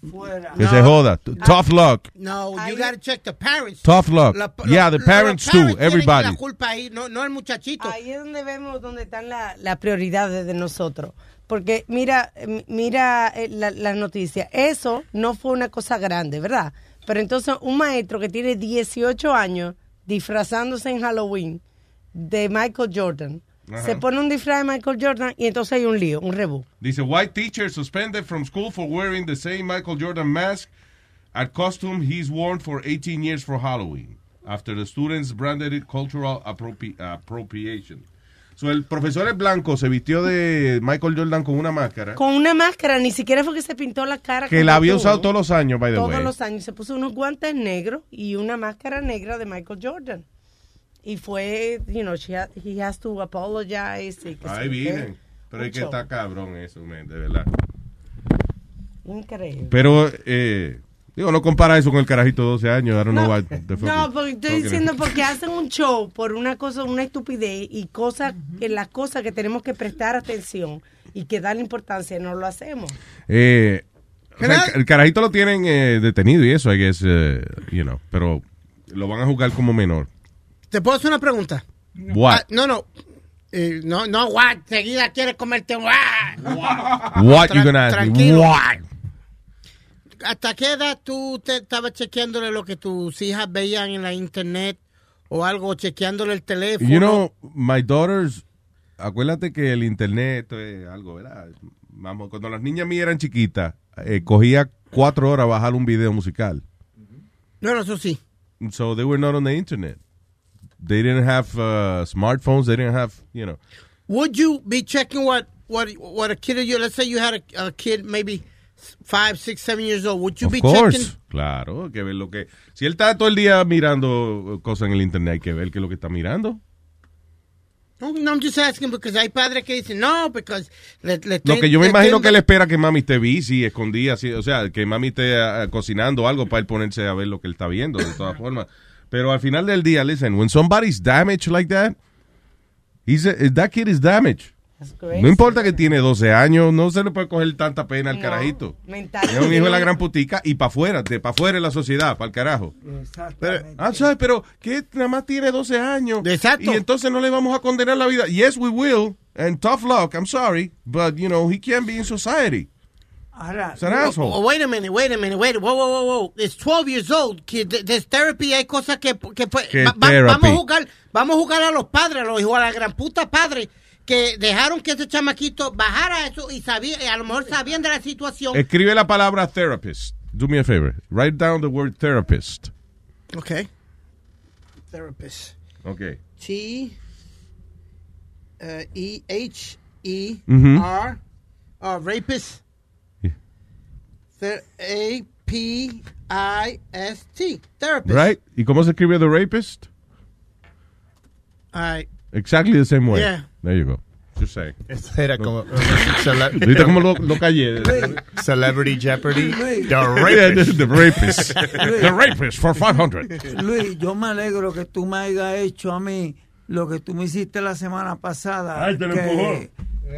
Que se No. joda. T- Tough luck. No, you gotta check the parents. Tough luck. La- Yeah, the los parents too, everybody. La culpa ahí, no, no el muchachito. Ahí es donde vemos dónde están la- las prioridades de nosotros. Porque mira, eh, mira eh, la, la noticia. Eso no fue una cosa grande, ¿verdad? Pero entonces un maestro que tiene 18 años disfrazándose en Halloween de Michael Jordan, Ajá. se pone un disfraz de Michael Jordan y entonces hay un lío, un rebú. Dice, white teacher suspended from school for wearing the same Michael Jordan mask at costume he's worn for 18 years for Halloween, after the students branded it cultural appropri- appropriation. So el profesor es blanco, se vistió de Michael Jordan con una máscara, Con una máscara, ni siquiera fue que se pintó la cara. que la había tú. usado todos los años, by the todos way. los años. Se puso unos guantes negros y una máscara negra de Michael Jordan. Y fue, you know, she ha- he has to apologize. y que Ahí vienen. Pero es que está cabrón eso, man, de verdad. Increíble. Pero, eh, digo, no compara eso con el carajito de 12 años. I don't know what the fuck No, porque estoy diciendo porque hacen un show por una cosa, una estupidez y cosas que las cosas que tenemos que prestar atención y que darle importancia no lo hacemos. Eh, o sea, el, el carajito lo tienen eh, detenido y eso, I guess, eh, you know, pero lo van a juzgar como menor. ¿Te puedo hacer una pregunta? What? Ah, no, no. Eh, no, no, what. Seguida quieres comerte un what. What you gonna ask me? What? ¿Hasta qué edad tú te estabas chequeándole lo que tus hijas veían en la internet o algo, chequeándole el teléfono? You know, my daughters, acuérdate que el internet es algo, ¿verdad? Vamos, cuando las niñas mías eran chiquitas, eh, cogía cuatro horas bajar un video musical. No, no, eso sí. So they were not on the internet. They didn't have uh, smartphones. They didn't have, you know. Would you be checking what what what a kid of you? Let's say you had a, a kid maybe five, six, seven years old. Would you Of be course. checking? Claro, hay que ver lo que. Si él está todo el día mirando cosas en el internet, hay que ver qué es lo que está mirando. No, no, I'm just asking because hay padres que dicen no, because le, le Lo que yo me imagino ten- que él espera que mami esté busy, escondida, así, o sea, que mami esté ah, cocinando algo para él ponerse a ver lo que él está viendo, de todas formas. Pero al final del día, listen, when somebody's damaged like that, he's a- that kid is damaged. No importa que tiene 12 años, no se le puede coger tanta pena al No, carajito. mental. Es un hijo de la gran putica y para afuera, de para afuera de la sociedad, para el carajo. Pero, ah, ¿sabes? Pero que nada más tiene 12 años. Exacto. Y entonces no le vamos a condenar la vida. Yes, we will. And tough luck, I'm sorry. But, you know, he can't be in society. Ahora, It's an asshole. Oh, wait a minute, wait a minute, wait. Whoa, whoa, whoa, whoa. It's 12 years old. Kid. Th- There's therapy. Hay cosas que, que vamos a jugar, vamos a jugar a los padres, a los hijos, a la gran puta padre que dejaron que ese chamaquito bajara eso y sabía, a lo mejor sabían de la situación. Escribe la palabra therapist. Do me a favor. Write down the word therapist. Okay. Therapist. Okay. T uh, E H E Mhm. R uh, rapist. Ther- A P I S T. Therapist. Right? ¿Y cómo se escribe the rapist? All right. Exactly the same way. Yeah. There you go. Just say. Eso era como. ¿Viste cómo lo, lo callé? Celebrity Jeopardy. Luis. The Yeah, rapist. the rapist. the rapist for 500. Luis, yo me alegro que tú me hayas hecho a mí lo que tú me hiciste la semana pasada. Ay, te lo que, empujó.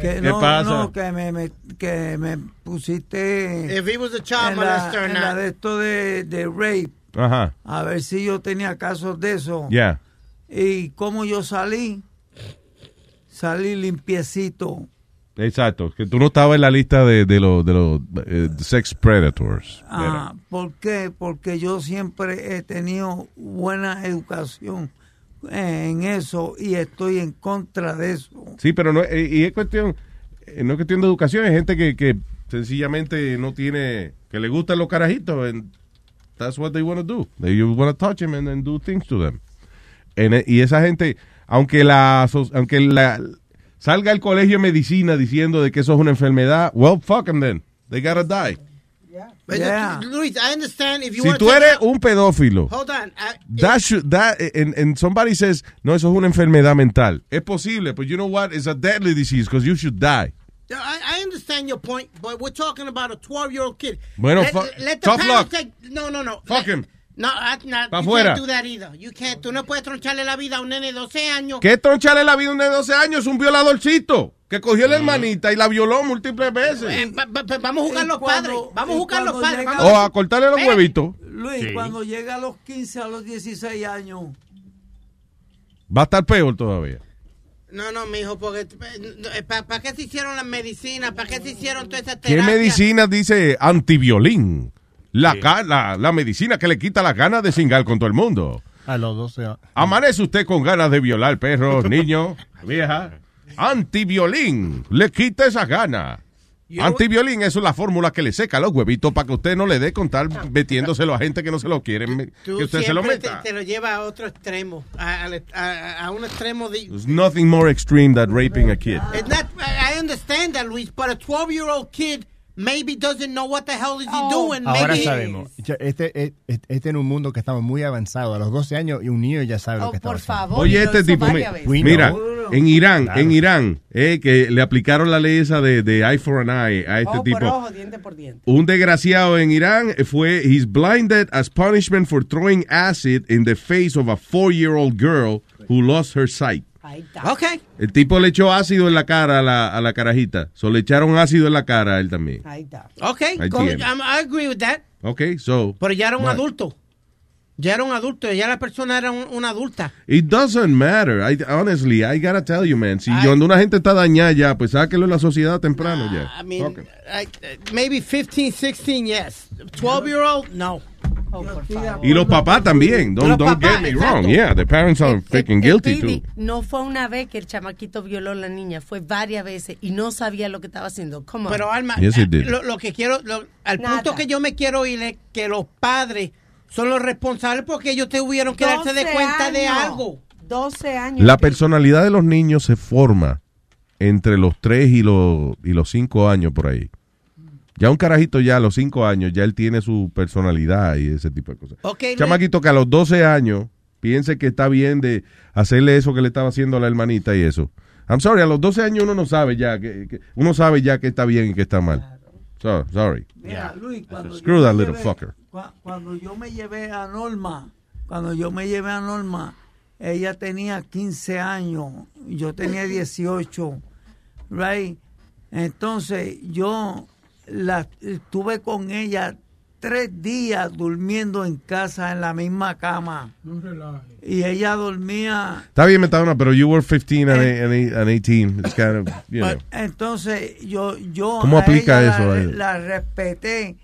que ¿Qué no, pasa? no, que me, me- que me pusiste If he was a child en la, molester de esto de, de rape Ajá. a ver si yo tenía casos de eso. Yeah. Y como yo salí, salí limpiecito. Exacto. Que tú no estabas en la lista de, de los de los eh, sex predators. Ah, ¿Por qué? Porque yo siempre he tenido buena educación en eso y estoy en contra de eso. Sí, pero no, eh, y es cuestión, eh, no es cuestión de educación, es gente que, que sencillamente no tiene, que le gustan los carajitos, and that's what they want to do. They, want to touch them and, then do things to them. En e- y esa gente, aunque la, aunque la, salga el colegio de medicina diciendo de que eso es una enfermedad, well, fuck them then. They gotta die. But, Luis, I understand if you Si tú eres un pedófilo, Hold on. I- that should, that, and, and somebody says, no, eso es una enfermedad mental. Es posible, but you know what? It's a deadly disease because you should die. I, I understand your point, but we're talking about a 12-year-old kid. Bueno, let, let the tough parents luck. take- no, no, no. Fuck him. No, I, no Pa' you fuera. can't do that either. You can't. Tú no puedes troncharle la vida a un nene de 12 años. ¿Qué troncharle la vida a un de 12 años? Es un violadorcito que cogió a la hermanita y la violó múltiples Eh, veces. pa- pa- pa- vamos a jugar los padres. Vamos a jugar los cuando padres. llega- O a cortarle los huevitos. Luis, Sí. cuando llega a los 15, a los 16 años, Va a estar peor todavía. No, no, mijo, porque ¿para qué se hicieron las medicinas? ¿Para qué se hicieron todas esas ¿Qué terapias? medicina dice antiviolín? La, ca- la, la medicina que le quita las ganas de cingar con todo el mundo. A los 12 años. Amanece usted con ganas de violar perros, niño, vieja. Antiviolín, le quita esas ganas. Antiviolín, eso es la fórmula que le seca los huevitos para que usted no le dé con estar metiéndoselo a gente que no se lo Tú que usted se lo meta. Te, te lo lleva a otro extremo, a, a- a- un extremo de... There's nothing more extreme than raping a kid. Not, I I understand that, Luis, but a 12-year-old kid maybe doesn't know what the hell is he doing. Ahora maybe sabemos. Yo- Este, este, este en un mundo que estamos muy avanzado. A los 12 años y un niño ya sabe lo que está haciendo. Oye, este tipo, mi- mira, en Irán, en Irán, eh, que le aplicaron la ley esa de, de eye for an eye a este Ojo tipo. por ojo, diente por diente. Un desgraciado en Irán fue, he's blinded as punishment for throwing acid in the face of a four-year-old girl who lost her sight. Okay. El tipo le echó ácido en la cara a la, a la carajita. So le echaron ácido en la cara a él también. Ahí está. Okay, Ahí con- tiene. I'm- I agree with that. Okay, so. Pero ya era un adulto. Ya era un adulto, ya la persona era un- una adulta. It doesn't matter. I, honestly, I gotta tell you, man. Si cuando una gente está dañada ya, pues sáquelo en la sociedad temprano ya. I mean, I- uh, maybe 15, 16, yes. 12-year-old, no. Y los papás también. Don't, Los don't papás, get me exacto. wrong. Yeah, the parents are freaking guilty too. no fue una vez que el chamaquito violó a la niña, fue varias veces y no sabía lo que estaba haciendo. Come on. Pero Alma, Yes, lo, lo que quiero, lo- al Nada. punto que yo me quiero ir es que los padres son los responsables porque ellos tuvieron que darse de 12 cuenta de algo. 12 años. La personalidad de los niños se forma entre los 3 y los, y los 5 años por ahí. Ya un carajito ya a los 5 años, ya él tiene su personalidad y ese tipo de cosas. Ok, Luis. Chamaquito que a los 12 años piense que está bien de hacerle eso que le estaba haciendo a la hermanita y eso. I'm sorry, a los 12 años uno no sabe ya que, que- uno sabe ya que está bien y que está mal. So- sorry. Mira, Luis, cuando Screw yo that me little llevé- fucker. cua- Cuando yo me llevé a Norma, cuando yo me llevé a Norma, ella tenía 15 años, yo tenía 18, right? Entonces yo la estuve con ella tres días durmiendo en casa en la misma cama No relaje. y ella dormía Está bien, Metadona, pero you were 15 and, and, and 18. It's kind of, you know. Entonces yo yo ¿Cómo a aplica ella eso La, a ella? la respeté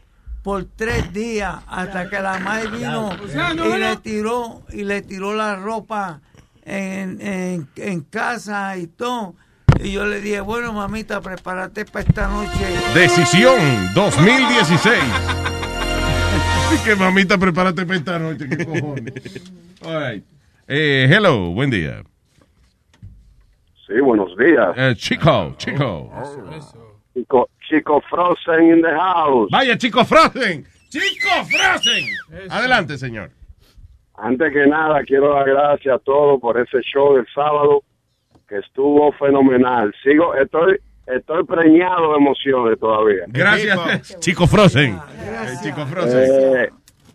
por tres días hasta que la madre vino O sea, no y le tiró y le tiró la ropa en, en, en casa y todo. Y yo le dije, bueno, mamita, prepárate para esta noche. Decisión 2016. Así que mamita, prepárate para esta noche. ¿Qué cojones? All right. Eh, hello, buen día. Sí, buenos días. Eh, chico, chico. Chico, Chico Frozen in the house. Vaya, Chico Frozen. Chico Frozen. Adelante, señor. Antes que nada, quiero dar gracias a todos por ese show del sábado que estuvo fenomenal. Sigo, estoy, estoy preñado de emociones todavía. Gracias, Chico Frozen. Eh, Chico Frozen. Eh,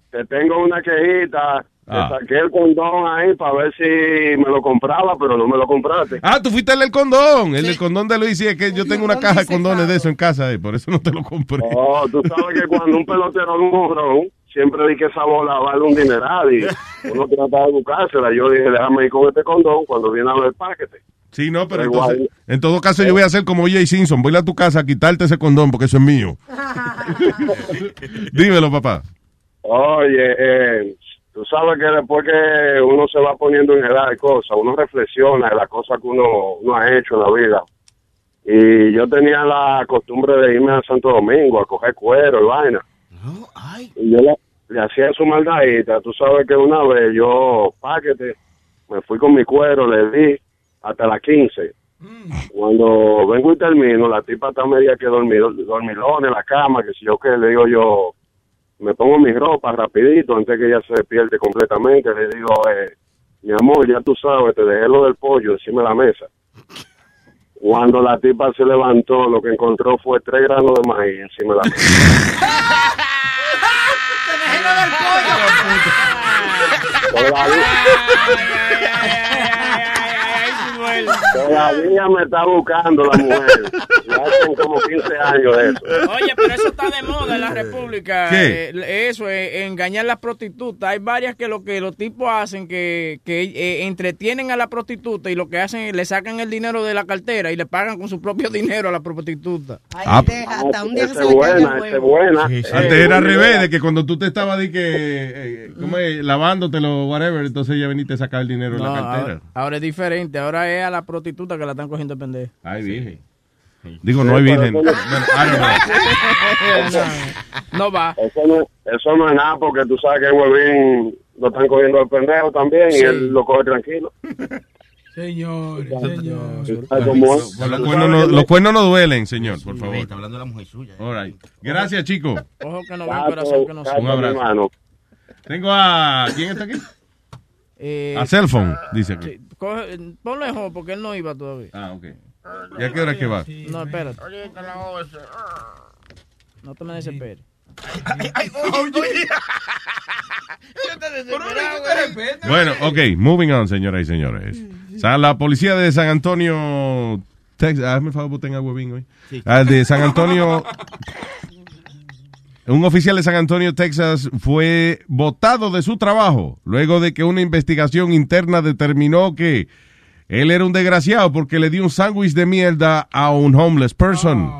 te tengo una quejita. Te Ah. saqué el condón ahí para ver si me lo compraba, pero no me lo compraste. Ah, tú fuiste el del condón. El del condón de Luis. Sí, es que yo tengo una caja de condones de eso en casa y por eso no te lo compré. Oh, tú sabes que cuando un pelotero de un siempre di que esa bola vale un dineral y uno trata de buscársela. Yo dije, déjame ir con este condón cuando viene a ver el paquete. Sí, no, pero entonces, igual. en todo caso yo voy a hacer como Jay Simpson. Voy a tu casa a quitarte ese condón porque eso es mío. Dímelo, papá. Oye, eh, tú sabes que después que uno se va poniendo en edad de cosas, uno reflexiona de las cosas que uno, uno ha hecho en la vida. Y yo tenía la costumbre de irme a Santo Domingo a coger cuero y vaina. Y yo le, le hacía su maldadita. Tú sabes que una vez yo, paquete, me fui con mi cuero, le di hasta las 15. Cuando vengo y termino, la tipa está media que dormido, dormilón en la cama, que si yo que le digo yo, me pongo mi ropa rapidito antes que ella se despierte completamente, le digo, eh, mi amor, ya tú sabes, te dejé lo del pollo encima de la mesa. Cuando la tipa se levantó, lo que encontró fue tres granos de maíz encima de la mesa. Todavía me está buscando la mujer. Ya hacen como 15 años de eso. Oye, pero eso está de moda en la República. ¿Qué? Eh, eso, eh, engañar a las prostitutas. Hay varias que lo que los tipos hacen que, que eh, entretienen a la prostituta y lo que hacen es le sacan el dinero de la cartera y le pagan con su propio dinero a la prostituta. Ah, hasta un día Esa es buena, es buena. Antes Eh, era al revés, de que cuando tú te estabas de que, eh, ¿cómo es? lavándotelo, whatever, entonces ya veniste a sacar el dinero No, en la cartera. ahora, ahora es diferente. Ahora es a la prostituta que la están cogiendo de pendejo. Ay, virgen. Digo, no hay virgen. Bueno, know. No va. Eso no, eso no es nada porque tú sabes que en Huevín lo están cogiendo el pendejo también y él lo coge tranquilo. Señor, ¿Sabes cómo es? Los cuernos, no, duelen, señor, por favor. Está hablando de la mujer suya. All right. Gracias, chicos. Ojo que no ve el corazón que no Un abrazo. Tengo a... ¿Quién está aquí? Eh, A cell phone, dice aquí. Coge- ponlo en hold porque él no iba todavía. Ah, ok. ¿Y a qué hora es que va? No, espérate. No te me desesperes. Bueno, ok, moving on, señoras y señores. O sea, la policía de San Antonio, Texas, hazme el favor, boten agua bien hoy. Ah, de San Antonio, un oficial de San Antonio, Texas, fue botado de su trabajo luego de que una investigación interna determinó que él era un desgraciado porque le dio un sándwich de mierda a un homeless person.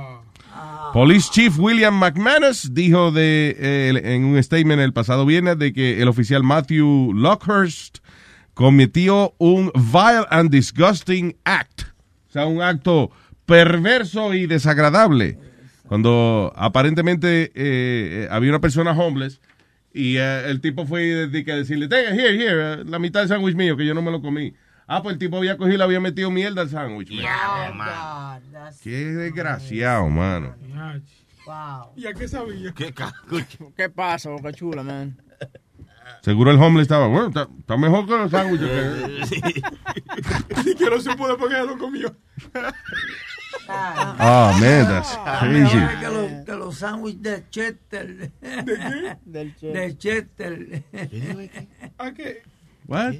Police Chief William McManus dijo de, eh, en un statement el pasado viernes de que el oficial Matthew Lockhurst cometió un vile and disgusting act, o sea, un acto perverso y desagradable, cuando aparentemente eh, eh, había una persona homeless y eh, el tipo fue de- que decirle, tenga, here, here, eh, la mitad del sándwich mío, que yo no me lo comí. Ah, pues el tipo había cogido y le había metido mierda al sándwich. man. Qué desgraciado, mano. Wow. ¿Y a qué sabía? ¿Qué, ¿Qué pasa, boca chula, man? Seguro el homeless estaba, bueno, está, está mejor que los sándwiches. Ni que no se puede porque ya lo comió. Oh, man, that's crazy. Ahora que, los- que los sándwiches de Chester. Del De Chester. ¿A qué? What?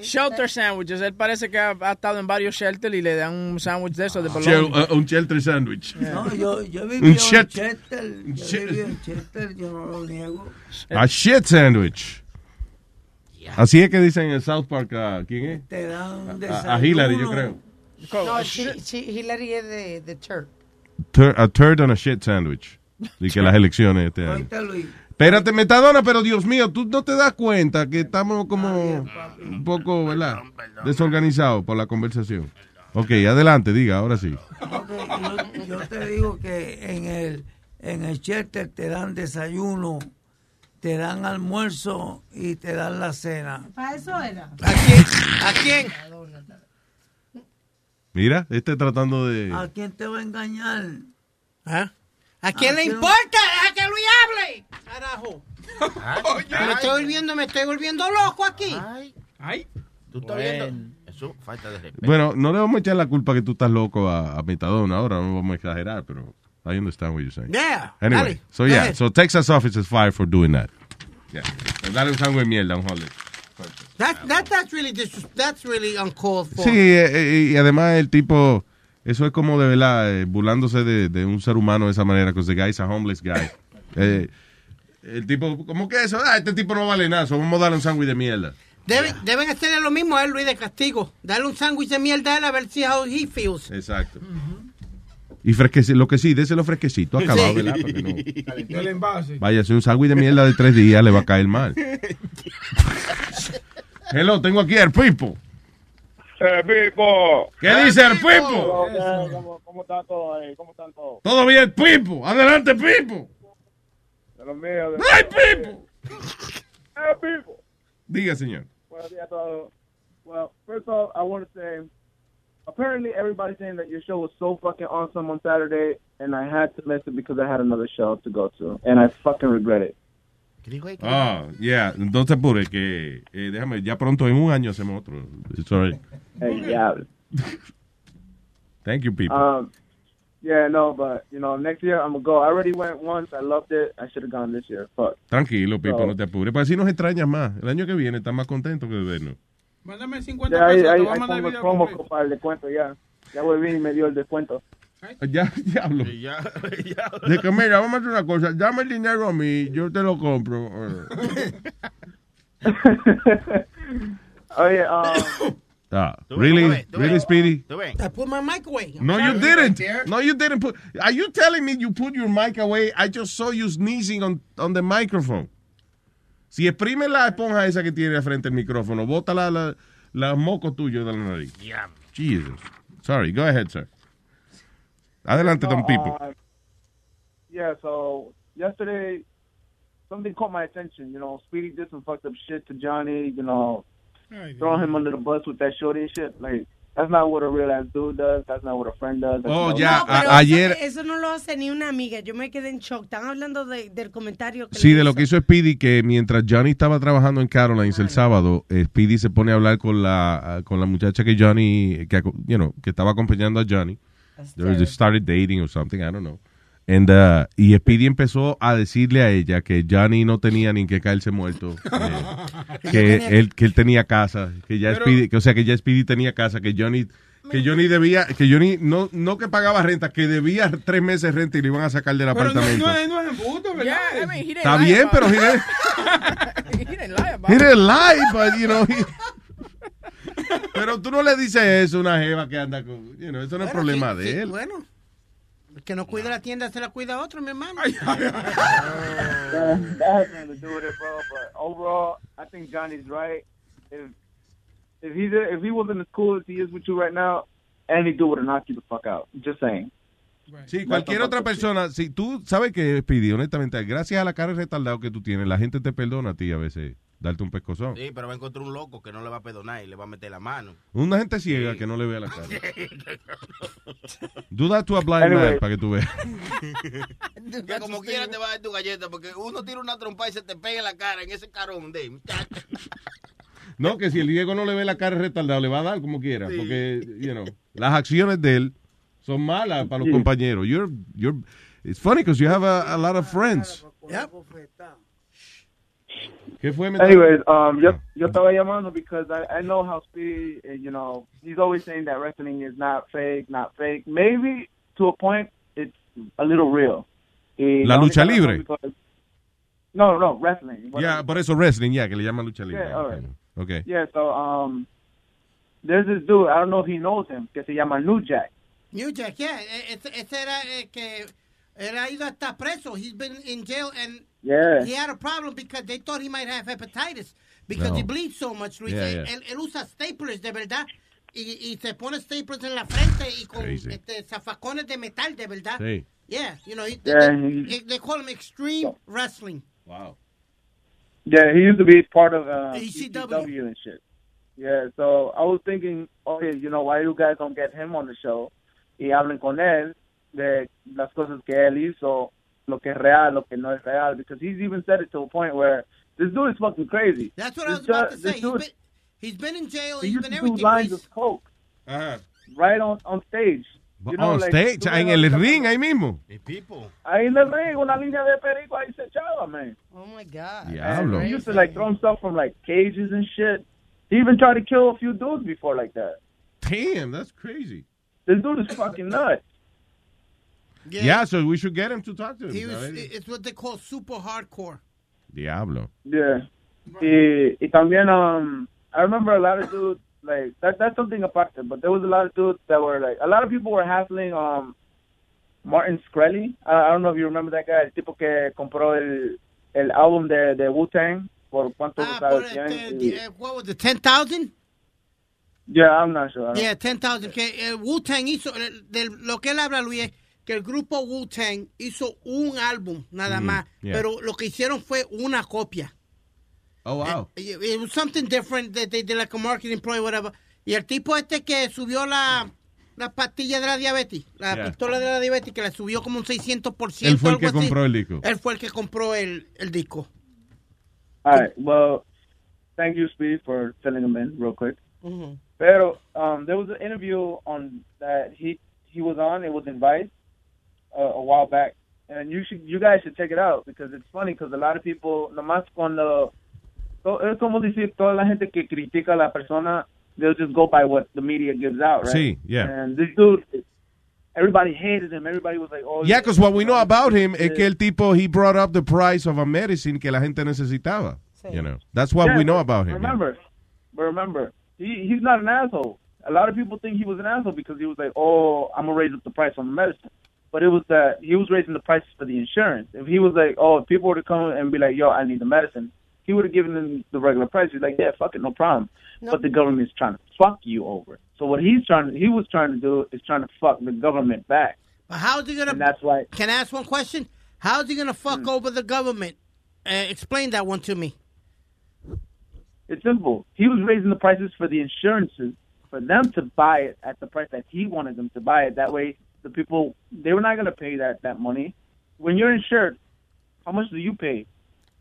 Shelter sandwiches. Él parece que ha, ha estado en varios shelters y le dan un sándwich de esos de bologna. uh, un shelter sandwich. No, yo, yo Un viví en shit- Chester. Yo viví en Chester, yo no lo niego. A shit sandwich. Así es que dicen en South Park, ¿a ¿quién es? Te dan A, a Hillary, yo creo. No, she, she, Hillary es de, de. Tur- a turd on a shit sandwich. Y que las elecciones este año. Espérate, Metadona, pero Dios mío, tú no te das cuenta que estamos como un poco, ¿verdad? Desorganizados por la conversación. Ok, adelante, diga, ahora sí. Yo, yo te digo que en el, en el Chester te dan desayuno, te dan almuerzo y te dan la cena. ¿Para eso era? ¿A quién? Mira, este tratando de... ¿A quién te va a engañar? ¿Ah? ¿A quién ¿A le quién? importa? Deja que Luis hable. Carajo. me estoy volviendo, me estoy volviendo loco aquí. Ay. ¿Tú estás viendo? Eso, falta de respeto. Bueno, no le vamos a echar la culpa que tú estás loco a, a Metadona ahora, no vamos a exagerar, pero I understand what you're saying. Yeah, Anyway, dale, so yeah, so Texas office is fired for doing that. Yeah. Dale un sándwich de mierda a un homeless. That, that, that's really that's really uncalled for. Sí, eh, eh, y además el tipo, eso es como de verdad, eh, burlándose de, de un ser humano de esa manera, because the guy is a homeless guy. Eh, El tipo, ¿cómo que eso? Ah, este tipo no vale nada, so vamos a darle un sándwich de mierda. Deben, deben hacerle lo mismo a él, Luis, de castigo. Darle un sándwich de mierda a él a ver si how he feels. Exacto. Y fresquecito, lo que sí, déselo fresquecito, acabado, Sí. ¿verdad? Para que no... Calentó el envase. Vaya, si un sándwich de mierda de tres días le va a caer mal. Hello, tengo aquí al Pipo. Eh, Pipo. ¿Qué dice el Pipo? ¿Cómo, cómo está todo ahí? ¿Cómo están todos? Todo bien, Pipo. Adelante, Pipo. De los míos. de- ¡Ay, Pipo! ¡Eh, Pipo! Diga, señor. Buenos días a todos. Well, first of all, I want to say, apparently everybody's saying that your show was so fucking awesome on Saturday, and I had to miss it because I had another show to go to, and I fucking regret it. Ah, yeah. Entonces, apure, que eh, déjame, ya pronto en un año hacemos otro. Sorry. Hey, diablo. Thank you, Pipo. Um, yeah, no, but you know, next year I'm gonna go. I already went once. I loved it. I should have gone this year. Fuck. Tranquilo, Pipo, No. no te apures. Para así nos extrañas más. El año que viene estás más contento que de vernos. Mándame 50 Ya, ahí, pesos, ahí, te voy a ahí mandar video promo completo. para el descuento ya. Ya volví y me dio el descuento. Ya, diablo. De que mira, vamos a hacer una cosa. Dame el dinero a mí, yo te lo compro. Oye, um, Ah, tú really, really, ves. Speedy? I put my mic away. No, you didn't. No, you didn't put. Are you telling me you put your mic away? I just saw you sneezing on, on the microphone. Si exprime la esponja esa que tiene frente al micrófono, bota la, la, la moco tuyo de la nariz. Jesus. Sorry, go ahead, sir. Adelante, Don no, Pipo. uh, yeah, so yesterday something caught my attention. You know, Speedy did some fucked up shit to Johnny. You know, throwing him under the bus with that shorty and shit. Like that's not what a real ass dude does. That's not what a friend does. That's Oh, ya, a- Pero ayer- Eso, eso no lo hace ni una amiga. Yo me quedé en shock. Están hablando de- del comentario que Sí, de lo hizo. que hizo Speedy, que mientras Johnny estaba trabajando en Carolines el sábado, eh, Speedy se pone a hablar con la con la muchacha que Johnny, que, you know, que estaba acompañando a Johnny. They started dating or something, I don't know. And, uh, y Speedy empezó a decirle a ella que Johnny no tenía ni que caerse muerto, eh, que, él, que él tenía casa, que ya Pero- Speedy, que, o sea, que ya Speedy tenía casa, que Johnny que Johnny debía, que Johnny no, no que pagaba renta, que debía tres meses de renta y lo iban a sacar del Pero no, apartamento. no, es- no es embuste, ¿verdad? Yeah, I mean, he didn't Está lie bien, about pero it. he didn't- he didn't lie about He it. didn't lie, but, you know, he- Pero tú no le dices eso a una jeva que anda con... You know, eso no es Bueno, problema sí, de sí, él. Bueno, el que no cuida la tienda se la cuida a otro, mi hermano. that, that has nothing to do with it, bro. But overall, I think Johnny's right. If if he's if he wasn't as cool as he is with you right now, any dude would have knocked you the fuck out. Just saying. Sí, cualquier otra persona, si tú sabes que, Speedy, honestamente, gracias a la cara de retardado que tú tienes, la gente te perdona a ti a veces darte un pescozón. Sí, pero va a encontrar un loco que no le va a perdonar y le va a meter la mano. Una gente ciega que no le vea la cara. Do that to a blind Anyway. man para que tú veas. que como quiera te va a dar tu galleta porque uno tira una trompa y se te pega en la cara en ese carón de. No, que si el Diego no le ve la cara retardado, le va a dar como quiera. Porque, you know, las acciones de él son malas para los Sí. compañeros. You're, you're, it's funny because you have a, a lot of friends. ¿Qué fue? Anyways, um, yo, yo estaba llamando because I, I know how Speedy, uh, you know, he's always saying that wrestling is not fake, not fake. Maybe to a point, it's a little real. Y La lucha libre. because- No, no, wrestling. Ya, por eso wrestling, ya, que le llaman lucha libre. Yeah, all right. Okay. Yeah, so um, there's this dude. I don't know if he knows him. Que se llama New Jack. New Jack, yeah. e- Ese, ese era el que era ido hasta preso. He's been in jail and Yeah. he had a problem because they thought he might have hepatitis because No. he bleeds so much, Luis. Yeah, Él, yeah. él- él usa staplers de verdad y, y se pone staplers en la frente y con Crazy. este, zafacones de metal de verdad. Sí. Yeah, you know, he- Yeah, they, he- they call him extreme wrestling. Wow. Yeah, he used to be part of uh, ECW. ECW and shit. Yeah, so I was thinking, okay, you know, why you guys don't get him on the show y hablen con él de las cosas que él hizo, lo que es real, lo que no es real, because he's even said it to a point where this dude is fucking crazy. That's what I was about to say. He's dude- been, he's been in jail. he He's used been to do everything. lines Luis. of coke Ajá. right on, on stage. You know, On like, stage, tú en ves el ahorita- ring, ahí mismo. Ahí en el ring, una línea de perico ahí se echaba, man. Oh my God. Diablo. And he used to like throw himself from like cages and shit. He even tried to kill a few dudes before like that. Damn, that's crazy. This dude is fucking nuts. Yeah. so we should get him to talk to him. He was, it's what they call super hardcore. Diablo. Yeah. Y, y también, um, I remember a lot of dudes, like, that, that's something aparte, but there was a lot of dudes that were, like, a lot of people were hassling, um, Martin Shkreli. I, I don't know if you remember that guy, el tipo que compró el, el álbum de, de Wu-Tang, por cuánto Ah, por quién, este, y- eh, what was it, 10,000? Yeah, I'm not sure. Yeah, 10,000. Que el Wu-Tang hizo, el- de lo que él habla, Luis, que el grupo Wu-Tang hizo un álbum nada Mm, más, yeah. pero lo que hicieron fue una copia. Oh, wow. It, it was something different that they did like a marketing ploy, whatever. Y el tipo este que subió la, la pastilla de la diabetes, la Yeah. pistola de la diabetes, que la subió como un 600%. Él fue el que así. compró el disco. Él fue el que compró el, el disco. All right. Well, thank you, Speed, for filling him in real quick. Ujú. Pero um, there was an interview on that he he was on. It was in Vice uh, a while back, and you should you guys should check it out because it's funny because a lot of people nomás cuando to- es como decir toda la gente que critica a la persona they'll just go by what the media gives out, right? Sí, yeah. And this dude, everybody hated him. Everybody was like, oh Yeah, because what we know about him is que el tipo, he brought up the price of a medicine que la gente necesitaba. You know, that's what Yeah, we know about him. yeah. Remember, but remember, he he's not an asshole. A lot of people think he was an asshole because he was like, "Oh, I'm gonna raise up the price on the medicine," but it was that he was raising the prices for the insurance. If he was like, "Oh, if people were to come and be like, yo, I need the medicine," he would have given them the regular price. He's like, "Yeah, fuck it, no problem." But the government's trying to fuck you over. So what he's trying, to, he was trying to do is trying to fuck the government back. But how's he gonna? And that's why. Can I ask one question? How's he gonna fuck Hmm. over the government? Uh, explain that one to me. It's simple. He was raising the prices for the insurances for them to buy it at the price that he wanted them to buy it. That way, the people they were not going to pay that that money. When you're insured, how much do you pay?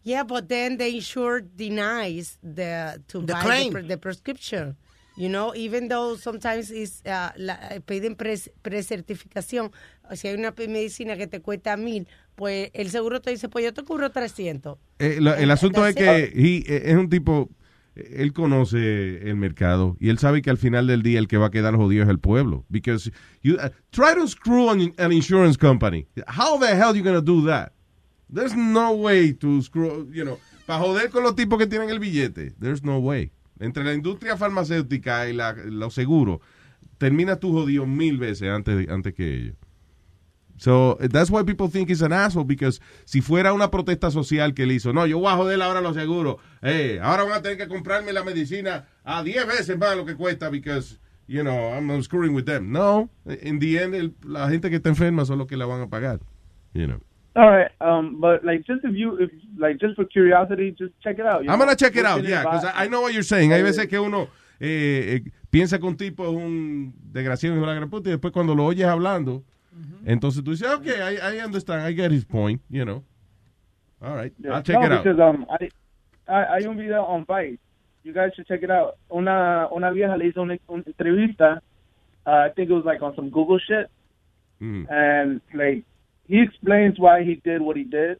Yeah, but then the insured denies the to The buy claim. The, pre- the prescription. You know, even though sometimes is uh, la, piden pres- precertificación. Si hay una medicina que te cuesta mil, pues el seguro te dice, pues yo te cubro 300. Eh, el asunto es que he- eh, es un tipo, eh, él conoce el mercado y él sabe que al final del día el que va a quedar jodido es el pueblo. Because you uh, try to screw an, an insurance company. How the hell you gonna do that? There's no way to screw, you know, para joder con los tipos que tienen el billete. There's no way. Entre la industria farmacéutica y la, los seguros, terminas tú jodido mil veces antes, antes que ellos. So that's why people think he's an asshole because si fuera una protesta social que él hizo, no, yo voy a joder ahora los seguros, eh, ahora van a tener que comprarme la medicina a 10 veces más de lo que cuesta because, you know, I'm, I'm screwing with them. No, in the end, el- la gente que está enferma son los que la van a pagar, you know. All right, um, but like just if you if like just for curiosity, just check it out. I'm know? gonna check it out, yeah, because I, I know what you're saying. Hay veces que uno eh, eh, piensa que un tipo es un desgraciado y una gran puta y después cuando lo oyes hablando, entonces tú dices, okay, I, I understand, I get his point, you know. All right, Yeah. I'll check no, it out. because um, I, I, hay un video on Vice. You guys should check it out. Una una vieja le hizo una, una entrevista. Uh, I think it was like on some Google shit, Mm. and like he explains why he did what he did.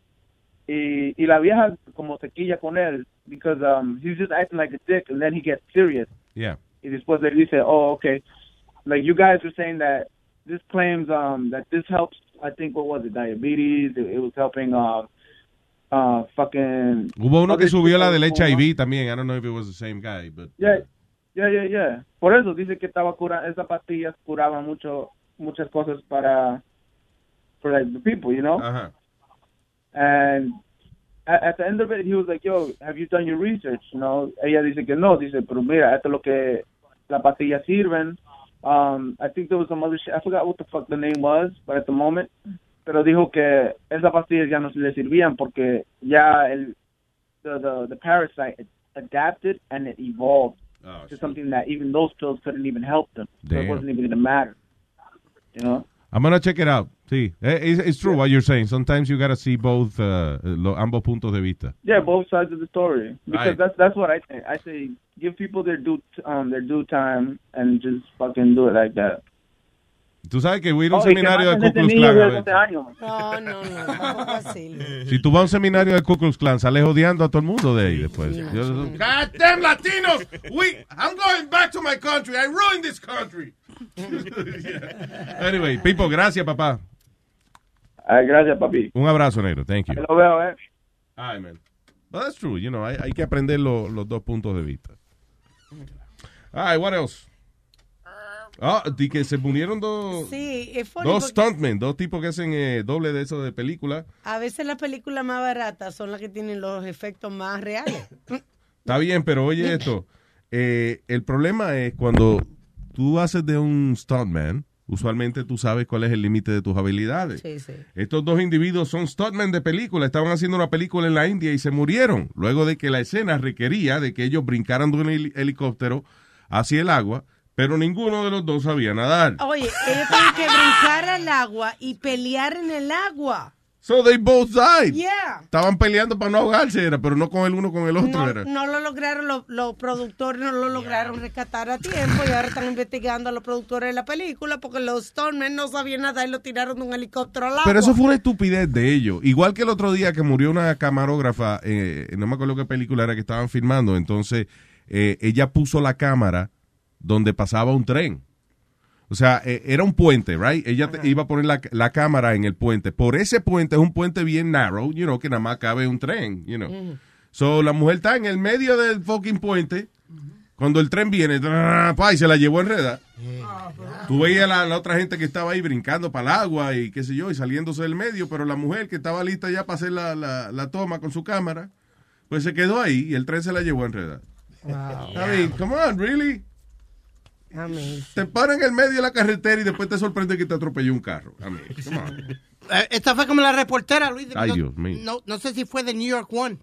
Y, y la vieja como se quilla con él because um he's just acting like a dick, and then he gets serious. Yeah. Y después le dice, oh, okay, like you guys were saying that this claims um that this helps. I think what was it, diabetes? It, it was helping um uh fucking. Hubo uno que subió la del. HIV también. I don't know if it was the same guy, but Yeah, yeah, yeah, yeah. Por eso dice que estaba cura esas pastillas curaban mucho muchas cosas para for like the people, you know. Ajá. And at, at the end of it, he was like, "Yo, have you done your research?" You know. Ella dice que no. Dice, pero mira, esto es lo que las pastillas sirven. Um, I think there was some other shit. I forgot what the fuck the name was, but at the moment, pero dijo que esas pastillas ya no se le servían porque ya el the the, the parasite adapted and it evolved oh, to something that even those pills couldn't even help them. So it wasn't even going to matter. You know. I'm gonna check it out. Sí, Eh, it's, it's true what you're saying. Sometimes you gotta see both, uh, lo- ambos puntos de vista. Yeah, both sides of the story. Because Right. that's that's what I think. I say give people their due um their due time and just fucking do it like that. Tú sabes que voy a ir a un Oh, seminario de Ku Klux Klan. a de ver. 12 años. No, no, no, tampoco así. Si tú vas a un seminario de Ku Klux Klan, sales odiando a todo el mundo de ahí después. Yo- God damn Latinos! We, I'm going back to my country. I ruined this country. Anyway, Pipo, gracias, papá. Ay, gracias, papi. Un abrazo, negro. Thank you. Lo veo, eh. Ay, man. Well, that's true. You know, hay, hay que aprender lo- los dos puntos de vista. All right, what else? Ah, di que se unieron dos, Sí, dos stuntmen, dos tipos que hacen eh, doble de eso de película. a veces las películas más baratas son las que tienen los efectos más reales. Está bien, pero oye esto. eh, el problema es cuando tú haces de un stuntman, usualmente tú sabes cuál es el límite de tus habilidades. Sí, sí. Estos dos individuos son stuntmen de película, estaban haciendo una película en la India y se murieron, luego de que la escena requería de que ellos brincaran de un heli- helicóptero hacia el agua, pero ninguno de los dos sabía nadar. Oye, ellos tienen que brincar al agua y pelear en el agua. So they both died. Yeah. Estaban peleando para no ahogarse, era, pero no con el uno con el otro. No, era. no lo lograron, los, los productores no lo lograron rescatar a tiempo y ahora están investigando a los productores de la película porque los Stonemen no sabían nada y lo tiraron de un helicóptero al agua. Pero eso fue una estupidez de ellos. Igual que el otro día que murió una camarógrafa, eh, no me acuerdo qué película era que estaban filmando, entonces eh, ella puso la cámara donde pasaba un tren. O sea, eh, era un puente, right? Ella te- iba a poner la, la cámara en el puente. Por ese puente es un puente bien narrow, you know, que nada más cabe un tren, you know. So, la mujer está en el medio del fucking puente. Cuando el tren viene, pa, y se la llevó enredada. Tú veías la, la otra gente que estaba ahí brincando para el agua y qué sé yo, y saliéndose del medio, pero la mujer que estaba lista ya para hacer la, la- la toma con su cámara, pues se quedó ahí y el tren se la llevó enredada. I mean, come on, really? Te paran en el medio de la carretera y después te sorprende que te atropelló un carro. On. Eh, Esta fue como la reportera, Luis. Ay, no, Dios mío. No, no sé si fue de New York One.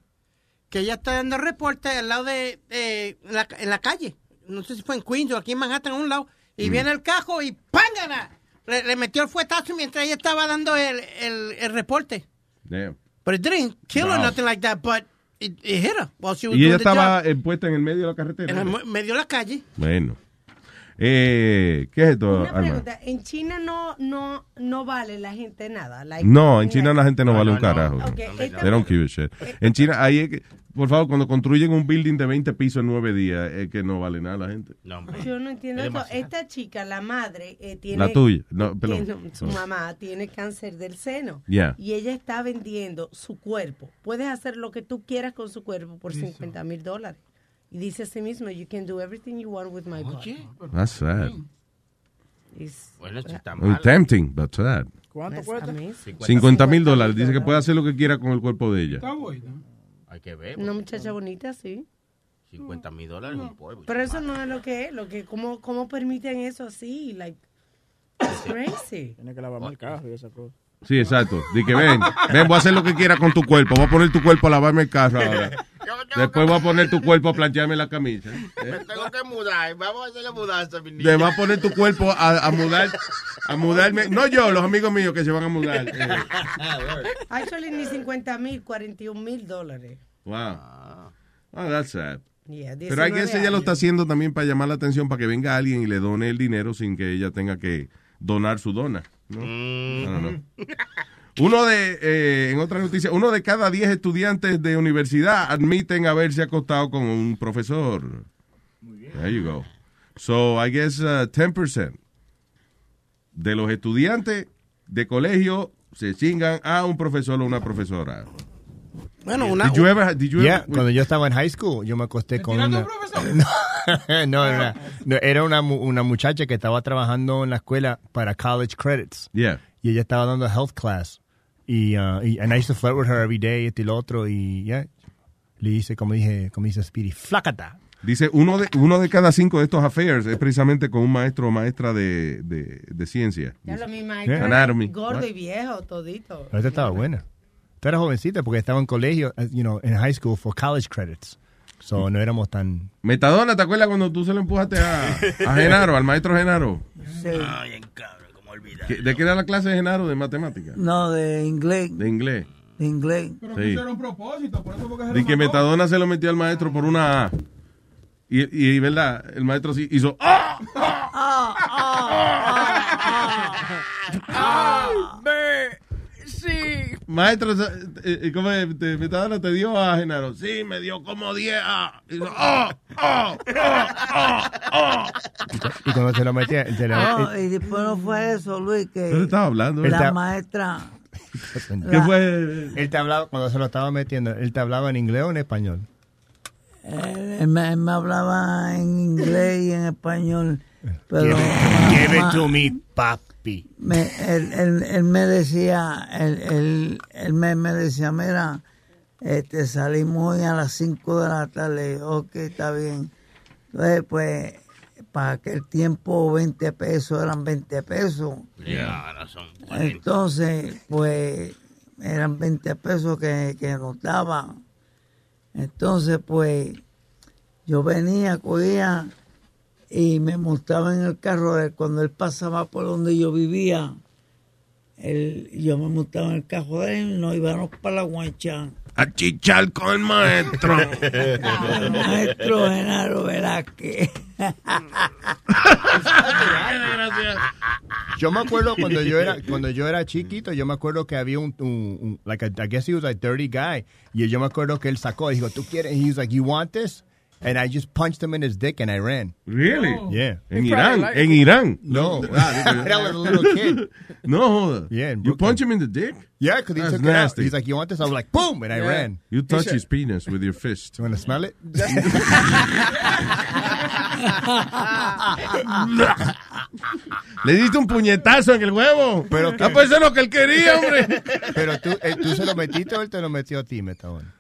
Que ella está dando reporte al lado de. eh, en, la, en la calle. No sé si fue en Queens o aquí en Manhattan, a un lado. Y Mm. viene el cajo y ¡pángana! Le, le metió el fuetazo mientras ella estaba dando el, el, el reporte. Damn. But it didn't kill her, Wow. nothing like that, but it, it hit her while she was Y ella estaba job. puesta en el medio de la carretera. En el medio de la calle. Bueno. Eh, ¿Qué es esto, Una pregunta, en China no, no, no vale la gente nada. like- No, en China la gente no, vale un carajo. Ok, esta- They don't give a shit. En China, ahí es que, por favor, cuando construyen un building de 20 pisos en 9 días, es que no vale nada la gente. Yo no entiendo Es esto. demasiado. Esta chica, la madre, eh, tiene... La tuya. No, perdón. tiene- su No. mamá tiene cáncer del seno. Yeah. Y ella está vendiendo su cuerpo. Puedes hacer lo que tú quieras con su cuerpo por 50 mil dólares. Y dice a sí mismo, you can do everything you want with my body. That's sad. It's- Bueno, está mal. tempting, but sad. ¿Cuánto cuesta? amazing. 50 mil dólares. Dice que puede hacer lo que quiera con el cuerpo de ella. Hay que ver. Una muchacha bonita, sí. 50 mil dólares es un polvo. Pero eso no es lo que es. Lo que, ¿cómo, ¿Cómo permiten eso así? Like, it's crazy. Tiene que lavarme el carro y esa cosa. Sí, exacto. Que ven, ven, voy a hacer lo que quiera con tu cuerpo. Voy a poner tu cuerpo a lavarme el carro ahora. Después voy a poner tu cuerpo a plancharme la camisa. ¿eh? Me tengo que mudar. Vamos a hacer la mudanza, mi niña. Le va a poner tu cuerpo a, a mudar, a mudarme. No yo, los amigos míos que se van a mudar. Eh, Actually, ni 50 mil, 41 mil dólares. wow. Oh, that's sad. Yeah, Pero hay que 19 ella lo está haciendo también para llamar la atención, para que venga alguien y le done el dinero sin que ella tenga que donar su dona. ¿No? I don't know. Uno de, eh, en otra noticia, uno de cada 10 estudiantes de universidad admiten haberse acostado con un profesor. There you go. So, I guess uh, 10% de los estudiantes de colegio se chingan a un profesor o una profesora. Bueno, una. Did you ever, did you Yeah, ever- cuando yo estaba en high school, yo me acosté con una... No, no, era, no, era una, una muchacha que estaba trabajando en la escuela para college credits. Yeah. Y ella estaba dando health class. Y, uh, y and I used to flirt with her every day, este y lo otro. Y yeah, le hice, como dije, como dice Speedy, flacata. Dice, uno de, uno de cada cinco de estos affairs es precisamente con un maestro o maestra de, de, de ciencia. Ya lo mi maestro Yeah. Anatomy. gordo What? y viejo, todito. Esta estaba buena. Esta era jovencita porque estaba en colegio, uh, you know, en high school for college credits. So no éramos tan... Metadona, ¿te acuerdas cuando tú se lo empujaste a, a Genaro, al maestro Genaro? Sí. ¿Qué- ¿De qué era la clase de Genaro de matemáticas? No, de inglés. De inglés. De inglés. Pero Sí. que eso era un propósito, por eso porque se De que. Metadona se lo metió al maestro por una A. Y, y verdad, el maestro sí hizo ¡Ah! Sí. Maestro, eh, eh, ¿cómo es? Te- Metadona te dio a Genaro. Sí, me dio como 10 A. Hizo, ¡Ah! ¡Ah! ¡Ah! ¡Ah! Y cuando se lo metía... se lo- No, y después no fue eso, Luis, que ¿Qué estaba hablando? la maestra ¿Qué fue? Él te hablaba, cuando se lo estaba metiendo, él te hablaba en inglés o en español. Él, él me, él me hablaba en inglés y en español, pero... Give it to me, papi. me, él, él, él me decía, él, él, me, me decía, mira, este, salimos hoy a las 5 de la tarde, ok, está bien. Entonces, pues, para aquel tiempo 20 pesos eran 20 pesos. Ya, ahora son Entonces, pues, eran 20 pesos que, que nos daban. Entonces, pues, yo venía, cogía y me montaba en el carro. Cuando él pasaba por donde yo vivía, él, yo me montaba en el carro de él y nos íbamos para la guancha. A chichar con el maestro. El maestro Genaro Velázquez. Yo me acuerdo cuando yo era cuando yo era chiquito, yo me acuerdo que había un, un, un- like I guess he was a dirty guy y yo me acuerdo que él sacó y dijo, "¿Tú quieres?" He was like, "You want this?" And I just punched him in his dick and I ran. Really? Yeah. En Irán, en Irán. No. I was a little kid. No. Yeah, You punch him in the dick? Yeah, because he That's took it out. nasty. He's like, "You want this?" I was like, "Boom!" and I Yeah. ran. You touch his penis with your fist. You want to smell it? Le diste un puñetazo en el huevo. Pero ah, pues eso es lo que él quería, hombre. Pero tú, eh, tú se lo metiste o él te lo metió a ti, Metadona.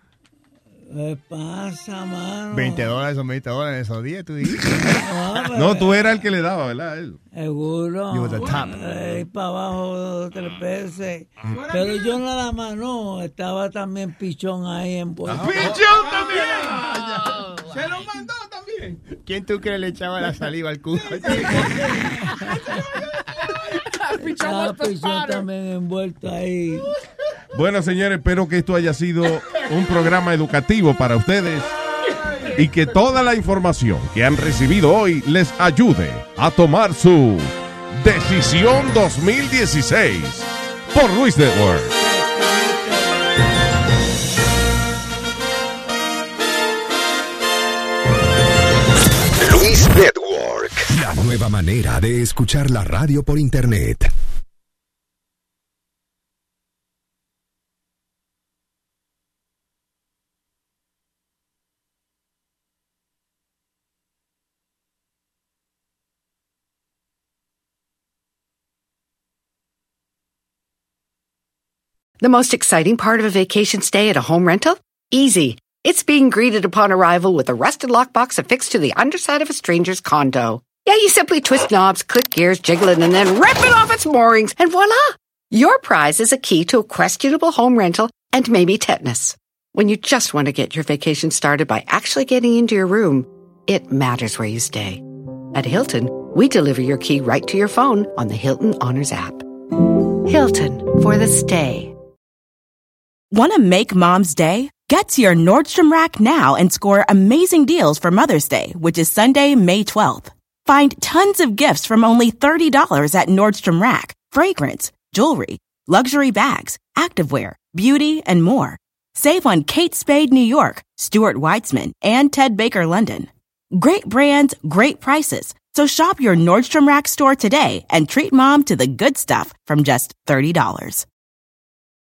¿Qué pasa, mano? 20 dólares o 20 dólares en esos días, tú dijiste. No, tú eras el que le daba, ¿verdad? Él. Seguro. You was the top. Ahí para abajo dos tres veces. Pero yo nada más no, estaba también pichón ahí en Ah, ¡Pichón también! ¡Se lo mandó también! ¿Quién tú crees le echaba la saliva al culo? Estaba pichón también envuelto ahí. Bueno, señores, espero que esto haya sido un programa educativo para ustedes y que toda la información que han recibido hoy les ayude a tomar su decisión 2016 por Luis Network. Nueva manera de escuchar la radio por internet. The most exciting part of a vacation stay at a home rental? Easy. It's being greeted upon arrival with a rusted lockbox affixed to the underside of a stranger's condo. Yeah, you simply twist knobs, click gears, jiggle it, and then rip it off its moorings, and voila! Your prize is a key to a questionable home rental and maybe tetanus. When you just want to get your vacation started by actually getting into your room, it matters where you stay. At Hilton, we deliver your key right to your phone on the Hilton Honors app. Hilton for the stay. Want to make mom's day? Get to your Nordstrom Rack now and score amazing deals for Mother's Day, which is Sunday, May 12th. Find tons of gifts from only $30 at Nordstrom Rack fragrance, jewelry, luxury bags, activewear, beauty, and more. Save on Kate Spade New York, Stuart Weitzman, and Ted Baker London. Great brands, great prices. So shop your Nordstrom Rack store today and treat mom to the good stuff from just $30.